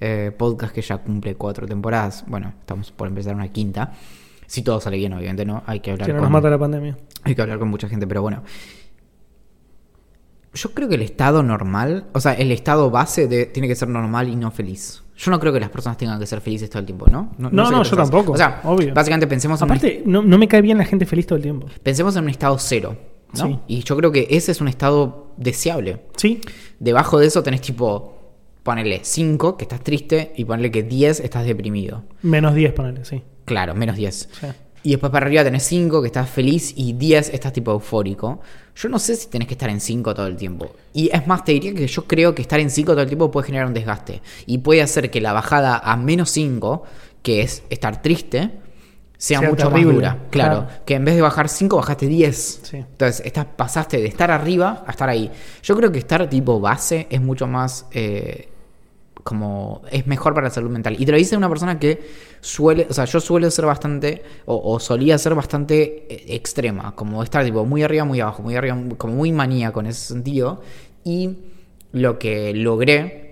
eh, podcast que ya cumple cuatro temporadas. Bueno, estamos por empezar una quinta. Si todo sale bien, obviamente, ¿no? Hay que hablar Que no con... nos mata la pandemia. Hay que hablar con mucha gente, pero bueno. Yo creo que el estado normal, o sea, el estado base de, tiene que ser normal y no feliz. Yo no creo que las personas tengan que ser felices todo el tiempo, ¿no? No, no, yo tampoco, O sea, obvio. básicamente pensemos en, un, Aparte, no, no me cae bien la gente feliz todo el tiempo. pensemos en un estado cero, ¿no? Sí. Y yo creo que ese es un estado deseable. ¿Sí? Debajo de eso tenés tipo, ponele 5, que estás triste, y ponele que 10, estás deprimido. Menos 10, ponele, sí. Claro, menos 10. Sí. Y después para arriba tenés 5, que estás feliz, y 10 estás tipo eufórico. Yo no sé si tenés que estar en 5 todo el tiempo. Y es más, te diría que yo creo que estar en 5 todo el tiempo puede generar un desgaste. Y puede hacer que la bajada a menos 5, que es estar triste, sea, Sea mucho terrible, más dura. Claro, claro. que en vez de bajar 5, bajaste 10. Sí. Entonces, estás, pasaste de estar arriba a estar ahí. Yo creo que estar tipo base es mucho más... eh, como es mejor para la salud mental. Y te lo dice una persona que suele, o sea, yo suelo ser bastante, o, o solía ser bastante eh, extrema, como estar tipo muy arriba, muy abajo, muy arriba, como muy maníaco en ese sentido. Y lo que logré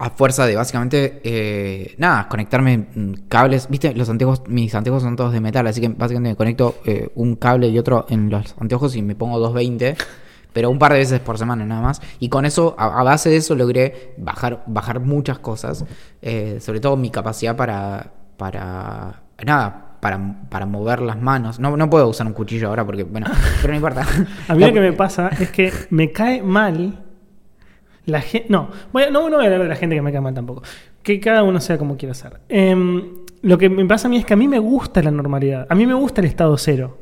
a fuerza de básicamente, eh, nada, conectarme mm, cables, viste, los anteojos, mis anteojos son todos de metal, así que básicamente me conecto eh, un cable y otro en los anteojos y me pongo 220 pero un par de veces por semana nada más. Y con eso, a, a base de eso, logré bajar, bajar muchas cosas, eh, sobre todo mi capacidad para, para nada, para, para mover las manos. No, no puedo usar un cuchillo ahora porque, bueno, pero no importa. A mí lo que me pasa es que me cae mal la gente. No, voy a- no, no voy a hablar de la gente que me cae mal tampoco. Que cada uno sea como quiera ser. Em, lo que me pasa a mí es que a mí me gusta la normalidad. A mí me gusta el estado cero.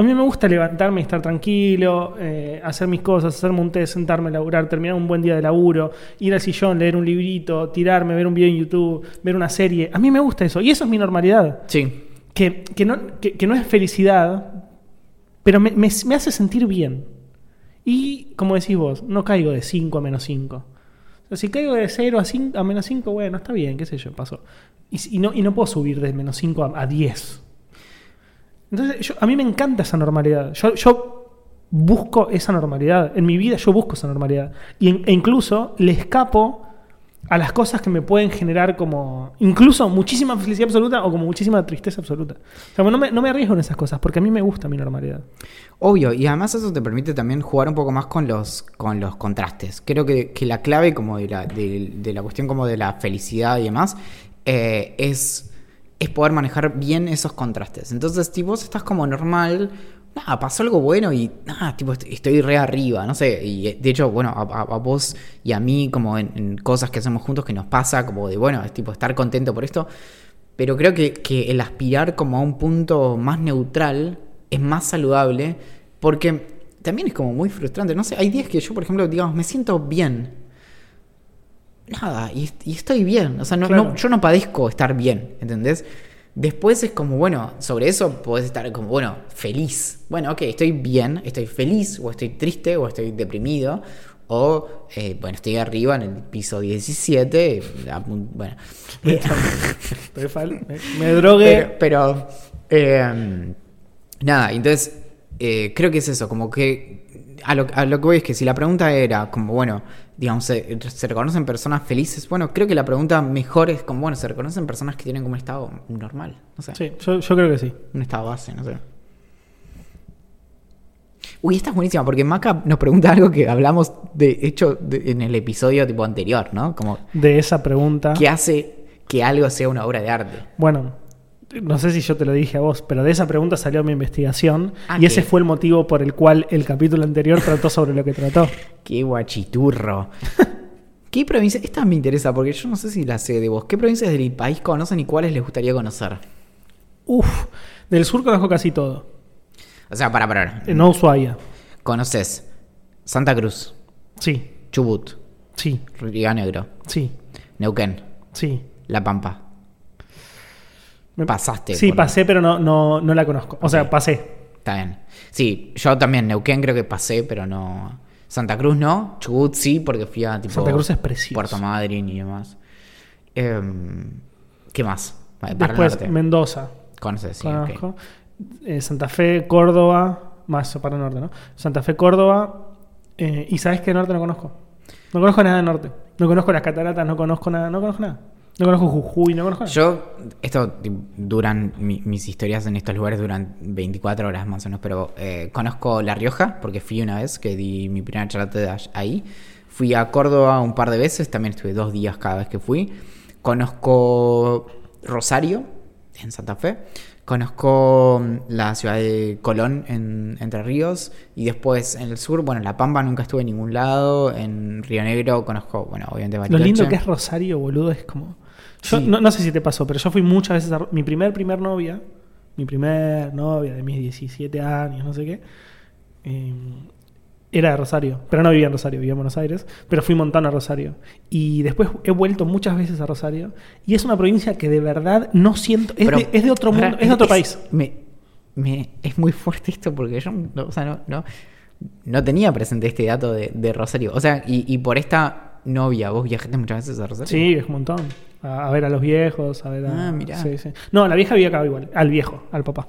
A mí me gusta levantarme y estar tranquilo, eh, hacer mis cosas, hacerme un té, sentarme, laburar, terminar un buen día de laburo, ir al sillón, leer un librito, tirarme, ver un video en YouTube, ver una serie. A mí me gusta eso. Y eso es mi normalidad Sí, que, que no, que, que no es felicidad, pero me, me- me hace sentir bien. Y como decís vos, no caigo de 5 a menos 5. O sea, si caigo de 0 a, 5, a menos 5, bueno, está bien, qué sé yo, pasó. Y, no, y no puedo subir de menos 5 a, a 10. Entonces, yo- a mí me encanta esa normalidad. Yo, busco esa normalidad. En mi vida yo busco esa normalidad. Y e incluso le escapo a las cosas que me pueden generar como incluso muchísima felicidad absoluta o como muchísima tristeza absoluta. No me, arriesgo en esas cosas porque a mí me gusta mi normalidad. Obvio, y además eso te permite también jugar un poco más con los, con los contrastes. Creo que, la clave como de la, de la cuestión como de la felicidad y demás eh, es, es poder manejar bien esos contrastes. Entonces, si vos estás como normal, nada, pasó algo bueno y nada, tipo, est- estoy re arriba, no sé. Y eh, de hecho, bueno, a, vos y a mí como en, en cosas que hacemos juntos que nos pasa, como de, bueno, es tipo estar contento por esto. Pero creo que, que el aspirar como a un punto más neutral es más saludable porque también es como muy frustrante. No sé, hay días que yo, por ejemplo, digamos, me siento bien. Nada, y, y estoy bien. O sea, no, Claro. no- yo no padezco estar bien, ¿entendés? Después es como, bueno, sobre eso podés estar como, bueno, feliz. Bueno, ok, estoy bien, estoy feliz, o estoy triste, o estoy deprimido, o, eh, bueno, estoy arriba en el piso 17. a pun- Bueno, Estoy fal- me, me drogué. pero, pero, eh, nada, entonces eh, creo que es eso, como que a lo, a lo que voy es que si la pregunta era como, bueno, digamos, se, se reconocen personas felices. Bueno, creo que la pregunta mejor es como, bueno, se reconocen personas que tienen como un estado normal, no sé, Sí, yo, yo creo que sí. un estado base, no sé. Uy, esta es buenísima porque Maca nos pregunta algo que hablamos de hecho de- en el episodio tipo anterior, ¿no? Como De esa pregunta. ¿qué hace que algo sea una obra de arte? Bueno, no sé si yo te lo dije a vos, pero de esa pregunta salió mi investigación Ah, y ese fue el motivo por el cual el capítulo anterior trató sobre lo que trató. Qué guachiturro. ¿Qué provincia? Esta me interesa porque yo no sé si la sé de vos. ¿Qué provincias del país conocen y cuáles les gustaría conocer? Uf, del sur conozco casi todo. O sea, para parar. Eh, No Ushuaia. Conoces Santa Cruz, Sí, Chubut, sí, Río Negro, sí, Neuquén, sí. La Pampa. Me- Pasaste. Sí, por- pasé, pero no, no, no la conozco. O sea, pasé. Está bien. Sí, yo también, Neuquén creo que pasé, pero no. Santa Cruz no. Chubut sí, porque fui a tipo. Santa Cruz es precioso. Puerto Madryn y demás. Em, ¿Qué más? El Después, norte. Mendoza. Conoces, sí. Eh, Santa Fe, Córdoba, más para el norte, ¿no? Santa Fe, Córdoba. eh, ¿Y sabes qué norte no conozco? No conozco nada del norte. No conozco las cataratas, no conozco nada, no conozco nada. No conozco Jujuy, no conozco. Yo, esto duran, mi- mis historias en estos lugares duran 24 horas más o menos, pero eh, conozco La Rioja, porque fui una vez que di mi primera charla TED ahí. Fui a Córdoba un par de veces, también estuve dos días cada vez que fui. Conozco Rosario, en Santa Fe. Conozco mm, la ciudad de Colón, en Entre Ríos. Y después en el sur, bueno, en La Pampa nunca estuve en ningún lado. En Río Negro conozco, bueno, obviamente Lo Bariloche. lindo que es Rosario, boludo, es como. Yo Sí. no, no sé si te pasó, pero yo fui muchas veces a mi primer primer novia, mi primer novia de mis 17 años, no sé qué, eh, era de Rosario, pero no vivía en Rosario, vivía en Buenos Aires, pero fui montando a Rosario. Y después he vuelto muchas veces a Rosario y es una provincia que de verdad no siento, es, Pero, de, es de otro mundo, es de otro país. Me, me- es muy fuerte esto porque yo no, o sea, no, no, no tenía presente este dato de, de Rosario. O sea, y, y por esta novia, ¿vos viajaste muchas veces a Rosario? Sí, es un montón. A, a ver a los viejos, a ver a... Ah, mirá. sí, sí. No, la vieja vivía acá igual, al viejo, al papá.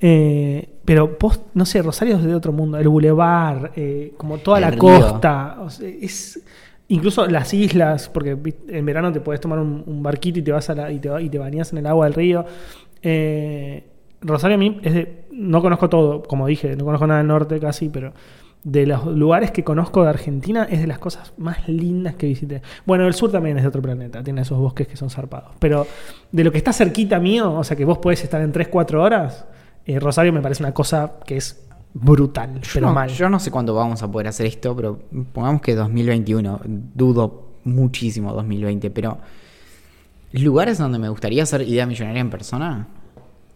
Eh, pero post, no sé, Rosario es de otro mundo. El bulevar, eh, como toda El la río. costa. o sea, es, incluso las islas, porque en verano te puedes tomar un, un barquito y te vas a la- y te, va- y te bañas en el agua del río. Eh, Rosario a mí es de, no conozco todo, como dije, no conozco nada del norte casi, pero de los lugares que conozco de Argentina es de las cosas más lindas que visité. Bueno, el sur también es de otro planeta, tiene esos bosques que son zarpados. Pero de lo que está cerquita mío, o sea que vos podés estar en 3-4 horas, eh, Rosario me parece una cosa que es brutal, Yo, pero no, mal. yo no sé cuándo vamos a poder hacer esto, pero pongamos que 2021, dudo muchísimo 2020, pero lugares donde me gustaría hacer idea millonaria en persona,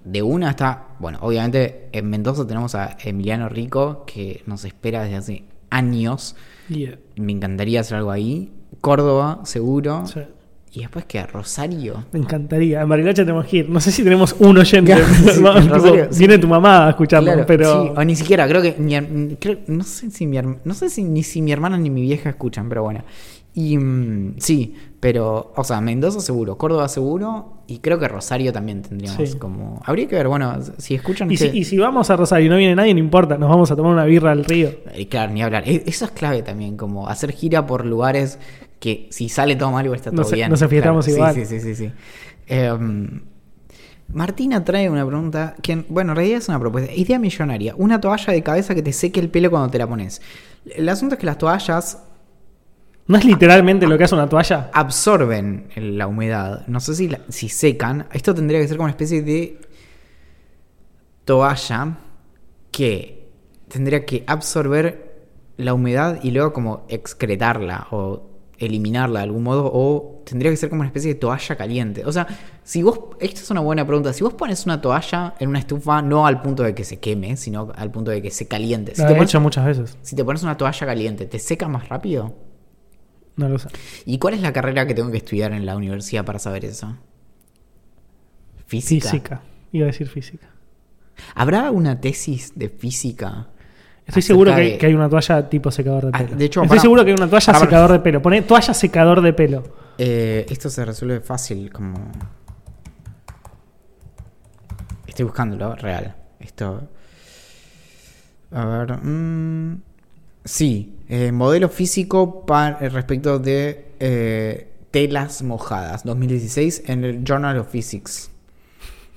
de una está, bueno, obviamente en Mendoza tenemos a Emiliano Rico, que nos espera desde hace años, Yeah. me encantaría hacer algo ahí, Córdoba, seguro, Sí. y después que Rosario. Me encantaría. En Bariloche tenemos que ir. No sé si tenemos un oyente. Sí, No, en tipo, Rosario, sí. Viene tu mamá a escucharlo, Claro, pero. sí, o ni siquiera, creo que her- creo- no sé si mi no sé si ni si mi hermana ni mi vieja escuchan, pero bueno. Y mm, sí, pero o sea, Mendoza seguro, Córdoba seguro y creo que Rosario también tendríamos Sí. como habría que ver, bueno, si escuchan Y si, y si vamos a Rosario y no viene nadie, no importa. Nos vamos a tomar una birra al río. Eh, claro, ni hablar. E- Eso es clave también, como hacer gira por lugares que si sale todo mal igual está todo Nos- bien. nos enfiestamos Claro, igual. Sí, sí, sí, sí. sí. Em, Martina trae una pregunta que, bueno, en realidad es una propuesta. Idea millonaria. Una toalla de cabeza que te seque el pelo cuando te la pones. El asunto es que las toallas ¿No es literalmente lo que hace una toalla? absorben la humedad. No sé si, la- si secan. Esto tendría que ser como una especie de toalla que tendría que absorber la humedad y luego como excretarla o eliminarla de algún modo o tendría que ser como una especie de toalla caliente. O sea, si vos, esta es una buena pregunta, si vos pones una toalla en una estufa no al punto de que se queme, sino al punto de que se caliente. Si te, he pones, hecho muchas veces. si te pones una toalla caliente, ¿te seca más rápido? No lo sé. ¿Y cuál es la carrera que tengo que estudiar en la universidad para saber eso? Física. Física. Iba a decir física. ¿Habrá una tesis de física? Estoy seguro que, de- que hay una toalla tipo secador de Ah, pelo. de hecho, Estoy seguro que hay una toalla pará. secador de pelo. Pone toalla secador de pelo. Eh, esto se resuelve fácil, como. Estoy buscándolo, real. Esto. A ver. mm, Sí, eh, modelo físico para, respecto de eh, telas mojadas, 2016, en el Journal of Physics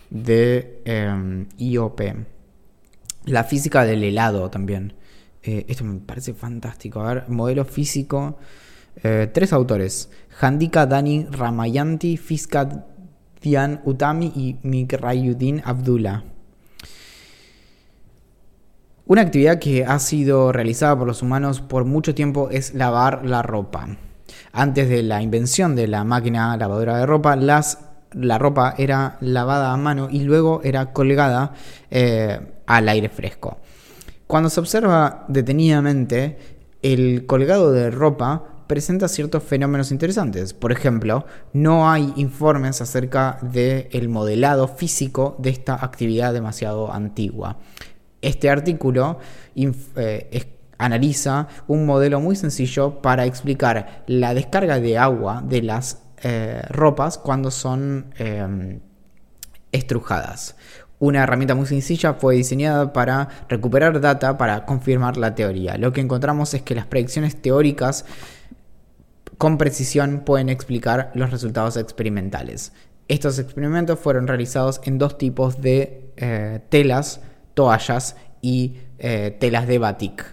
de eh, IOP. La física del helado también. Eh, esto me parece fantástico. A ver, modelo físico. eh, tres autores: Handika Dani Ramayanti, Fiska Dian Utami y Mikrayuddin Abdullah. Una actividad que ha sido realizada por los humanos por mucho tiempo es lavar la ropa. Antes de la invención de la máquina lavadora de ropa, la ropa era lavada a mano y luego era colgada eh, al aire fresco. Cuando se observa detenidamente, el colgado de ropa presenta ciertos fenómenos interesantes. Por ejemplo, no hay informes acerca del modelado físico de esta actividad demasiado antigua. Este artículo eh, analiza un modelo muy sencillo para explicar la descarga de agua de las eh, ropas cuando son eh, estrujadas. Una herramienta muy sencilla fue diseñada para recuperar data para confirmar la teoría. Lo que encontramos es que las predicciones teóricas con precisión pueden explicar los resultados experimentales. Estos experimentos fueron realizados en dos tipos de eh, telas, toallas y eh, telas de batik.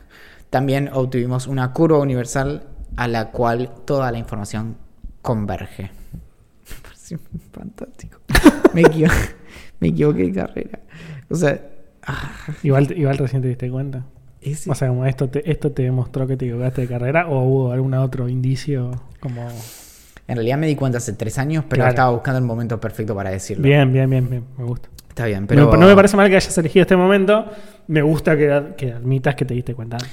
También obtuvimos una curva universal a la cual toda la información converge. Me pareció fantástico. Me, equivo- me equivoqué de carrera. O sea, ah, Igual, igual recién te diste cuenta. ese- O sea, como esto te, esto te demostró que te equivocaste de carrera o hubo algún otro indicio como... en realidad me di cuenta hace tres años, pero Claro. estaba buscando el momento perfecto para decirlo. Bien, bien, bien, bien, me gusta. Está bien, pero... No, no me parece mal que hayas elegido este momento. Me gusta que, que admitas que te diste cuenta antes.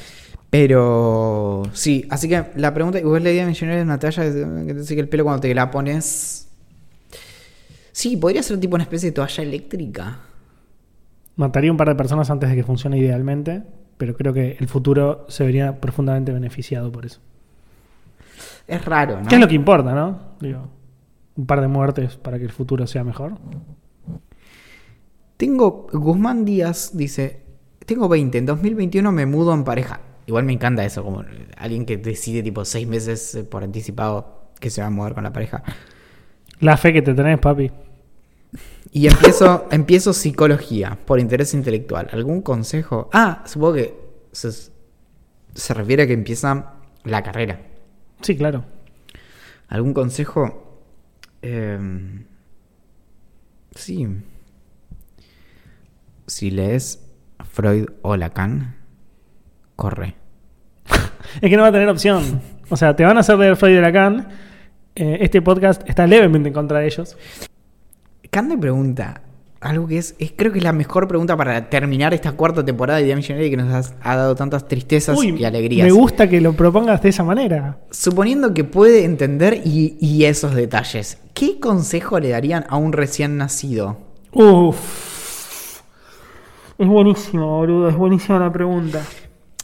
Pero sí, así que la pregunta, igual la idea de millonario es una talla que te que el pelo cuando te la pones. Sí, podría ser tipo una especie de toalla eléctrica. Mataría un par de personas antes de que funcione idealmente, pero creo que el futuro se vería profundamente beneficiado por eso. Es raro, ¿no? ¿Qué es lo que importa, no? Digo, un par de muertes para que el futuro sea mejor. Tengo, Guzmán Díaz dice, tengo 20, en 2021 me mudo en pareja. Igual me encanta eso, como alguien que decide tipo seis meses eh, por anticipado que se va a mudar con la pareja. La fe que te tenés, papi. Y empiezo, empiezo psicología por interés intelectual. ¿Algún consejo? Ah, supongo que se, se refiere a que empieza la carrera. Sí, claro. ¿Algún consejo? Em, sí. Si lees Freud o Lacan, corre. Es que no va a tener opción. O sea, te van a hacer leer Freud y Lacan. Eh, este podcast está levemente en contra de ellos. Kant me pregunta algo que es, es- creo que es la mejor pregunta para terminar esta cuarta temporada de Millonaria que nos has- ha dado tantas tristezas Uy, y alegrías. me gusta que lo propongas de esa manera. Suponiendo que puede entender y, y esos detalles, ¿qué consejo le darían a un recién nacido? Uf. Es buenísimo, boludo. Es buenísima la pregunta.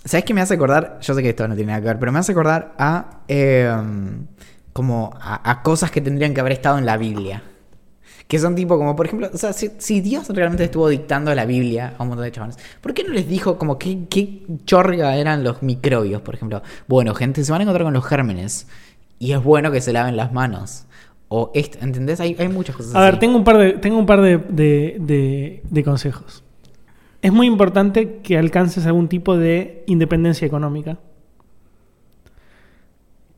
¿Sabes qué me hace acordar? Yo sé que esto no tiene nada que ver, pero me hace acordar a. eh, como a, a cosas que tendrían que haber estado en la Biblia. Que son tipo como, por ejemplo, o sea, si, si Dios realmente estuvo dictando la Biblia a un montón de chavales, ¿por qué no les dijo como qué, qué chorga eran los microbios, por ejemplo? Bueno, gente, se van a encontrar con los gérmenes y es bueno que se laven las manos. O, esto, ¿entendés? Hay, hay muchas cosas A ver, tengo un par de, tengo un par de, de- de- de consejos. Es muy importante que alcances algún tipo de independencia económica.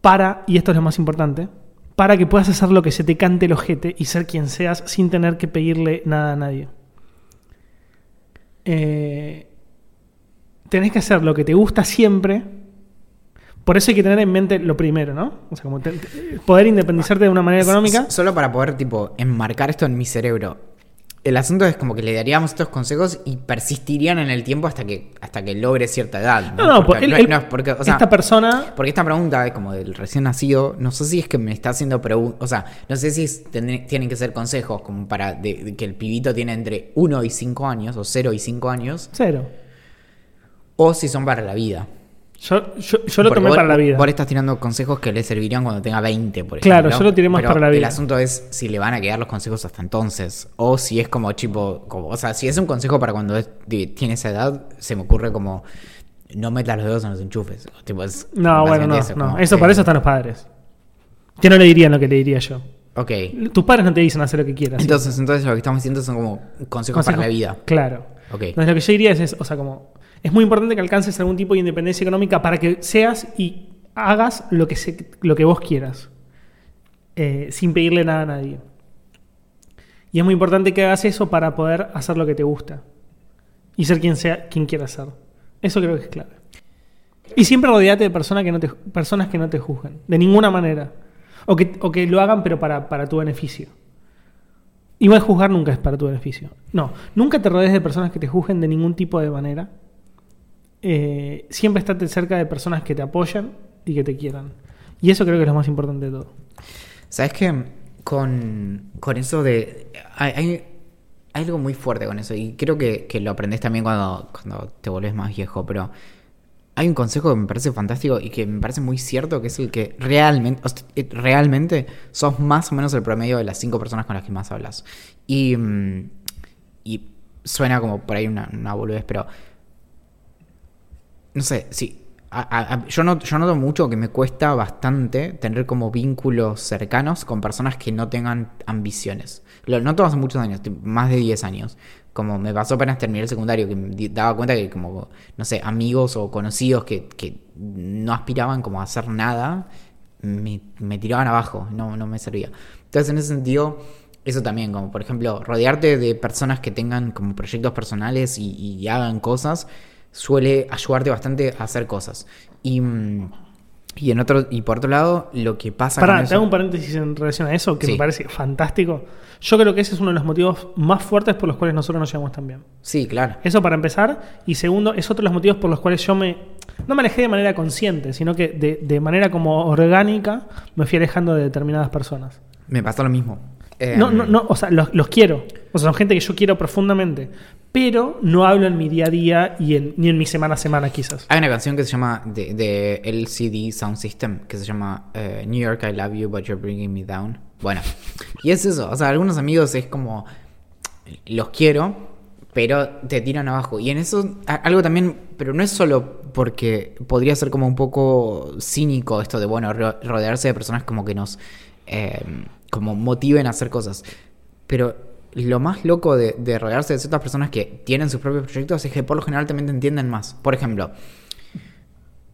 Para, y esto es lo más importante, para que puedas hacer lo que se te cante el ojete y ser quien seas sin tener que pedirle nada a nadie. Eh, tenés que hacer lo que te gusta siempre. Por eso hay que tener en mente lo primero, ¿no? O sea, como te- te- poder independizarte de una manera económica. S- Solo para poder, tipo, enmarcar esto en mi cerebro. El asunto es como que le daríamos estos consejos y persistirían en el tiempo hasta que, hasta que logre cierta edad. No, no, Porque él- no- él- no es porque, o sea, esta persona porque esta pregunta es como del recién nacido. No sé si es que me está haciendo preguntas. O sea, no sé si es- tienen que ser consejos como para de- de que el pibito tiene entre 1 y 5 años, o 0 y 5 años, Cero. o si son para la vida. Yo, yo, yo lo Porque tomé vos- para la vida. Vos le estás tirando consejos que le servirían cuando tenga 20, por ejemplo. Claro, yo lo tiré más Pero para la El vida. asunto es si le van a quedar los consejos hasta entonces. O si es como tipo. Como, o sea, si es un consejo para cuando es- tiene esa edad, se me ocurre como. no metas los dedos en los enchufes. Tipo, es No, bueno, no. eso, no. como, Eso eh, para eso están los padres. Que no le dirían lo que le diría yo. Ok. Tus padres no te dicen hacer lo que quieras. Entonces, entonces lo que estamos diciendo son como consejos para la vida. Claro. Ok. Entonces lo que yo diría es, es, o sea, como es muy importante que alcances algún tipo de independencia económica para que seas y hagas lo que, lo que vos quieras, eh, sin pedirle nada a nadie. Y es muy importante que hagas eso para poder hacer lo que te gusta y ser quien sea quien quieras ser. Eso creo que es clave. Y siempre rodeate de personas que no te, personas que no te juzguen, de ninguna manera. O que, o que lo hagan pero para, para tu beneficio. Igual juzgar nunca es para tu beneficio. No, nunca te rodees de personas que te juzguen de ningún tipo de manera. Eh, siempre estate cerca de personas que te apoyan y que te quieran. Y eso creo que es lo más importante de todo. ¿Sabes qué? Con, con eso de... Hay, algo muy fuerte con eso y creo que, que lo aprendes también cuando, cuando te volvés más viejo, pero hay un consejo que me parece fantástico y que me parece muy cierto, que es el que realmente, eh, realmente sos más o menos el promedio de las cinco personas con las que más hablas. Y, mm, y suena como por ahí una, una boludez, pero no sé, sí. A- yo, no, yo noto mucho que me cuesta bastante tener como vínculos cercanos con personas que no tengan ambiciones. Lo noto hace muchos años, más de 10 años. Como me pasó apenas terminé el secundario, que me daba cuenta que como, no sé, amigos o conocidos que, que no aspiraban como a hacer nada, me, me tiraban abajo, no, no me servía. Entonces en ese sentido, eso también, como por ejemplo, rodearte de personas que tengan como proyectos personales y hagan cosas, suele ayudarte bastante a hacer cosas. Y, mm, y en otro, y por otro lado, lo que pasa Pará, con te eso- hago un paréntesis en relación a eso, que Sí. me parece fantástico. Yo creo que ese es uno de los motivos más fuertes por los cuales nosotros nos llevamos tan bien. Sí, claro. Eso para empezar. Y segundo, es otro de los motivos por los cuales yo me. No me alejé de manera consciente, sino que de, de manera como orgánica me fui alejando de determinadas personas. Me pasó lo mismo. Eh, No, no, no, o sea, los, los quiero. O sea, son gente que yo quiero profundamente. Pero no hablo en mi día a día y en, ni en mi semana a semana, quizás. Hay una canción que se llama de, de LCD Sound System que se llama eh, New York I Love You But You're Bringing Me Down. Bueno, y es eso. O sea, algunos amigos es como los quiero, pero te tiran abajo. Y en eso algo también, pero no es solo porque podría ser como un poco cínico esto de bueno ro- rodearse de personas como que nos eh, como motiven a hacer cosas. Pero lo más loco de, de de ciertas personas que tienen sus propios proyectos es que por lo general también te entienden más. Por ejemplo,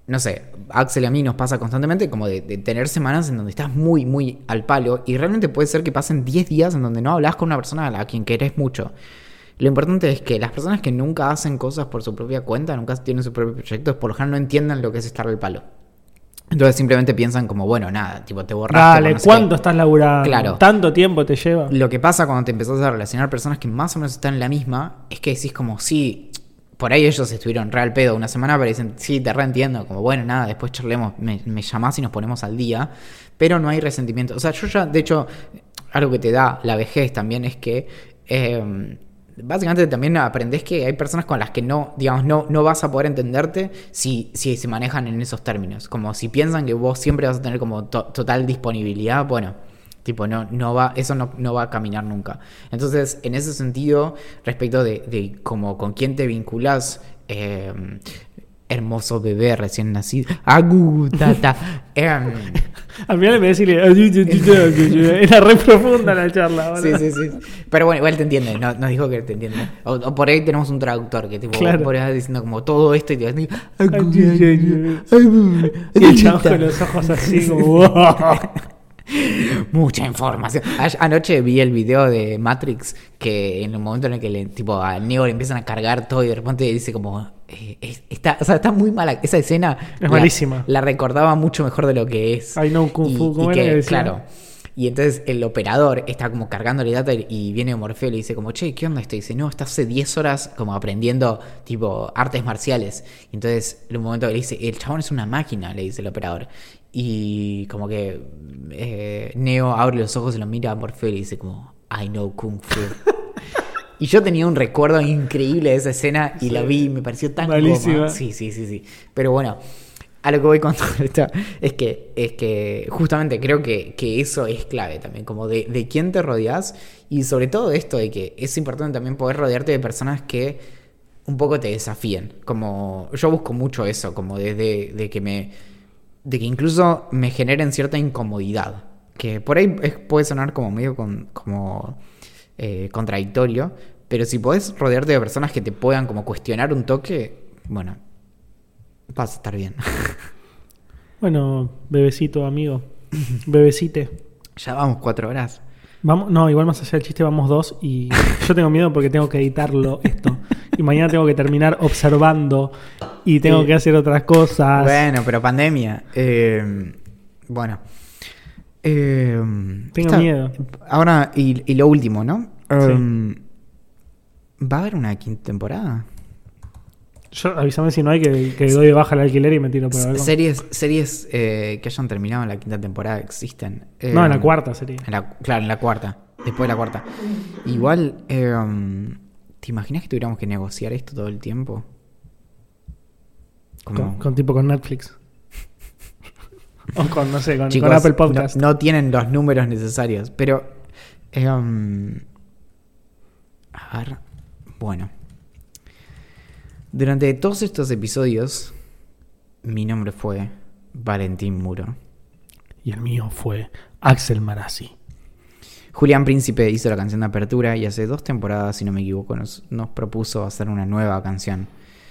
no sé, Axel y a mí nos pasa constantemente como de, tener semanas en donde estás muy, muy al palo y realmente puede ser que pasen 10 días en donde no hablas con una persona a quien querés mucho. Lo importante es que las personas que nunca hacen cosas por su propia cuenta, nunca tienen sus propios proyectos, por lo general no entiendan lo que es estar al palo. Entonces simplemente piensan como, bueno, nada, tipo te borraste. Dale, o no sé ¿cuánto qué. estás laburando? Claro. ¿Tanto tiempo te lleva? Lo que pasa cuando te empezás a relacionar personas que más o menos están en la misma es que decís como, sí, por ahí ellos estuvieron real pedo una semana, pero dicen, sí, te reentiendo, como, bueno, nada, después charlemos, me, me llamás y nos ponemos al día, pero no hay resentimiento. O sea, yo ya, de hecho, algo que te da la vejez también es que... eh, Básicamente también aprendés que hay personas con las que no, digamos, no, no vas a poder entenderte si, si se manejan en esos términos. Como si piensan que vos siempre vas a tener como to- total disponibilidad, bueno, Tipo, no, no va, eso no, no va a caminar nunca. Entonces, en ese sentido, respecto de, como con quién te vinculas, eh, hermoso bebé recién nacido, agu, tata, em, Al final me decirle. Era re profunda la charla. sí, sí, sí. Pero bueno, igual te entiende, no, nos dijo que te entiende. O, o por ahí tenemos un traductor que tipo, Claro. por ahí diciendo como todo esto y te va a decir, agu, Y el chavo con los ojos así como. "Wow". Mucha información. Anoche vi el video de Matrix que en el momento en el que le, tipo, a Neo le empiezan a cargar todo y de repente dice como eh, es- está, o sea, está muy mala esa escena. Es la- malísima. La recordaba mucho mejor de lo que es. I know Kung Y- Fu, y ¿cómo era que, claro. Y entonces el operador está como cargándole data y- y viene Morfeo y le dice como, che, ¿qué onda esto? Y dice, no, está hace 10 horas como aprendiendo tipo artes marciales. Y entonces en un momento le dice, el chabón es una máquina, le dice el operador. Y como que eh, Neo abre los ojos y lo mira a Morfeo y le dice como, I know Kung Fu. y yo tenía un recuerdo increíble de esa escena y la vi y me pareció tan Malísima. goma. Sí, sí, sí, sí. Pero bueno, a lo que voy con todo esto es que, es que justamente creo que, que eso es clave también, como de, de quién te rodeas y sobre todo esto de que es importante también poder rodearte de personas que un poco te desafíen. Como yo busco mucho eso, como desde de que me de que incluso me generen cierta incomodidad, que por ahí es- puede sonar como medio con- como eh, contradictorio, pero si podés rodearte de personas que te puedan como cuestionar un toque, bueno, vas a estar bien. Bueno, bebecito, amigo. Bebecite. ya vamos cuatro horas. Vamos, no, igual más allá del chiste vamos dos y yo tengo miedo porque tengo que editarlo esto. Y mañana tengo que terminar observando y tengo Sí. que hacer otras cosas. Bueno, pero pandemia. eh, bueno. Eh, Tengo miedo. Ahora, y, y lo último, ¿no? Sí. Um, ¿Va a haber una quinta temporada? Yo avísame si no hay que, que doy de baja el alquiler y me tiro por algo. Series, series eh, que hayan terminado en la quinta temporada existen. Eh, No, en la cuarta sería. en la- claro, en la cuarta. Después de la cuarta. Igual, ¿te imaginas que tuviéramos que negociar esto todo el tiempo? Como- Con, con tipo con Netflix. o con, no sé, con, Chicos, con Apple Podcast. No, no tienen los números necesarios, pero... eh, um, a ver, bueno. Durante todos estos episodios, mi nombre fue Valentín Muro. Y el mío fue Axel Marazzi. Julián Príncipe hizo la canción de apertura y hace dos temporadas, si no me equivoco, nos, nos propuso hacer una nueva canción.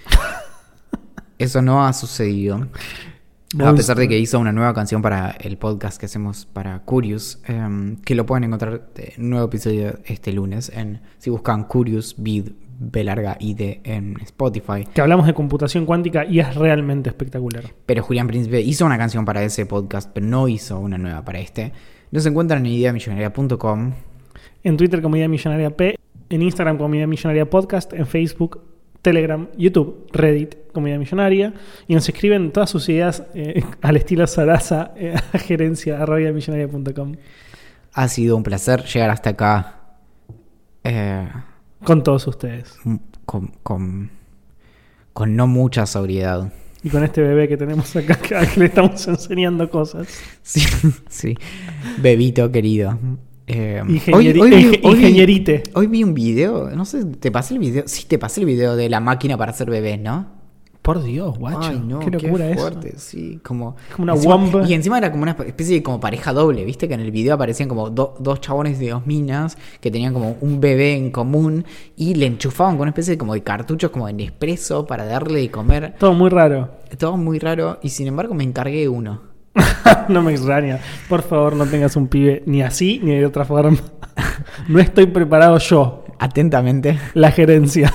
Eso no ha sucedido. A pesar de que hizo una nueva canción para el podcast que hacemos para Curious, em, que lo pueden encontrar eh, un nuevo episodio este lunes en si buscan Curious Vid B larga ID en Spotify. Que hablamos de computación cuántica y es realmente espectacular. Pero Julián Príncipe hizo una canción para ese podcast, pero no hizo una nueva para este. Nos encuentran en ideamillonaria.com. En Twitter como Idea Millonaria P, en Instagram como Idea Millonaria Podcast, en Facebook, Telegram, YouTube, Reddit como Idea Millonaria. Y nos escriben todas sus ideas eh, al estilo Sarasa eh, a gerencia. Ha sido un placer llegar hasta acá eh, Con todos ustedes. con, con, con no mucha sobriedad. Y con este bebé que tenemos acá, que le estamos enseñando cosas. Sí, sí. Bebito querido. Eh, Ingenieri- vi- ingenierite. hoy vi un video, no sé, ¿te pasé el video? Sí, te pasé el video de la máquina para hacer bebés, ¿no? Por Dios, guacho. Ay, no, qué locura eso. fuerte, sí, como... Como una encima-. Y encima era como una especie de como pareja doble, ¿viste? Que en el video aparecían como do- dos chabones de dos minas que tenían como un bebé en común y le enchufaban con una especie de como de cartuchos como de Nespresso para darle de comer. Todo muy raro. Todo muy raro y sin embargo me encargué uno. no me extraña. Por favor, no tengas un pibe ni así ni de otra forma. no estoy preparado yo, Atentamente. la gerencia.